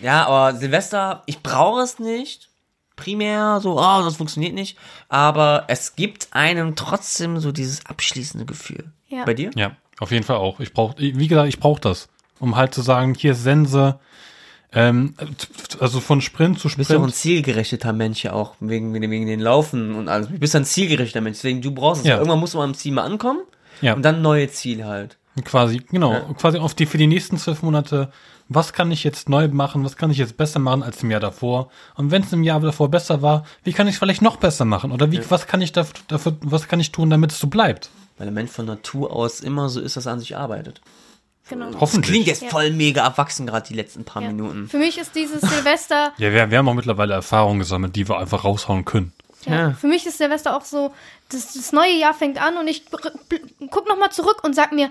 Ja, aber Silvester, ich brauche es nicht. Primär so, oh, das funktioniert nicht. Aber es gibt einem trotzdem so dieses abschließende Gefühl. Ja. Bei dir? Ja, auf jeden Fall auch. Ich brauch, wie gesagt, ich brauche das, um halt zu sagen, hier ist Sense. Ähm, also von Sprint zu Du bist ja auch ein Sprint. zielgerichteter Mensch ja auch, wegen, wegen den Laufen und alles. Du bist ein zielgerichteter Mensch, deswegen du brauchst es. Ja. Irgendwann musst du mal am Ziel mal ankommen Ja. und dann neue Ziele halt. Quasi, genau, quasi auf die für die nächsten zwölf Monate. Was kann ich jetzt neu machen? Was kann ich jetzt besser machen als im Jahr davor? Und wenn es im Jahr davor besser war, wie kann ich es vielleicht noch besser machen? Oder wie, was kann ich dafür, dafür, was kann ich tun, damit es so bleibt? Weil der Mensch von Natur aus immer so ist, dass er an sich arbeitet. Genau. Das Hoffentlich. klingt jetzt Ja. voll mega erwachsen, gerade die letzten paar Ja. Minuten. Für mich ist dieses Silvester, *laughs* Ja, wir, wir haben auch mittlerweile Erfahrungen gesammelt, die wir einfach raushauen können. ja. für mich ist Silvester auch so, das, das neue Jahr fängt an und ich guck noch mal zurück und sag mir,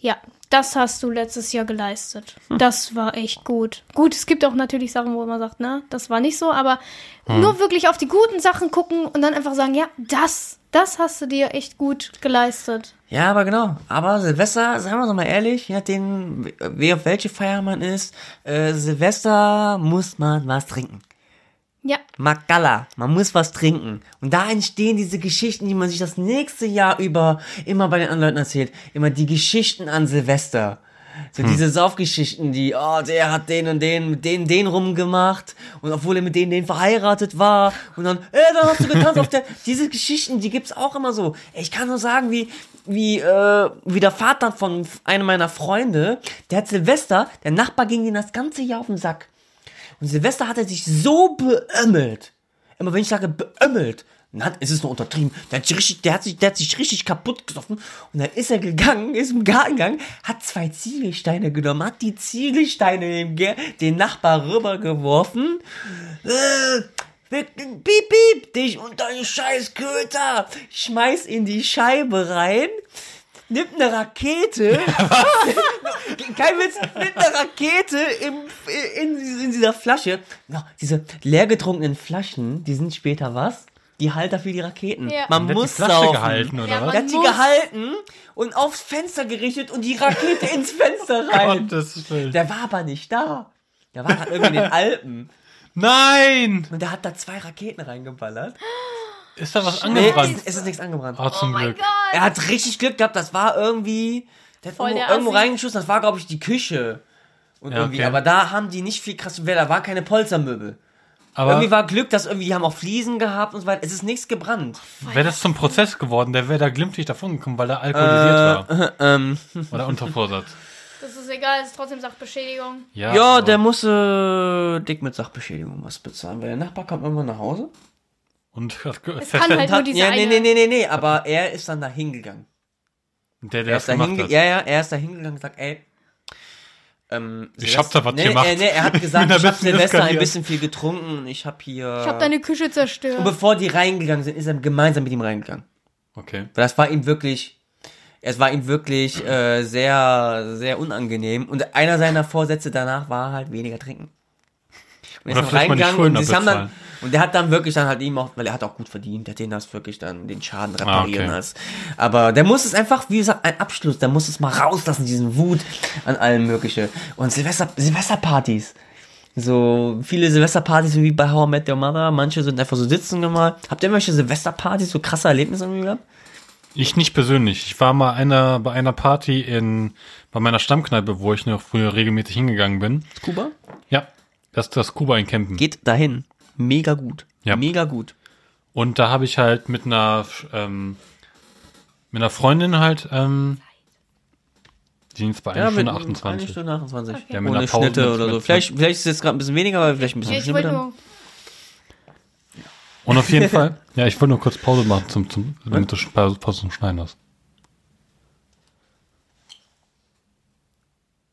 ja, das hast du letztes Jahr geleistet. Das war echt gut. Gut, es gibt auch natürlich Sachen, wo man sagt, na, das war nicht so, aber nur wirklich auf die guten Sachen gucken und dann einfach sagen, ja, das, das hast du dir echt gut geleistet. Ja, aber genau. Aber Silvester, sagen wir doch mal ehrlich, je nachdem, wie auf welche Feier man ist, äh, Silvester muss man was trinken. Ja, Magalla, man muss was trinken. Und da entstehen diese Geschichten, die man sich das nächste Jahr über immer bei den anderen Leuten erzählt. Immer die Geschichten an Silvester. So diese Saufgeschichten, die, oh, der hat den und den, mit den, den rumgemacht. Und obwohl er mit denen, den verheiratet war. Und dann, äh, dann hast du getanzt auf der, *laughs* diese Geschichten, die gibt's auch immer so. Ich kann nur sagen, wie, wie, äh, wie der Vater von einem meiner Freunde, der hat Silvester, der Nachbar ging ihm das ganze Jahr auf den Sack. Und Silvester hat er sich so beömmelt. Immer wenn ich sage beömmelt, hat, ist es nur untertrieben. Der hat, sich richtig, der, hat sich, der hat sich richtig kaputt gesoffen. Und dann ist er gegangen, ist im Garten gegangen, hat zwei Ziegelsteine genommen, hat die Ziegelsteine dem, den Nachbar rübergeworfen. Äh, piep, piep, dich und deine scheiß Köter. Schmeiß in die Scheibe rein. Nimmt eine Rakete. *laughs* Kein Witz, mit einer Rakete im, in, in dieser Flasche. Diese leergetrunkenen Flaschen, die sind später was? Die Halter für die Raketen. Ja. Man Wird muss die Flasche saufen. gehalten, oder Ja, was? Der hat die gehalten und aufs Fenster gerichtet und die Rakete ins Fenster *laughs* rein. Gottes Willen. Der war aber nicht da. Der war gerade irgendwie in den Alpen. Nein! Und der hat da zwei Raketen reingeballert. Ist da was Nee, angebrannt? es, es ist nichts angebrannt. Ah, zum Glück. Er hat richtig Glück gehabt, das war irgendwie. Der hat Voll irgendwo, der irgendwo reingeschossen, das war, glaube ich, die Küche. Und Ja, irgendwie, okay. aber da haben die nicht viel krass, da waren keine Polstermöbel. Aber irgendwie war Glück, dass irgendwie, die haben auch Fliesen gehabt und so weiter. Es ist nichts gebrannt. wäre das zum Prozess geworden, der wäre da glimpflich davon gekommen, weil er alkoholisiert war. *laughs* Ähm, Oder unter Vorsatz. das ist egal, es ist trotzdem Sachbeschädigung. Ja, ja, aber- der musste dick mit Sachbeschädigung was bezahlen, weil der Nachbar kam irgendwann nach Hause. Und hat Es kann halt nur diese ja, nee, nee, nee, nee, nee, aber er ist dann da hingegangen. der, Er der ist da gemacht hinge hat. ja, ja, er ist da hingegangen und gesagt, ey, ähm, Ich hab da was nee, gemacht. Nee, nee, er hat gesagt, *laughs* ein ich hab Silvester ein bisschen viel getrunken und ich hab hier... Ich habe deine Küche zerstört. und bevor die reingegangen sind, ist er gemeinsam mit ihm reingegangen. Okay. Weil das war ihm wirklich, es war ihm wirklich äh, sehr, sehr unangenehm. Und einer seiner Vorsätze danach war halt weniger trinken. Und er ist dann mal reingegangen und, sie haben dann, und der hat dann wirklich dann halt ihm auch, weil er hat auch gut verdient, der hat den das wirklich dann den Schaden reparieren Ah, okay. lassen. Aber der muss es einfach, wie gesagt, ein Abschluss, der muss es mal rauslassen, diesen Wut an allem mögliche. Und Silvester, Silvesterpartys. So viele Silvesterpartys wie bei How I Met Your Mother, manche sind einfach so sitzen gemalt. Habt ihr irgendwelche Silvesterpartys, so krasse Erlebnisse gehabt? Ich nicht persönlich. Ich war mal einer, bei einer Party in, bei meiner Stammkneipe, wo ich noch früher regelmäßig hingegangen bin. Kuba? Ja. Das ist das Kuba in Kempen. Geht dahin. Mega gut. Ja. Mega gut. Und da habe ich halt mit einer, ähm, mit einer Freundin halt, ähm, die sind bei einer Stunde Eine 28. Stunde 28. Ja, mit Ohne einer Pause Schnitte mit- oder so. mit- Vielleicht, vielleicht ist es jetzt gerade ein bisschen weniger, aber vielleicht ein bisschen Ja, ich nur. Und auf jeden Fall, *laughs* ja, ich wollte nur kurz Pause machen, zum, zum, damit du Pause Pause zum Schneiden hast.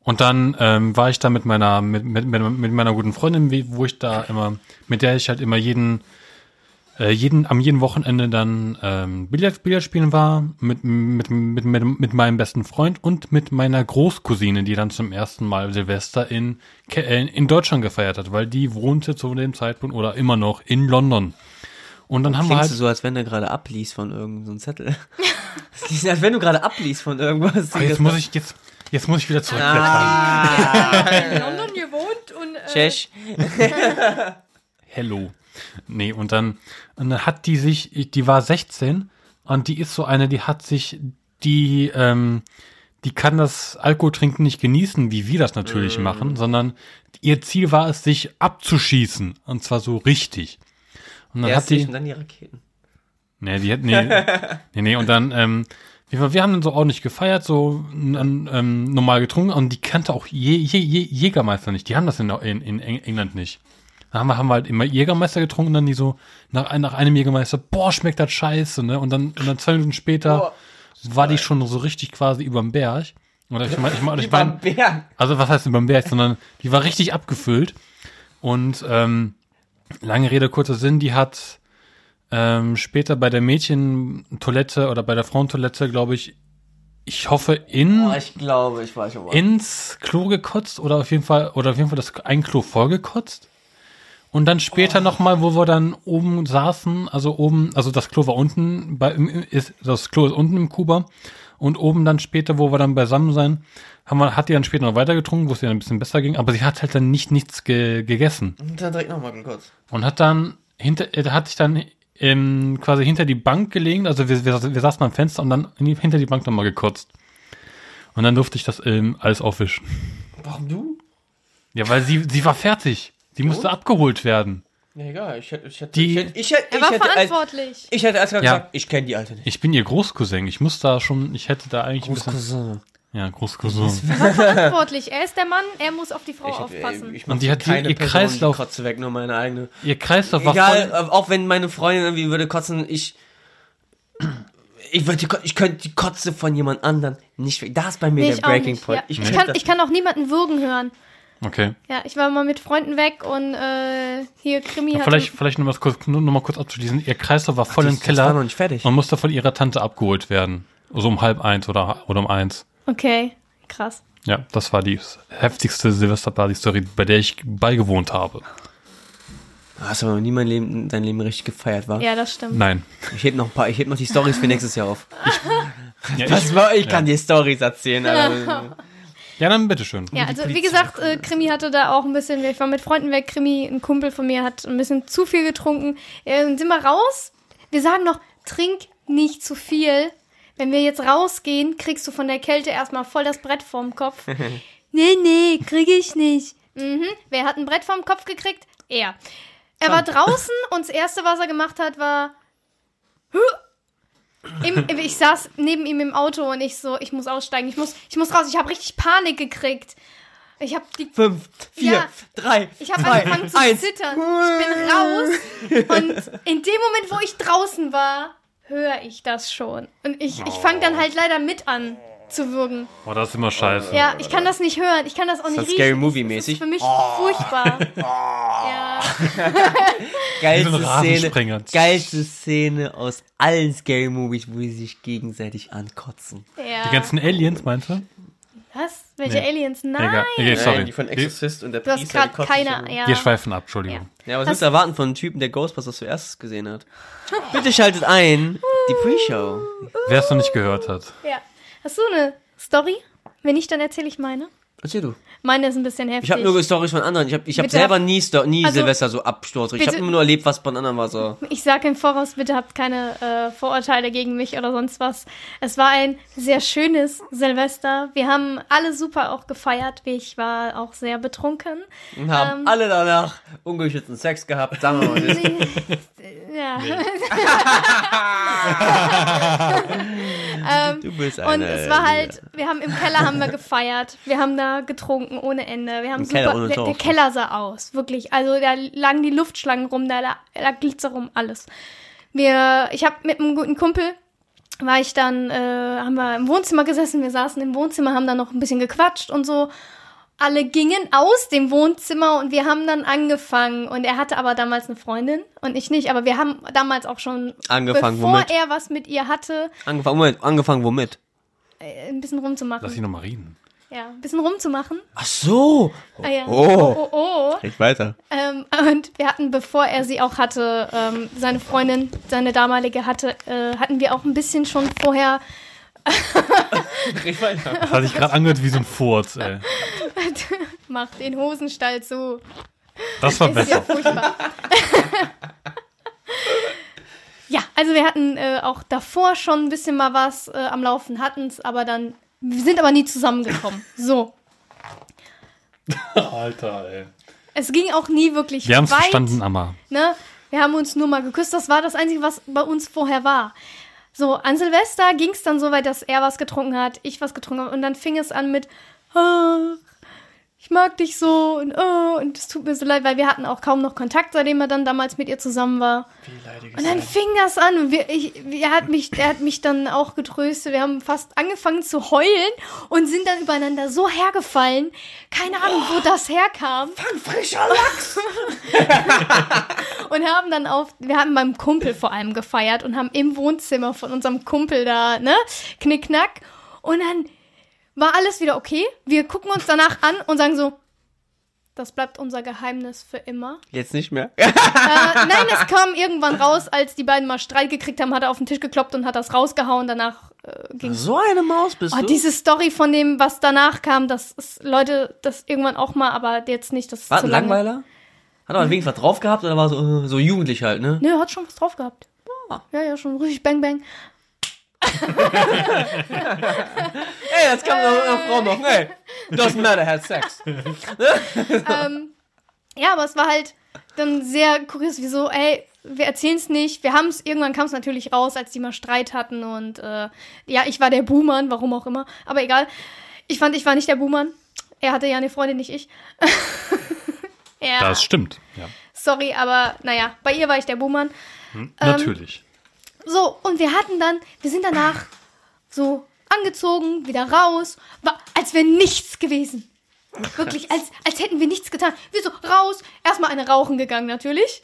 Und dann ähm, war ich da mit meiner, mit, mit, mit mit meiner guten Freundin, wie- wo ich da immer, mit der ich halt immer jeden, äh, jeden, am jeden Wochenende dann ähm, Billard, Billard spielen war, mit, mit, mit, mit, mit meinem besten Freund und mit meiner Großcousine, die dann zum ersten Mal Silvester in, in Deutschland gefeiert hat, weil die wohnte zu dem Zeitpunkt oder immer noch in London. Und dann haben wir Klingst halt, du so, als wenn du gerade abliest von irgendeinem so Zettel. *laughs* Als wenn du gerade abliest von irgendwas. Ah, jetzt muss ich, jetzt, jetzt muss ich wieder zurückblättern. Ah, in London *laughs* gewohnt und äh, Tschech. *laughs* Hello. Nee, und dann, und dann hat die sich, die war 16 und die ist so eine, die hat sich, die, ähm, die kann das Alkoholtrinken nicht genießen, wie wir das natürlich machen, sondern ihr Ziel war es, sich abzuschießen. Und zwar so richtig. Und dann Erst hat die, dann die Raketen. Nee, die hat, nee, *laughs* nee, nee, und dann, ähm, wir, haben dann so ordentlich gefeiert, so ähm, normal getrunken und die kannte auch Je, Je, Je, Jägermeister nicht. Die haben das in, in, in Eng- England nicht. Da haben wir, haben wir halt immer Jägermeister getrunken und dann die so, nach, nach einem Jägermeister, boah, schmeckt das scheiße, ne? Und dann, und dann zwei Minuten später war die schon so richtig quasi überm Berg. Oder ich meine, ich mein, *laughs* ich mein, also was heißt überm Berg, sondern die war richtig abgefüllt. Und ähm, lange Rede, kurzer Sinn, die hat ähm, später bei der Mädchentoilette oder bei der Frauentoilette, glaube ich, ich hoffe, in, Oh, ich glaube, ich weiß mal. ins Klo gekotzt oder auf jeden Fall, oder auf jeden Fall das ein Klo vollgekotzt. Und dann später Oh. nochmal, wo wir dann oben saßen, also oben, also das Klo war unten, bei, ist, das Klo ist unten im Kuba. Und oben dann später, wo wir dann beisammen sein, haben wir, hat die dann später noch weiter getrunken, wo es ihr dann ein bisschen besser ging, aber sie hat halt dann nicht nichts ge, gegessen. Und dann direkt nochmal kurz. Und hat dann hinter, äh, hat sich dann ähm, quasi hinter die Bank gelegen, also wir, wir, wir saßen am Fenster und dann die, hinter die Bank nochmal gekotzt. Und dann durfte ich das ähm, alles aufwischen. Warum du? Ja, weil sie, sie war fertig. Sie musste abgeholt werden. Ja, egal. Ich hätte, ich hätte, Die- ich hätte, ich hätte, er ich war hätte, als, verantwortlich. ich hätte erst mal Ja. gesagt, ich kenne die Alte nicht. Ich bin ihr Großcousin. Ich muss da schon, ich hätte da eigentlich ein bisschen. Ja, Großcousin. Er *laughs* war verantwortlich. Er ist der Mann, er muss auf die Frau Ich, aufpassen. ich, ich Und die hat die- keine ihr Person Kreislauf- Kotze weg, nur meine eigene. Ihr Kreislauf war Egal, voll. äh, auch wenn meine Freundin irgendwie würde kotzen, ich. Ich, würde ich könnte die Kotze von jemand anderem nicht weg. Da ist bei mir Nee, der Breaking nicht. Point. Ja. Ich, könnte kann, das- ich kann auch niemanden würgen hören. Okay. Ja, ich war mal mit Freunden weg und äh, hier Krimi hat. Vielleicht, vielleicht nur mal kurz, nur noch mal kurz abzuschließen. Ihr Kreislauf war voll das- im das Keller. war noch nicht fertig. Man musste von ihrer Tante abgeholt werden. So um halb eins oder, oder um eins. Okay, krass. Ja, das war die heftigste Silvesterparty-Story, bei der ich beigewohnt habe. Du hast aber noch nie mein Leben, dein Leben richtig gefeiert, war? Ja, das stimmt. Nein. Ich heb noch ein paar, ich heb noch die Stories für nächstes Jahr auf. *laughs* Ja, Was ich, war, ich kann dir Stories erzählen, Alter. *laughs* ja dann bitteschön. Ja, also wie gesagt, äh, Krimi hatte da auch ein bisschen, ich war mit Freunden weg, Krimi, ein Kumpel von mir hat ein bisschen zu viel getrunken. Äh, sind wir raus. Wir sagen noch, trink nicht zu viel. Wenn wir jetzt rausgehen, kriegst du von der Kälte erstmal voll das Brett vorm Kopf. *laughs* nee, nee, krieg ich nicht. Mhm. Wer hat ein Brett vorm Kopf gekriegt? Er. Er war draußen *laughs* und das erste, was er gemacht hat, war. Im, ich saß neben ihm im Auto und ich so, ich muss aussteigen, ich muss, ich muss raus. Ich habe richtig Panik gekriegt. Ich habe die, Fünf, vier, Ja. drei, ich habe zwei, angefangen zu eins. zittern. Ich bin raus *laughs* und in dem Moment, wo ich draußen war, höre ich das schon. Und ich, ich fange dann halt leider mit an zu würgen. Oh, das ist immer scheiße. Ja, ich kann das nicht hören, ich kann das auch nicht das riechen. Scary Movie Das mäßig? ist für mich furchtbar. Ja. *laughs* Geilste Szene, geilste Szene aus allen Scary Movies, wo sie sich gegenseitig ankotzen. ja. Die ganzen Aliens, meinst du? Was? Welche Nee. Aliens? Nein. Egal. Okay, sorry. die von Exorcist und der Du hast Priester, gerade keine. Ja. wir schweifen ab, Entschuldigung. Ja, was Das- willst du erwarten von einem Typen, der Ghostbusters zuerst gesehen hat? *laughs* Bitte schaltet ein, die Pre-Show. Wer es noch nicht gehört hat. ja. Hast du eine Story? Wenn nicht, dann erzähle ich meine. Erzähl du. Meine ist ein bisschen heftig. Ich habe nur Storys von anderen. Ich habe ich hab Bitte selber hab- nie, Sto nie Also, Silvester so Absturz. Ich habe immer nur erlebt, was von anderen war so. Ich sage im Voraus, bitte habt keine äh, Vorurteile gegen mich oder sonst was. Es war ein sehr schönes Silvester. Wir haben alle super auch gefeiert. Ich war auch sehr betrunken. Und haben Ähm. alle danach ungeschützten Sex gehabt. Sagen wir mal, *laughs* Ja. *laughs* *laughs* ähm, Du bist und eine. es war halt, wir haben im Keller haben wir *laughs* gefeiert. Wir haben da getrunken ohne Ende. Wir haben Im super, Keller der, der Keller sah aus, wirklich. Also da lagen die Luftschlangen rum, da lag, lag Glitzer rum, alles. Wir, ich habe mit einem guten Kumpel war ich dann, äh, haben wir im Wohnzimmer gesessen, wir saßen im Wohnzimmer, haben dann noch ein bisschen gequatscht und so. Alle gingen aus dem Wohnzimmer und wir haben dann angefangen. Und er hatte aber damals eine Freundin und ich nicht. Aber wir haben damals auch schon, Angefangen, bevor womit? er was mit ihr hatte, Angefangen, Moment, angefangen womit? äh, ein bisschen rumzumachen. Lass ich noch mal reden. Ja, ein bisschen rumzumachen. Ach so. Ah, ja. Oh. oh, oh. oh. Ich weiter. Ähm, und wir hatten, bevor er sie auch hatte, ähm, seine Freundin, seine damalige hatte, äh, hatten wir auch ein bisschen schon vorher *laughs* Ich weiter. Das hat sich gerade angehört wie so ein Furz, ey. *laughs* macht den Hosenstall zu. Das war Das ist ja besser. furchtbar. *laughs* ja, also wir hatten äh, auch davor schon ein bisschen mal was äh, am Laufen, hatten es aber dann, wir sind aber nie zusammengekommen. So. Alter, ey. Es ging auch nie wirklich Wir haben es verstanden, Amma. Ne? Wir haben uns nur mal geküsst. Das war das Einzige, was bei uns vorher war. So, an Silvester ging es dann so weit, dass er was getrunken hat, ich was getrunken habe. Und dann fing es an mit, ach, ich mag dich so und oh, und es tut mir so leid, weil wir hatten auch kaum noch Kontakt, seitdem er dann damals mit ihr zusammen war. Und dann fing das an und wir, ich, er, hat mich, er hat mich dann auch getröstet. Wir haben fast angefangen zu heulen und sind dann übereinander so hergefallen. Keine Ahnung, wo das herkam. Frischer Lachs. *laughs* Und haben dann auf, wir haben beim Kumpel vor allem gefeiert und haben im Wohnzimmer von unserem Kumpel da, ne, knickknack. Und dann war alles wieder okay. Wir gucken uns danach an und sagen so, das bleibt unser Geheimnis für immer. Jetzt nicht mehr. Äh, nein, es kam irgendwann raus, als die beiden mal Streit gekriegt haben, hat er auf den Tisch gekloppt und hat das rausgehauen. Danach äh, ging So eine Maus bist Oh, du. diese Story von dem, was danach kam, das ist, Leute, das irgendwann auch mal, aber jetzt nicht, das ist War zu ein lange. Langweiler? Hat er wenigstens was drauf gehabt oder war so, äh, so jugendlich halt, ne? Nö, hat schon was drauf gehabt. Ja, ja, schon richtig bang bang. Ey, das kann doch eine Frau machen, ey. Doesn't matter, had sex. ähm, ja, aber es war halt dann sehr kurios, wieso, ey, wir erzählen es nicht. Wir haben es, irgendwann kam es natürlich raus, als die mal Streit hatten und äh, ja, ich war der Buhmann, warum auch immer. Aber egal. Ich fand, ich war nicht der Buhmann. Er hatte ja eine Freundin, nicht ich. *laughs* ja, Das stimmt. Ja. sorry, aber naja, bei ihr war ich der Buhmann. Hm, Natürlich. So, und wir hatten dann, wir sind danach so angezogen, wieder raus, war, als wäre nichts gewesen. Wirklich, als, als hätten wir nichts getan. Wir so raus, erstmal eine rauchen gegangen natürlich.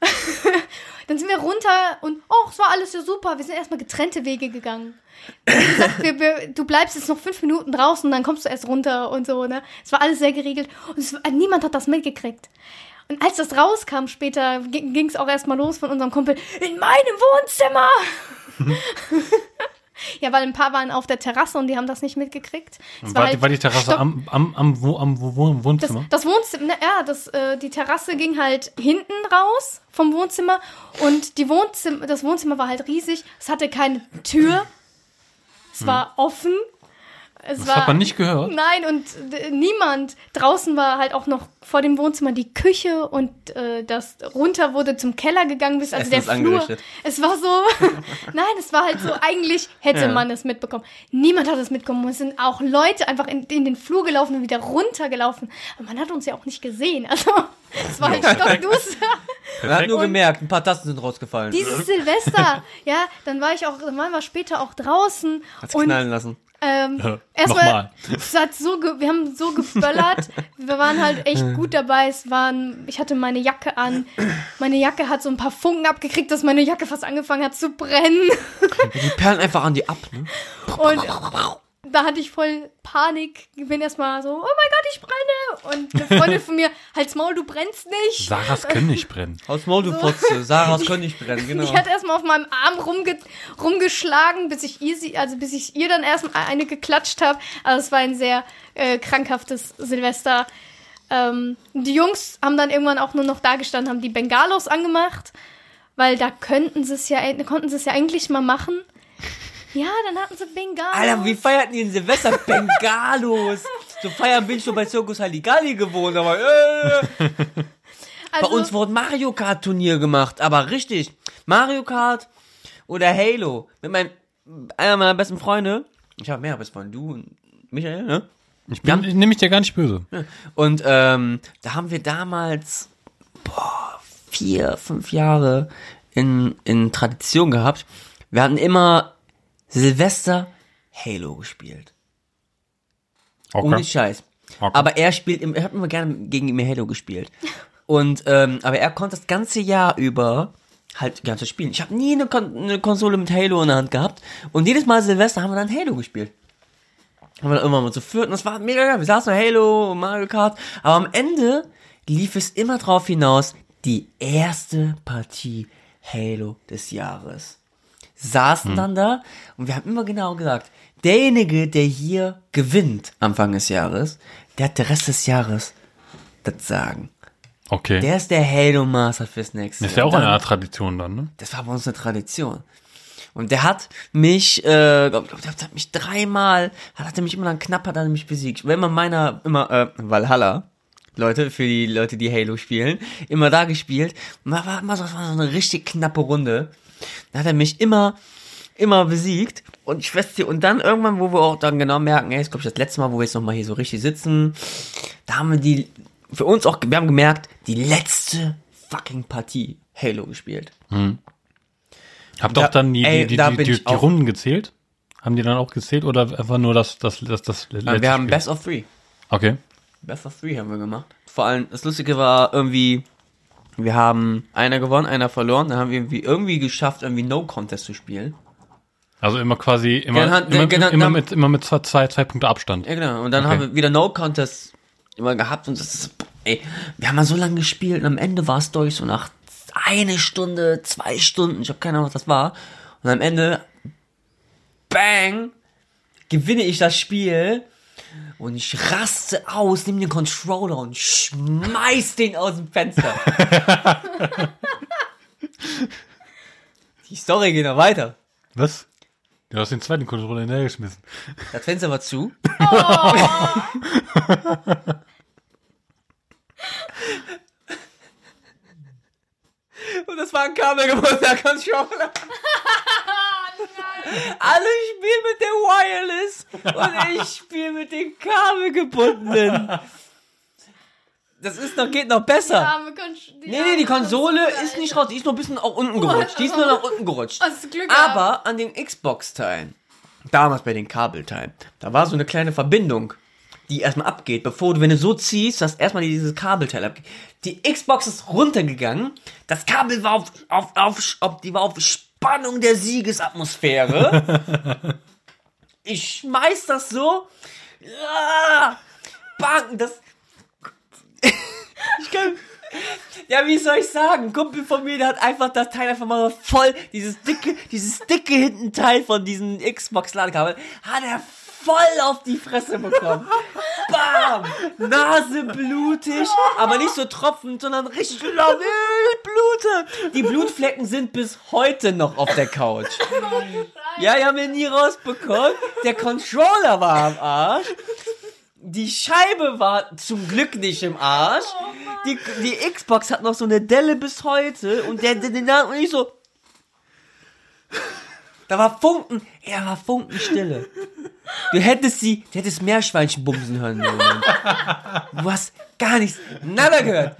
*laughs* dann sind wir runter und, oh, es war alles so super. Wir sind erstmal getrennte Wege gegangen. Gesagt, wir, wir, du bleibst jetzt noch fünf Minuten draußen, dann kommst du erst runter und so, ne? Es war alles sehr geregelt und es, niemand hat das mitgekriegt. Und als das rauskam später, ging es auch erstmal los von unserem Kumpel, in meinem Wohnzimmer! *laughs* ja, weil ein paar waren auf der Terrasse und die haben das nicht mitgekriegt. Es War, halt die, war die Terrasse stock- am, am, am, wo, am wo, wo, das, Wohnzimmer? das Wohnzimmer, ne, ja, das, äh, die Terrasse ging halt hinten raus vom Wohnzimmer und die Wohnzimmer, das Wohnzimmer war halt riesig. Es hatte keine Tür. Es war offen. Es das war, hat man nicht gehört. Nein, und äh, niemand. Draußen war halt auch noch vor dem Wohnzimmer die Küche und äh, das runter wurde zum Keller gegangen bis also Essen der Flur. Es war so, *laughs* nein, es war halt so, eigentlich hätte Ja. man es mitbekommen. Niemand hat es mitbekommen. Es sind auch Leute einfach in, in den Flur gelaufen und wieder runtergelaufen. Aber man hat uns ja auch nicht gesehen. Also, *laughs* es war halt stockduster. Er hat nur Und- gemerkt, ein paar Tasten sind rausgefallen. Dieses Silvester, ja, dann war ich auch, dann waren wir später auch draußen. Hat's knallen lassen. Ähm, Ja, erstmal, es hat so, ge wir haben so geböllert. Wir waren halt echt gut dabei. Es waren, ich hatte meine Jacke an. Meine Jacke hat so ein paar Funken abgekriegt, dass meine Jacke fast angefangen hat zu brennen. Die perlen einfach an die ab, ne? Und da hatte ich voll Panik. Ich bin erstmal so, oh mein Gott, ich brenne. Und eine Freundin von mir, *laughs* halt's Maul, du brennst nicht. Sarahs können nicht brennen. Aus Maul, du Fotze. Sarahs *laughs* können nicht brennen, genau. Ich hatte erstmal auf meinem Arm rumge rumgeschlagen, bis ich ihr sie, also bis ich ihr dann erstmal eine geklatscht habe. Also es war ein sehr äh, krankhaftes Silvester. Ähm, die Jungs haben dann irgendwann auch nur noch da gestanden, haben die Bengalos angemacht, weil da könnten sie es ja, konnten sie es ja eigentlich mal machen. Ja, dann hatten sie Bengalos. Alter, wie feierten die in Silvester? *laughs* Bengalos. So feiern bin ich schon bei Circus Halligalli gewohnt, aber äh. also, Bei uns wurde Mario Kart Turnier gemacht, aber richtig. Mario Kart oder Halo. Mit meinem, einer meiner besten Freunde. Ich habe mehr beste Freunde, du und Michael, ne? Ich bin, ich nehme ich dir gar nicht böse. Und ähm, da haben wir damals boah, vier, fünf Jahre in, in Tradition gehabt. Wir hatten immer Silvester Halo gespielt. Okay. Ohne Scheiß. Okay. Aber er spielt, im- er hat immer gerne gegen mir Halo gespielt. Und, ähm, aber er konnte das ganze Jahr über halt die ganze spielen. Ich habe nie eine, Kon eine Konsole mit Halo in der Hand gehabt. Und jedes Mal Silvester haben wir dann Halo gespielt. Haben wir dann irgendwann mal zu viert und das war mega geil. Wir saßen Halo und Mario Kart. Aber am Ende lief es immer drauf hinaus, die erste Partie Halo des Jahres. Saßen dann da und wir haben immer genau gesagt, derjenige, der hier gewinnt Anfang des Jahres, der hat der Rest des Jahres das Sagen. okay. Der ist der Halo Master fürs nächste das ist ja auch Dann- eine Art Tradition dann, ne? das war bei uns eine Tradition. Und der hat mich, äh, glaub, glaub, der hat mich dreimal, hat er mich immer dann knapp, hat er mich besiegt. Wenn man meiner, immer, äh, Valhalla, Leute, für die Leute, die Halo spielen, immer da gespielt. Und da war immer so, das war so eine richtig knappe Runde. Da hat er mich immer, immer besiegt. Und ich weiß dir, und dann irgendwann, wo wir auch dann genau merken, ey, ist glaube ich das letzte Mal, wo wir jetzt nochmal hier so richtig sitzen, da haben wir die, für uns auch, wir haben gemerkt, die letzte fucking Partie Halo gespielt. Habt Da- auch dann die, ey, die, die, die, die Runden gezählt? Haben die dann auch gezählt oder einfach nur das, das, das, das letzte wir haben Spiel? Best of Three. Okay. Best of Three haben wir gemacht. Vor allem, das Lustige war irgendwie, wir haben einer gewonnen, einer verloren, dann haben wir irgendwie, irgendwie geschafft, irgendwie No Contest zu spielen. Also immer quasi, immer, Dann hat- immer, genau, immer, dann- mit, immer mit zwei, zwei, zwei Punkte Abstand. Ja, genau. Und dann Okay. haben wir wieder No Contest immer gehabt und das ist, ey, wir haben mal so lange gespielt und am Ende war es durch, so nach eine Stunde, zwei Stunden, ich habe keine Ahnung, was das war. Und am Ende, bang, gewinne ich das Spiel und ich raste aus, nehme den Controller und schmeiß den aus dem Fenster. *laughs* Die Story geht noch weiter. Was? Du hast den zweiten Controller hinterhergeschmissen. Das Fenster war zu. *laughs* Und das war ein kabelgebundener *laughs* Controller. Alle spielen mit der Wireless und ich spiele mit den kabelgebundenen. Das ist noch, geht noch besser. Arme Kon- Nee, nee, die Konsole Konsole, ist nicht raus, die ist nur ein bisschen auch unten gerutscht. Die ist nur nach unten gerutscht. Aber an den Xbox-Teilen, damals bei den Kabelteilen, da war so eine kleine Verbindung, die erstmal abgeht, bevor du, wenn du so ziehst, dass erstmal dieses Kabelteil abgeht. Die Xbox ist runtergegangen, das Kabel war auf, auf, auf, auf die war auf Spannung der Siegesatmosphäre. *laughs* ich schmeiß das so, ah, bang, das, *laughs* ich kann, ja, wie soll ich sagen? Ein Kumpel von mir, der hat einfach das Teil einfach mal voll, dieses dicke, dieses dicke hinten Teil von diesem Xbox-Ladekabel, hat er voll auf die Fresse bekommen. *laughs* Bam! Nase blutig, aber nicht so tropfend, sondern richtig laut Blutet. Die Blutflecken sind bis heute noch auf der Couch. Ja, die haben wir nie rausbekommen. Der Controller war am Arsch. Die Scheibe war zum Glück nicht im Arsch. Die, die Xbox hat noch so eine Delle bis heute und der, der, der und ich so. Da war Funken, er war Funkenstille. Du hättest sie, du hättest Meerschweinchen bumsen hören. Du hast gar nichts, nada gehört.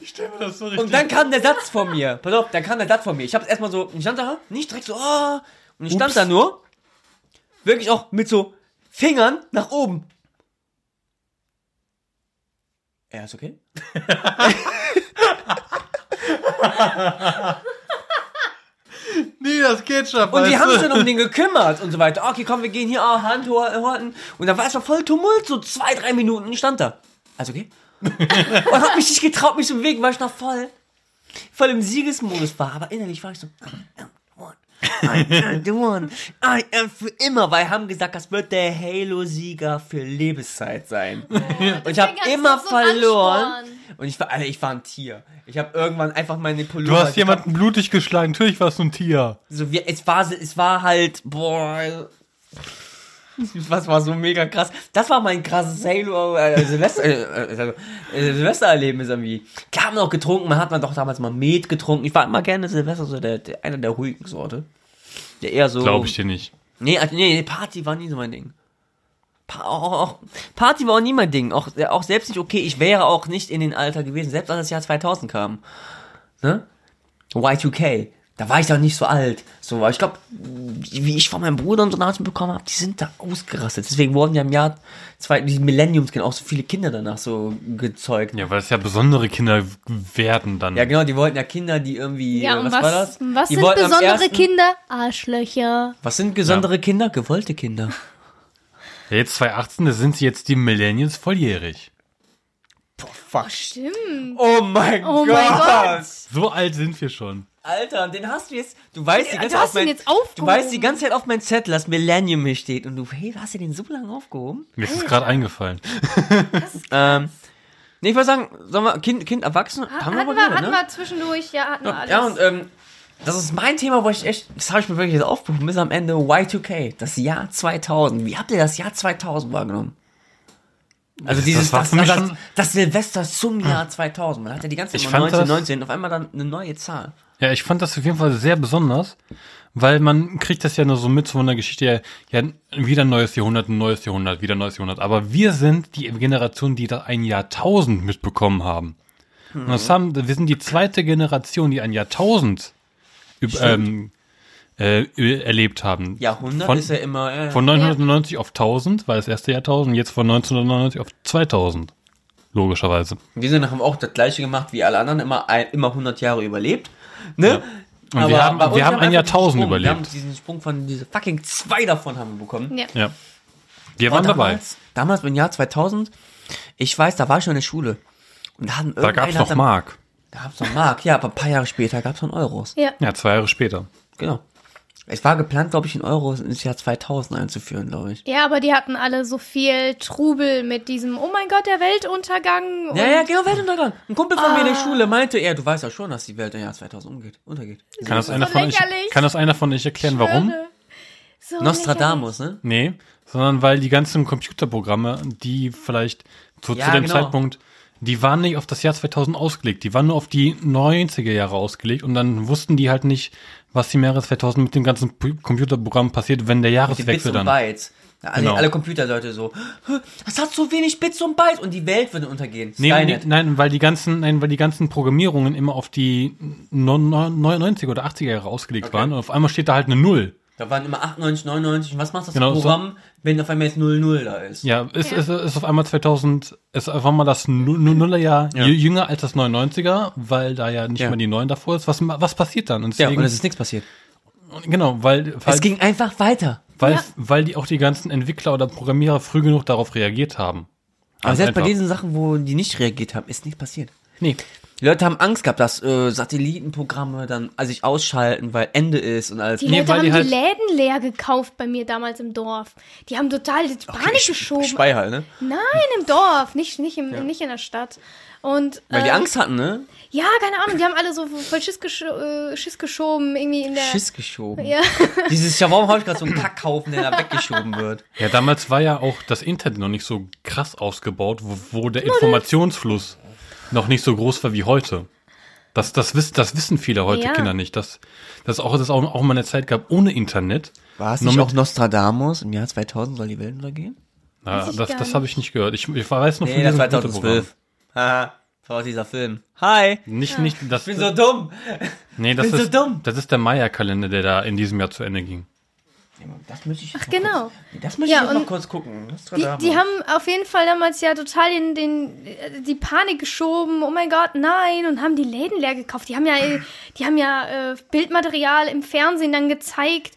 Ich stelle mir das so Und dann kam der Satz von mir. Pass auf, dann kam der Satz von mir. Ich hab's erstmal so, ich stand da, nicht direkt so, oh, und ich stand Ups. da nur, wirklich auch mit so Fingern nach oben. Er ist okay? *laughs* *laughs* Nee, das geht schon. Und die haben sich dann um den gekümmert und so weiter. Okay, komm, wir gehen hier, oh, Hand ho- horten. Und dann war es doch voll Tumult, so zwei, drei Minuten und ich stand da. Also okay? *laughs* und hab mich nicht getraut, mich zu bewegen, weil ich noch voll, voll im Siegesmodus war. Aber innerlich war ich so, I am the one. I am the one. I am für immer, weil haben gesagt, das wird der Halo-Sieger für Lebenszeit sein. Und ich habe immer so verloren. Ansporn. Und ich war, Alter, ich war ein Tier. Ich habe irgendwann einfach meine Pullover. Du hast jemanden blutig geschlagen. Natürlich warst du ein Tier. so wie, es war, es war halt, boah, was war so mega krass. Das war mein krasses Halo, äh, Silvester, äh, äh, äh, Silvestererlebnis irgendwie. Klar haben wir auch getrunken, man hat man doch damals mal Met getrunken. Ich war immer gerne Silvester so der, der einer der ruhigen Sorte. Der eher so. Glaube ich dir nicht. Nee, also, nee, nee, Party war nie so mein Ding. Pa auch, auch, Party war auch nie mein Ding. Auch, auch selbst nicht okay. Ich wäre auch nicht in den Alter gewesen, selbst als das Jahr 2000 kam. Ne? Y2K. da war ich doch nicht so alt. So, ich glaube, wie ich von meinem Bruder und so Nachrichten bekommen habe, die sind da ausgerastet. Deswegen wurden ja im Jahr zwei, die Millenniums auch so viele Kinder danach so gezeugt. Ja, weil es ja besondere Kinder werden dann. Ja, genau, die wollten ja Kinder, die irgendwie. Ja, und was, was, war das? was die sind besondere ersten- Kinder? Arschlöcher. Was sind besondere Kinder? Gewollte Kinder. Ja, jetzt 2018, da sind sie jetzt die Millennials volljährig. Fuck. Stimmt. Oh mein Oh Gott. mein Gott. So alt sind wir schon. Alter, den hast du jetzt. Du weißt die ganze du Zeit hast auf mein, ihn jetzt aufgehoben. Du weißt die ganze Zeit auf mein Zettel, dass Millennium hier steht. Und du, hey, hast du den so lange aufgehoben? Mir ist es gerade eingefallen. Ähm. Nee, ich würde sagen, sollen wir Kind, Kind, Erwachsene? Ha- haben Hatten wir, hatten ne? wir zwischendurch, ja, hatten wir alles. Ja, und ähm, das ist mein Thema, wo ich echt, das habe ich mir wirklich jetzt aufgehoben, bis am Ende Y2K, das Jahr 2000. Wie habt ihr das Jahr 2000 wahrgenommen? Also dieses, das, das, schon- das Silvester zum Jahr 2000. Man hat ja die ganze Zeit Ich immer fand 19, das- 19, auf einmal dann eine neue Zahl. Ja, ich fand das auf jeden Fall sehr besonders, weil man kriegt das ja nur so mit von der Geschichte, ja, ja, wieder ein neues Jahrhundert, ein neues Jahrhundert, wieder ein neues Jahrhundert. Aber wir sind die Generation, die da ein Jahrtausend mitbekommen haben. Und das haben, wir sind die zweite Generation, die ein Jahrtausend ähm, äh, erlebt haben. Jahrhundert von, ist ja immer, äh, Von 990 auf 1000 war das erste Jahrtausend, jetzt von 1999 auf 2000. Logischerweise. wir sind haben auch das gleiche gemacht wie alle anderen, immer, ein, immer 100 Jahre überlebt. Ne? Und wir haben- wir haben ein Jahrtausend Sprung, Wir haben überlebt. diesen Sprung von, diese fucking zwei davon haben wir bekommen. Ja. Ja. Wir waren Und dabei. damals, damals im Jahr 2000, ich weiß, da war ich schon in der Schule. Und da, haben Da gab's irgendeiner noch dann- Mark. Da gab's noch Mark, ja, aber ein paar Jahre später gab's dann Euros. Ja. Ja, zwei Jahre später. Genau. Es war geplant, glaube ich, in Euros ins Jahr 2000 einzuführen, glaube ich. ja, aber die hatten alle so viel Trubel mit diesem, oh mein Gott, der Weltuntergang. Und Ja, ja, genau, Weltuntergang. Ein Kumpel von mir in der Schule meinte, ja, du weißt ja schon, dass die Welt im Jahr 2000 umgeht, untergeht. Kann das, so von euch, lächerlich. kann das einer von euch erklären, warum? Schwöre. So Nostradamus, ne? Nee, sondern weil die ganzen Computerprogramme, die vielleicht zu, Ja, zu dem genau. Zeitpunkt, die waren nicht auf das Jahr 2000 ausgelegt, die waren nur auf die 90er Jahre ausgelegt und dann wussten die halt nicht, was im Jahre 2000 mit dem ganzen Computerprogramm passiert, wenn der Jahreswechsel und dann. Bytes. Alle, Genau. alle Computerleute so, "Hä, das hat so wenig Bits und Bytes und die Welt würde untergehen. Nee, nee, nein, weil die ganzen, nein, weil die ganzen Programmierungen immer auf die 99er oder 80er Jahre ausgelegt waren und auf einmal steht da halt eine Null. Da waren immer 98, 99 und was macht das Genau, so- Programm, wenn auf einmal jetzt 00 da ist? Ja, ist, ist, ist auf einmal 2000, ist auf einmal das Nu- Nu- Nullerjahr Ja. jü- jünger als das 99er, weil da ja nicht Ja. mehr die 9 davor ist. Was, was passiert dann? Und Ja, deswegen, und es ist nichts passiert. genau, weil, weil, Es ging einfach weiter. weil, Ja. weil die auch die ganzen Entwickler oder Programmierer früh genug darauf reagiert haben. Aber Ganz selbst bei einfach. diesen Sachen, wo die nicht reagiert haben, ist nichts passiert. Nee. Die Leute haben Angst gehabt, dass äh, Satellitenprogramme dann also sich ausschalten, weil Ende ist und alles. Die Nee, Leute weil haben die die, halt- Läden leer gekauft bei mir damals im Dorf. Die haben total die Panik geschoben. Speihal, ne? Nein, im Dorf, nicht, nicht, im, nicht in der Stadt. Und, Weil die ähm, Angst hatten, ne? Ja, keine Ahnung, die haben alle so voll Schiss, gesch äh, Schiss geschoben, irgendwie in der. Schiss geschoben. Ja. *laughs* Dieses, ja, warum habe ich gerade so einen Kackhaufen, der da weggeschoben wird? Ja, damals war ja auch das Internet noch nicht so krass ausgebaut, wo, wo der Informationsfluss noch nicht so groß war wie heute. Das, das, wiss, das wissen viele heute Ja. Kinder nicht. Dass, dass auch, dass es auch, auch mal eine Zeit gab ohne Internet. War es Nur nicht auch Nostradamus? Im Jahr 2000 soll die Welt untergehen? Na, das das habe ich nicht gehört. Ich, ich weiß noch Nee, das diesem war Computerprogramm. 2012. Haha, das war dieser Film. Hi! Nicht, nicht, das, Ich bin so dumm. nee, das bin so ist, dumm. das ist der Maya-Kalender, der da in diesem Jahr zu Ende ging. Das muss ich Ach, genau. Das muss Ja, ich noch kurz gucken. Die, die haben auf jeden Fall damals ja total in den, die Panik geschoben. Oh mein Gott, nein. Und haben die Läden leer gekauft. Die haben ja, äh, die haben ja äh, Bildmaterial im Fernsehen dann gezeigt.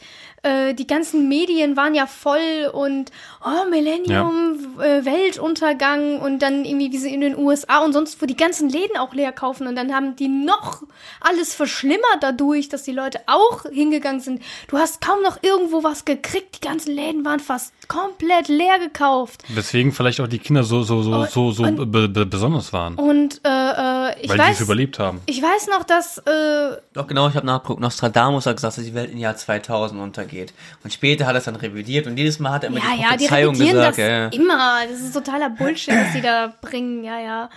Äh, die ganzen Medien waren ja voll und oh, Millennium, äh, Weltuntergang und dann irgendwie wie sie in den USA und sonst wo die ganzen Läden auch leer kaufen und dann haben die noch alles verschlimmert dadurch, dass die Leute auch hingegangen sind. Du hast kaum noch irgendwo was gekriegt, die ganzen Läden waren fast komplett leer gekauft. Weswegen vielleicht auch die Kinder so, so, so, Und- so, so und- be, be, besonders waren. Und äh, äh, ich weil die es weiß, überlebt haben. ich weiß noch, dass äh, Doch, genau, ich habe nachgeguckt. Nostradamus hat gesagt, dass die Welt im Jahr 2000 untergeht. Und später hat er es dann revidiert und jedes Mal hat er immer ja, die ja, die Prophezeiung gesagt. das ja, ja. immer. Das ist totaler Bullshit, was die da bringen. Ja, ja.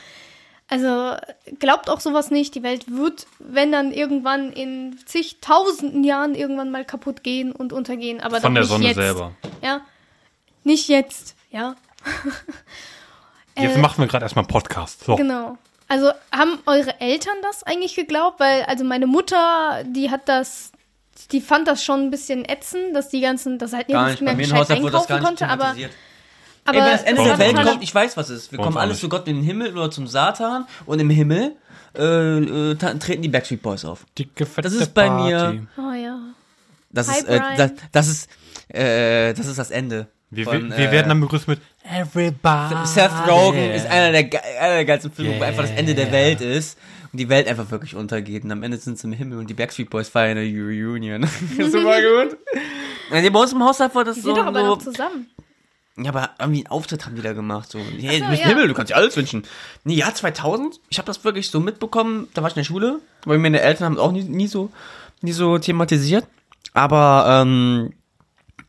Also glaubt auch sowas nicht. Die Welt wird, wenn dann irgendwann in zigtausenden Jahren irgendwann mal kaputt gehen und untergehen. Aber Von der nicht Sonne jetzt. selber. Ja, nicht jetzt. Ja. Jetzt Äh, machen wir gerade erstmal Podcast. So. Genau. Also haben eure Eltern das eigentlich geglaubt? Weil, also meine Mutter, die hat das, die fand das schon ein bisschen ätzend, dass die ganzen, dass halt Gar nicht nicht. mehr gescheit einkaufen gar nicht konnte, aber, aber Ey, wenn das Ende der Welt kommt, ich weiß, was es ist. Wir kommen nicht. zu Gott in den Himmel oder zum Satan und im Himmel äh, äh, treten die Backstreet Boys auf. Dicke, Das ist bei Party. mir- Oh ja. Das Hi, ist, äh, das, das ist, äh, das ist das Ende. Wir, von, wir, wir äh, werden dann begrüßt mit Everybody. Seth Rogen ist einer der, ge- einer der geilsten Filme, wo Yeah. einfach das Ende der Welt ist und die Welt einfach wirklich untergeht und am Ende sind sie im Himmel und die Backstreet Boys feiern eine Reunion. *laughs* Super *laughs* gut. Ja, nee, bei uns im Haushalt war das Die so, sind doch aber so noch zusammen. ja, aber irgendwie einen Auftritt haben die da gemacht. So, hey, so, du bist ja. Himmel, du kannst dir alles wünschen. Nee, Jahr 2000, ich habe das wirklich so mitbekommen, da war ich in der Schule, weil meine Eltern haben es auch nie, nie so nie so thematisiert. Aber ähm,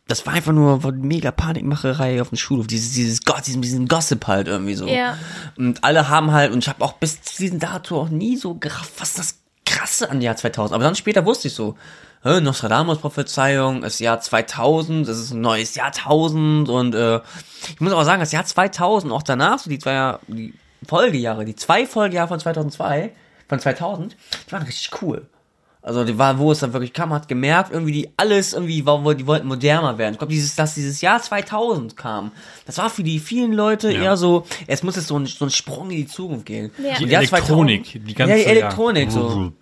das war einfach nur mega Panikmacherei auf dem Schulhof. Dieses, dieses Gott, diesen, diesen Gossip halt irgendwie so. Ja. Und alle haben halt, und ich habe auch bis zu diesem Datum auch nie so gerafft, was das Krasse an Jahr 2000. Aber dann später wusste ich so, Nostradamus-Prophezeiung, ist Jahr 2000, es ist ein neues Jahrtausend und äh, ich muss aber sagen, das Jahr 2000, auch danach, so die zwei Jahr, die Folgejahre, die zwei Folgejahre von 2002, von 2000, die waren richtig cool. Also die war, wo es dann wirklich kam, hat gemerkt, irgendwie die alles irgendwie, war, wo- die wollten moderner werden. Ich glaube, dieses, dass dieses Jahr 2000 kam, das war für die vielen Leute Ja. eher so, es muss jetzt so ein, so ein Sprung in die Zukunft gehen. Ja. Die Jahr Elektronik, 2000 die ganze ja, die Elektronik ja. so.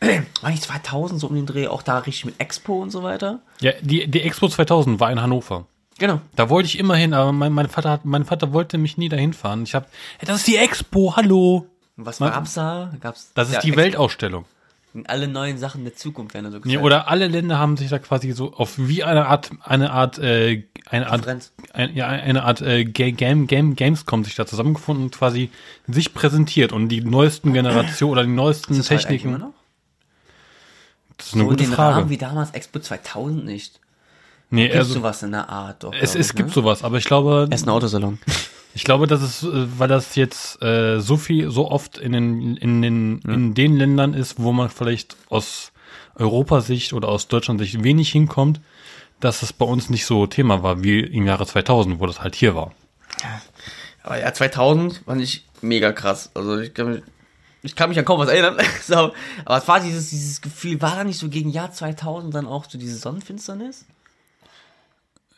*clears throat* War nicht 2000 so um den Dreh auch da richtig mit Expo und so weiter? Ja, die, die Expo 2000 war in Hannover. Genau. Da wollte ich immer hin, aber mein, mein Vater hat, mein Vater wollte mich nie dahin fahren. Ich hab, hey, das ist die Expo, hallo. Und was Man- gab's da? Gab's Das ist ja, die Expo. Weltausstellung. Alle neuen Sachen der Zukunft werden da so Nee, gezeigt. oder alle Länder haben sich da quasi so auf wie eine Art, eine Art, äh, eine Art, ein, ja, eine Art äh, Ga- Game, Game, Gamescom sich da zusammengefunden und quasi sich präsentiert und die neuesten Generationen oder die neuesten das Techniken. Das ist eine So gute den Frage. Rahmen wie damals Expo 2000 nicht. Nee, Gibt's also, sowas in der Art doch. es, es ich, gibt ne? sowas, aber ich glaube, Er ist ein Autosalon. *laughs* Ich glaube, das ist, äh, weil das jetzt äh, so viel, so oft in den, in den, in den Ländern ist, wo man vielleicht aus Europasicht oder aus Deutschland-Sicht wenig hinkommt, dass es bei uns nicht so Thema war wie im Jahre 2000, wo das halt hier war. Aber ja, 2000 fand ich mega krass. Also ich kann mich, ich kann mich an kaum was erinnern. *laughs* so, aber es war dieses, dieses Gefühl, war da nicht so gegen Jahr 2000 dann auch so diese Sonnenfinsternis?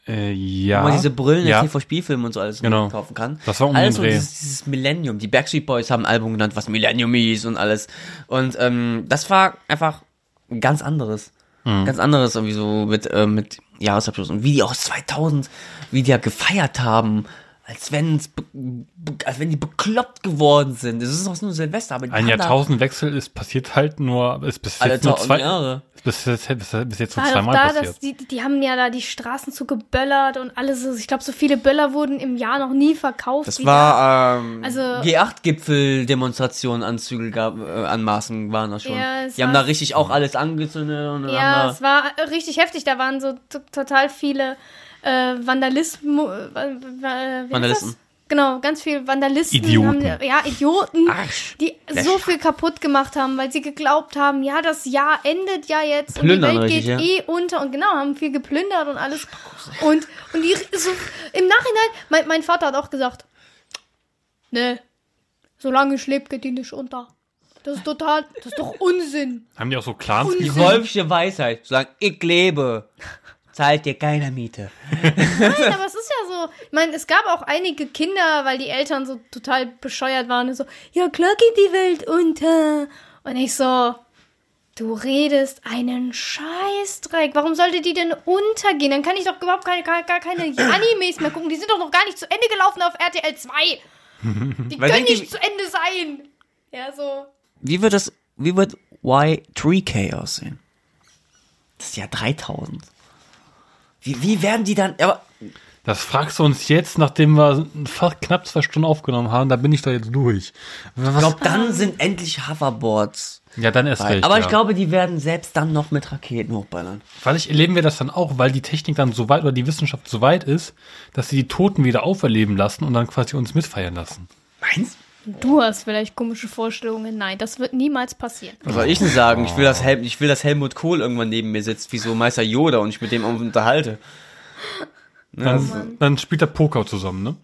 Äh, ja. Wo man diese Brillen ja. ja. TV-Spielfilme und so alles Genau. kaufen kann. Das war um also dieses, dieses Millennium. Die Backstreet Boys haben ein Album genannt, was Millennium hieß und alles. Und ähm, das war einfach ein ganz anderes. Mhm. Ganz anderes irgendwie so mit, äh, mit Jahresabschluss. Und wie die aus 2000, wie die ja gefeiert haben, als wenn als wenn die bekloppt geworden sind. Das ist auch nur Silvester, aber die Ein Jahrtausendwechsel ist passiert halt nur, ist bis jetzt nur zwei, Jahre. Ist bis jetzt, bis, bis jetzt War doch zweimal da, passiert. dass die, die haben ja da die Straßen zugeböllert und alles. Ich glaube, so viele Böller wurden im Jahr noch nie verkauft. Das war ähm, Also- G8-Gipfel-Demonstrationen, Anzüge gab, äh, Anmaßen waren das schon. Ja, die haben war- da richtig auch alles angezündet und Ja, haben es war richtig heftig. Da waren so total viele äh, Vandalismus. Vandalisten. Genau, ganz viel Vandalisten. Idioten. Haben, ja, Idioten, Arsch. die so viel kaputt gemacht haben, weil sie geglaubt haben, ja, das Jahr endet ja jetzt Plündern und die Welt richtig, geht eh unter und genau, haben viel geplündert und alles. Und, und die so, im Nachhinein, mein, mein Vater hat auch gesagt, ne, solange ich lebe, geht die nicht unter. Das ist total, das ist doch Unsinn. Haben die auch so Clans? die wolfische Weisheit, zu sagen, ich lebe, zahlt dir keiner Miete. Nein, aber Ich meine, es gab auch einige Kinder, weil die Eltern so total bescheuert waren und so, ja klar geht die Welt unter. Und ich so, du redest einen Scheißdreck. Warum sollte die denn untergehen? Dann kann ich doch überhaupt keine, gar, gar keine *coughs* Animes mehr gucken. Die sind doch noch gar nicht zu Ende gelaufen auf RTL 2. Die *laughs* können nicht zu Ende sein. Ja, so. Wie wird das, wie wird Y3K aussehen? Das Jahr 3000. Wie, wie werden die dann, aber Das fragst du uns jetzt, nachdem wir fast knapp zwei Stunden aufgenommen haben, da bin ich doch jetzt durch. Was? ich glaube, dann sind endlich Hoverboards. ja, dann erst recht. aber ja. ich glaube, die werden selbst dann noch mit Raketen hochballern. Vielleicht erleben wir das dann auch, weil die Technik dann so weit oder die Wissenschaft so weit ist, dass sie die Toten wieder auferleben lassen und dann quasi uns mitfeiern lassen. Meinst Du hast vielleicht komische Vorstellungen. Nein, das wird niemals passieren. Was soll ich denn sagen? Ich will, dass Hel ich will, dass Helmut Kohl irgendwann neben mir sitzt, wie so Meister Yoda und ich mit dem unterhalte. Dann, dann spielt er Poker zusammen, ne?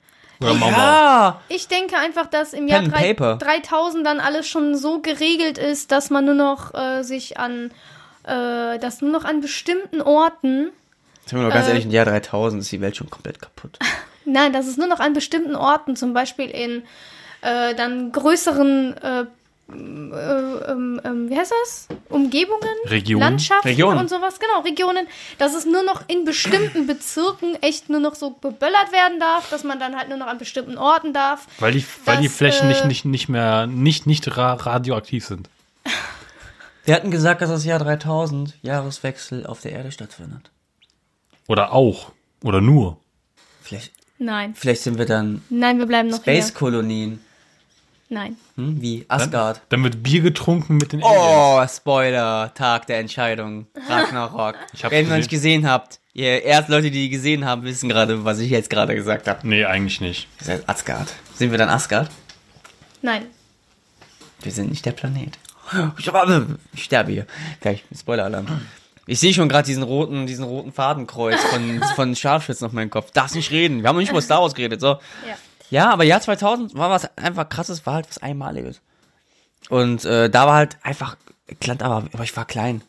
Oder Mau. Ja! Ich denke einfach, dass im Jahr Pen and drei- Paper. 3000 dann alles schon so geregelt ist, dass man nur noch äh, sich an, äh, dass nur noch an bestimmten Orten, Sagen wir doch ganz Äh. ehrlich, im Jahr 3000 ist die Welt schon komplett kaputt. *laughs* nein, dass es nur noch an bestimmten Orten, zum Beispiel in äh, dann größeren, äh, ähm, ähm, wie heißt das? Umgebungen? Regionen. Landschaften Regionen. und sowas, genau, Regionen, dass es nur noch in bestimmten Bezirken echt nur noch so beböllert werden darf, dass man dann halt nur noch an bestimmten Orten darf. Weil die, weil die Flächen nicht, äh, nicht, nicht mehr, nicht, nicht ra radioaktiv sind. *laughs* Wir hatten gesagt, dass das Jahr 3000 Jahreswechsel auf der Erde stattfindet. Oder auch. Oder nur. Vielleicht, Nein, vielleicht sind wir dann nein, wir bleiben noch hier. Space-Kolonien. Nein. Hm? Wie Asgard. Dann wird Bier getrunken mit den Aliens. Oh, Spoiler. Tag der Entscheidung. Ragnarok. *laughs* Ich hab's Wenn ihr noch gesehen. nicht gesehen habt, ihr erst Leute, die die gesehen haben, wissen gerade, was ich jetzt gerade gesagt habe. Nee, eigentlich nicht. Ihr seid Asgard. Sind wir dann Asgard? Nein. Wir sind nicht der Planet. Ich, ich sterbe hier. Gleich, Spoiler-Alarm. Ich sehe schon gerade diesen roten, diesen roten Fadenkreuz von, *laughs* von Scharfschützen auf meinem Kopf. Darfst nicht reden. Wir haben noch nicht über Star Wars geredet. So. Ja. Ja, aber Jahr 2000 war was einfach krasses, war halt was Einmaliges. Und äh, da war halt einfach, Land, aber, aber ich war klein.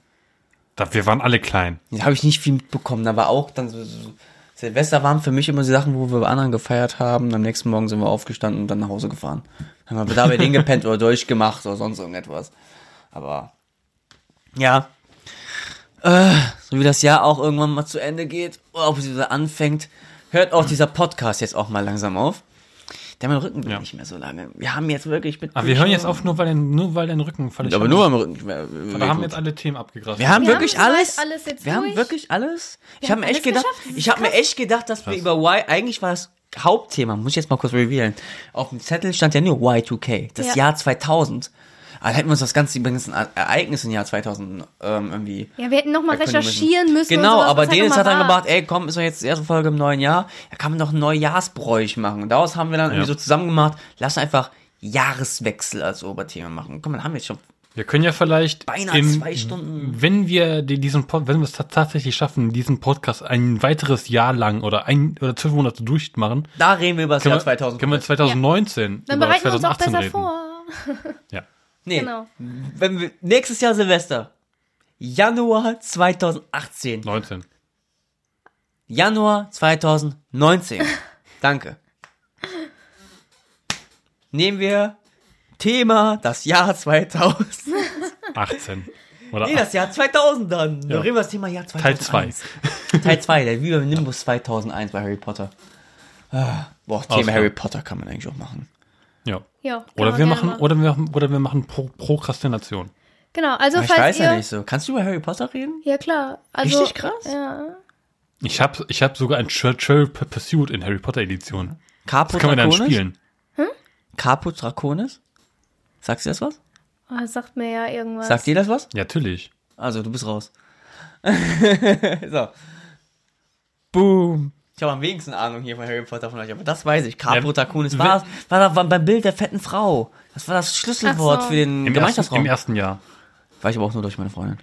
Da, wir waren alle klein. Da habe ich nicht viel mitbekommen. Da war auch dann so, so Silvester waren für mich immer so Sachen, wo wir bei anderen gefeiert haben. Am nächsten Morgen sind wir aufgestanden und dann nach Hause gefahren. Dann haben wir da bei denen gepennt oder durchgemacht oder sonst irgendetwas. Aber ja, äh, so wie das Jahr auch irgendwann mal zu Ende geht, oder ob es wieder anfängt, hört auch dieser Podcast jetzt auch mal langsam auf. Der mein Rücken Ja. nicht mehr so lange. Wir haben jetzt wirklich mit. Aber wir hören jetzt auf, nur weil dein, nur weil dein Rücken völlig Aber nur am Rücken. nicht mehr. Wir haben jetzt alle Themen abgegrast. Wir haben Wir wirklich haben alles. alles jetzt wir haben durch. wirklich alles. Ich Wir habe mir echt gedacht, geschafft. Ich habe mir echt gedacht, dass wir Krass. über Y eigentlich war das Hauptthema, muss ich jetzt mal kurz revealen. Auf dem Zettel stand ja nur Y2K, das Ja. Jahr 2000. Also hätten wir uns das ganze übrigens ein Ereignis im Jahr 2000 ähm, irgendwie Ja, wir hätten nochmal recherchieren müssen. Genau, und sowas, aber halt Dennis hat dann war. gebracht, ey, komm, ist doch jetzt die erste Folge im neuen Jahr. Da kann man doch ein Neujahrsbräuch machen. Und daraus haben wir dann irgendwie so zusammen gemacht, lass einfach Jahreswechsel als Oberthema machen. Komm, dann haben wir jetzt schon Wir können ja vielleicht, beinahe in, zwei Stunden. wenn wir die- diesen, wenn wir es ta- tatsächlich schaffen, diesen Podcast ein weiteres Jahr lang oder ein oder zwölf Monate durchmachen, Da reden wir über das können Jahr wir, 2000. können wir 2019 Dann über bereiten wir uns auch 2018 besser reden. vor. Ja. Nee, Genau. wenn wir, nächstes Jahr Silvester. Januar 2018. 19. Januar 2019. *laughs* Danke. Nehmen wir Thema das Jahr 2000. 18. Oder Nee, das Jahr 2000 dann. Dann Ja. reden wir das Thema Jahr Teil 2001. 2. *laughs* Teil 2, der Viva Nimbus 2001 bei Harry Potter. Ah, boah, Thema. Harry Potter kann man eigentlich auch machen. Ja. Ja, Oder man wir machen, machen. oder wir machen, oder wir machen Pro Prokrastination. Genau, also Aber ich falls weiß ihr. ja nicht so. Kannst du über Harry Potter reden? Ja, klar. Also, Richtig krass? Ja. Ich habe ich hab sogar ein Churchill Pursuit in Harry Potter Edition. Caput Das kann man dann Draconis? spielen. Caput Draconis? Sagst du das was? Oh, sagt mir ja irgendwas. Sagt dir das was? Ja, natürlich. Also, du bist raus. *laughs* so. Boom. Ich habe am wenigsten Ahnung hier von Harry Potter von euch, aber das weiß ich. Caput Ja, Draconis wenn- war, war, da- war beim Bild der fetten Frau. Das war das Schlüsselwort so. für den Im ersten, Gemeinschaftsraum. Im ersten Jahr. War ich aber auch nur durch meine Freundin.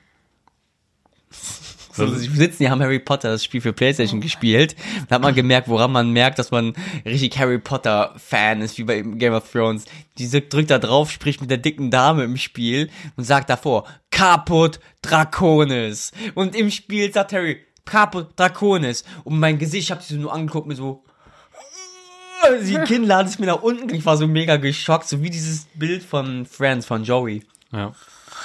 So, sie sitzen, die haben Harry Potter, das Spiel für Playstation gespielt. Da hat man gemerkt, woran man merkt, dass man richtig Harry Potter Fan ist, wie bei Game of Thrones. Die drückt da drauf, spricht mit der dicken Dame im Spiel und sagt davor, Caput Draconis. Und im Spiel sagt Harry, Caput Draconis. Und mein Gesicht, ich hab sie so nur angeguckt, mir so, die *laughs* Kinnlade ist mir nach unten, ich war so mega geschockt, so wie dieses Bild von Friends, von Joey Ja.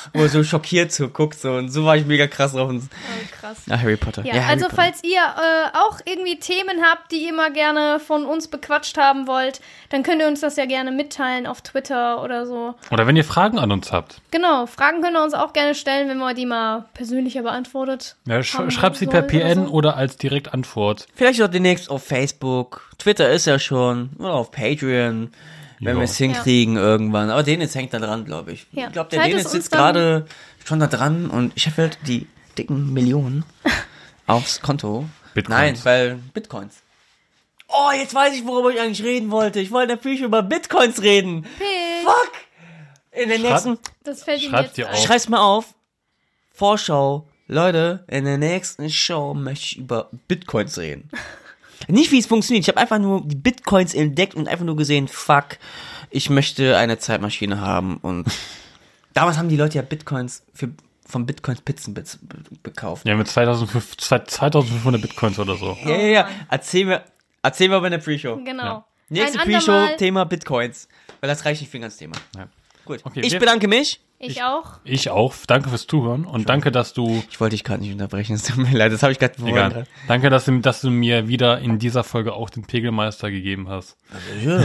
*laughs* wo er so schockiert so guckt so und so war ich mega krass drauf und Oh, krass. ja, Harry Potter. Ja, Harry also Potter. falls ihr äh, auch irgendwie Themen habt, die ihr mal gerne von uns bequatscht haben wollt, dann könnt ihr uns das ja gerne mitteilen auf Twitter oder so. Oder wenn ihr Fragen an uns habt. Genau, Fragen könnt ihr uns auch gerne stellen, wenn wir die mal persönlicher beantwortet Ja, sch schreibt sie per PN oder so. oder als Direktantwort. vielleicht auch demnächst auf Facebook, Twitter ist ja schon oder auf Patreon, wenn Ja. wir es hinkriegen irgendwann. Aber Dennis hängt da dran, glaube ich. Ja. Ich glaube, der es uns sitzt gerade schon da dran und ich habe halt die dicken Millionen *laughs* aufs Konto. Bitcoins. Nein, weil Bitcoins. Oh, jetzt weiß ich, worüber ich eigentlich reden wollte. Ich wollte natürlich über Bitcoins reden. Hey, Fuck! In den Schreib- nächsten das fällt ihm Schreibt jetzt ein. auf. Schreib's mal auf. Vorschau. Leute, in der nächsten Show möchte ich über Bitcoins reden. *laughs* Nicht wie es funktioniert. Ich habe einfach nur die Bitcoins entdeckt und einfach nur gesehen, fuck, ich möchte eine Zeitmaschine haben. Und *laughs* damals haben die Leute ja Bitcoins für von Bitcoins Pizzen be be gekauft. Ja, mit 2500 2500 Bitcoins oder so. Ja, ja, ja. Erzähl mir, erzähl mir bei der Pre-Show. Genau. Ja. Nächste Pre-Show. Thema Bitcoins. Weil das reicht nicht für ein ganzes Thema. Ja. Gut. Okay, ich bedanke mich. Ich auch. Ich auch. Danke fürs Zuhören und danke, dass du. Ich wollte dich gerade nicht unterbrechen, es tut mir leid, das habe ich gerade Egal. Danke, dass du, dass du mir wieder in dieser Folge auch den Pegelmeister gegeben hast. Ja.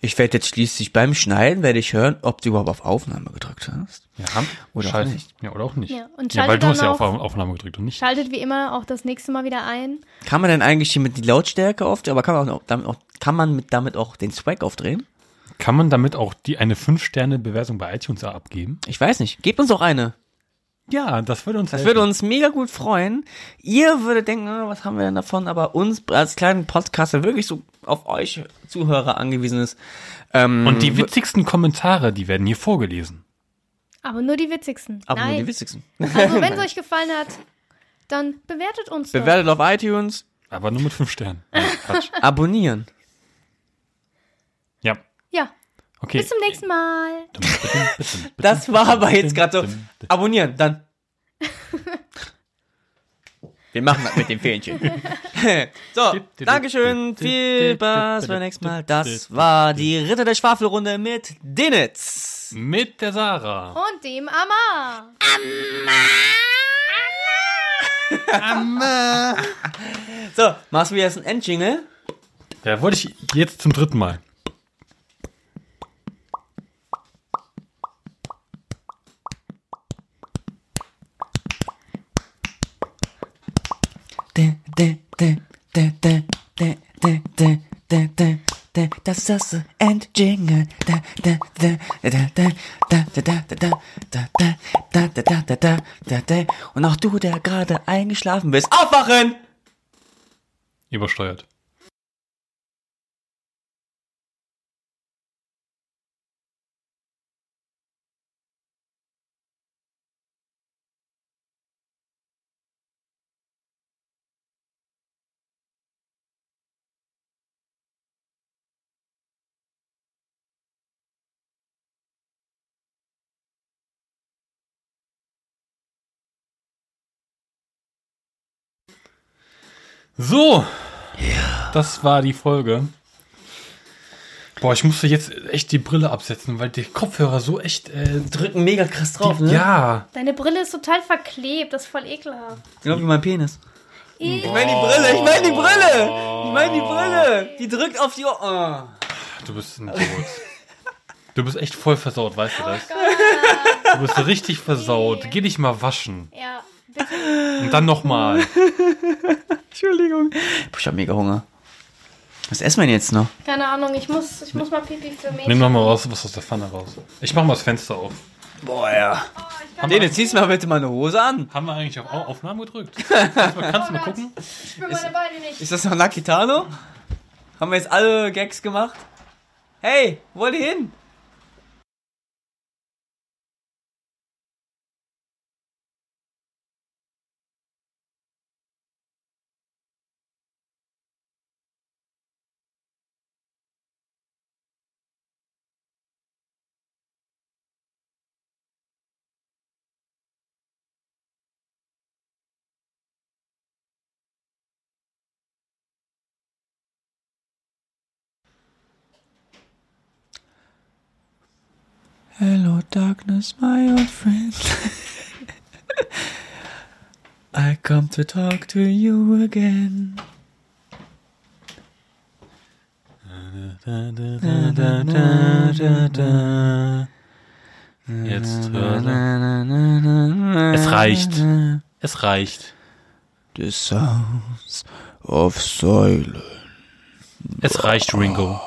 Ich werde jetzt schließlich beim Schneiden, werde ich hören, ob du überhaupt auf Aufnahme gedrückt hast. Ja, Oder auch Scheiße. nicht. Ja, oder auch nicht. Ja, und ja weil schaltet du hast dann ja auf auch- Aufnahme gedrückt und nicht. Schaltet wie immer auch das nächste Mal wieder ein. Kann man denn eigentlich hier mit die Lautstärke auf, aber kann man auch damit auch, kann man mit damit auch den Swag aufdrehen? Kann man damit auch die eine 5-Sterne-Bewertung bei iTunes abgeben? Ich weiß nicht. Gebt uns auch eine. Ja, das würde uns Das helfen. würde uns mega gut freuen. Ihr würdet denken, ah, was haben wir denn davon? Aber uns als kleinen Podcast, der wirklich so auf euch Zuhörer angewiesen ist. Ähm, Und die witzigsten Kommentare, die werden hier vorgelesen. Aber nur die witzigsten. aber nur Nein. die witzigsten. Also wenn es *laughs* euch gefallen hat, dann bewertet uns doch. Bewertet auf iTunes, Aber nur mit 5 Sternen. Nein, Quatsch. abonnieren. Ja. Ja. Okay. Bis zum nächsten Mal. *laughs* Das war aber jetzt gerade so. Abonnieren, dann. *laughs* Wir machen das mit dem Fähnchen. so, Dankeschön, viel Spaß beim nächsten Mal. Das war die Ritter der Schwafelrunde mit Denitz. Mit der Sarah. Und dem Amar. *laughs* So, machst du jetzt ein Endjingle? Ja, wollte ich jetzt zum dritten Mal. Das ist das Endjingle. Und auch du, der gerade eingeschlafen bist, aufwachen! Übersteuert. So. Das war die Folge. Boah, ich musste jetzt echt die Brille absetzen, weil die Kopfhörer so echt. Äh, Drücken mega krass drauf, ne? Ja. Deine Brille ist total verklebt. Das ist voll ekelhaft. Genau wie mein Penis. Ich Ich meine die Brille, ich meine die Brille! Ich meine die Brille! Die drückt auf die Ohr. Oh. Du bist ein Idiot. Du bist echt voll versaut, weißt du das? Du bist richtig versaut. Geh dich mal waschen. Ja. Und dann nochmal. *laughs* Entschuldigung. Ich hab mega Hunger. Was essen wir denn jetzt noch? Keine Ahnung, ich muss, ich muss mal Pipi für mich. Nimm nochmal was, was aus der Pfanne raus. Ich mach mal das Fenster auf. Boah, ja. Nee, jetzt ziehst du mal bitte mal eine Hose an. Haben wir eigentlich auf Au- Aufnahme gedrückt? *laughs* Kannst du mal, gucken? Ich spüre meine Beine nicht. Ist das noch Nakitano? Haben wir jetzt alle Gags gemacht? Hey, wo wollt ihr hin? Hello, darkness, my old friend. *laughs* I come to talk to you again. Jetzt hör Es reicht. Es reicht. The sounds of silence. Es reicht, Ringo.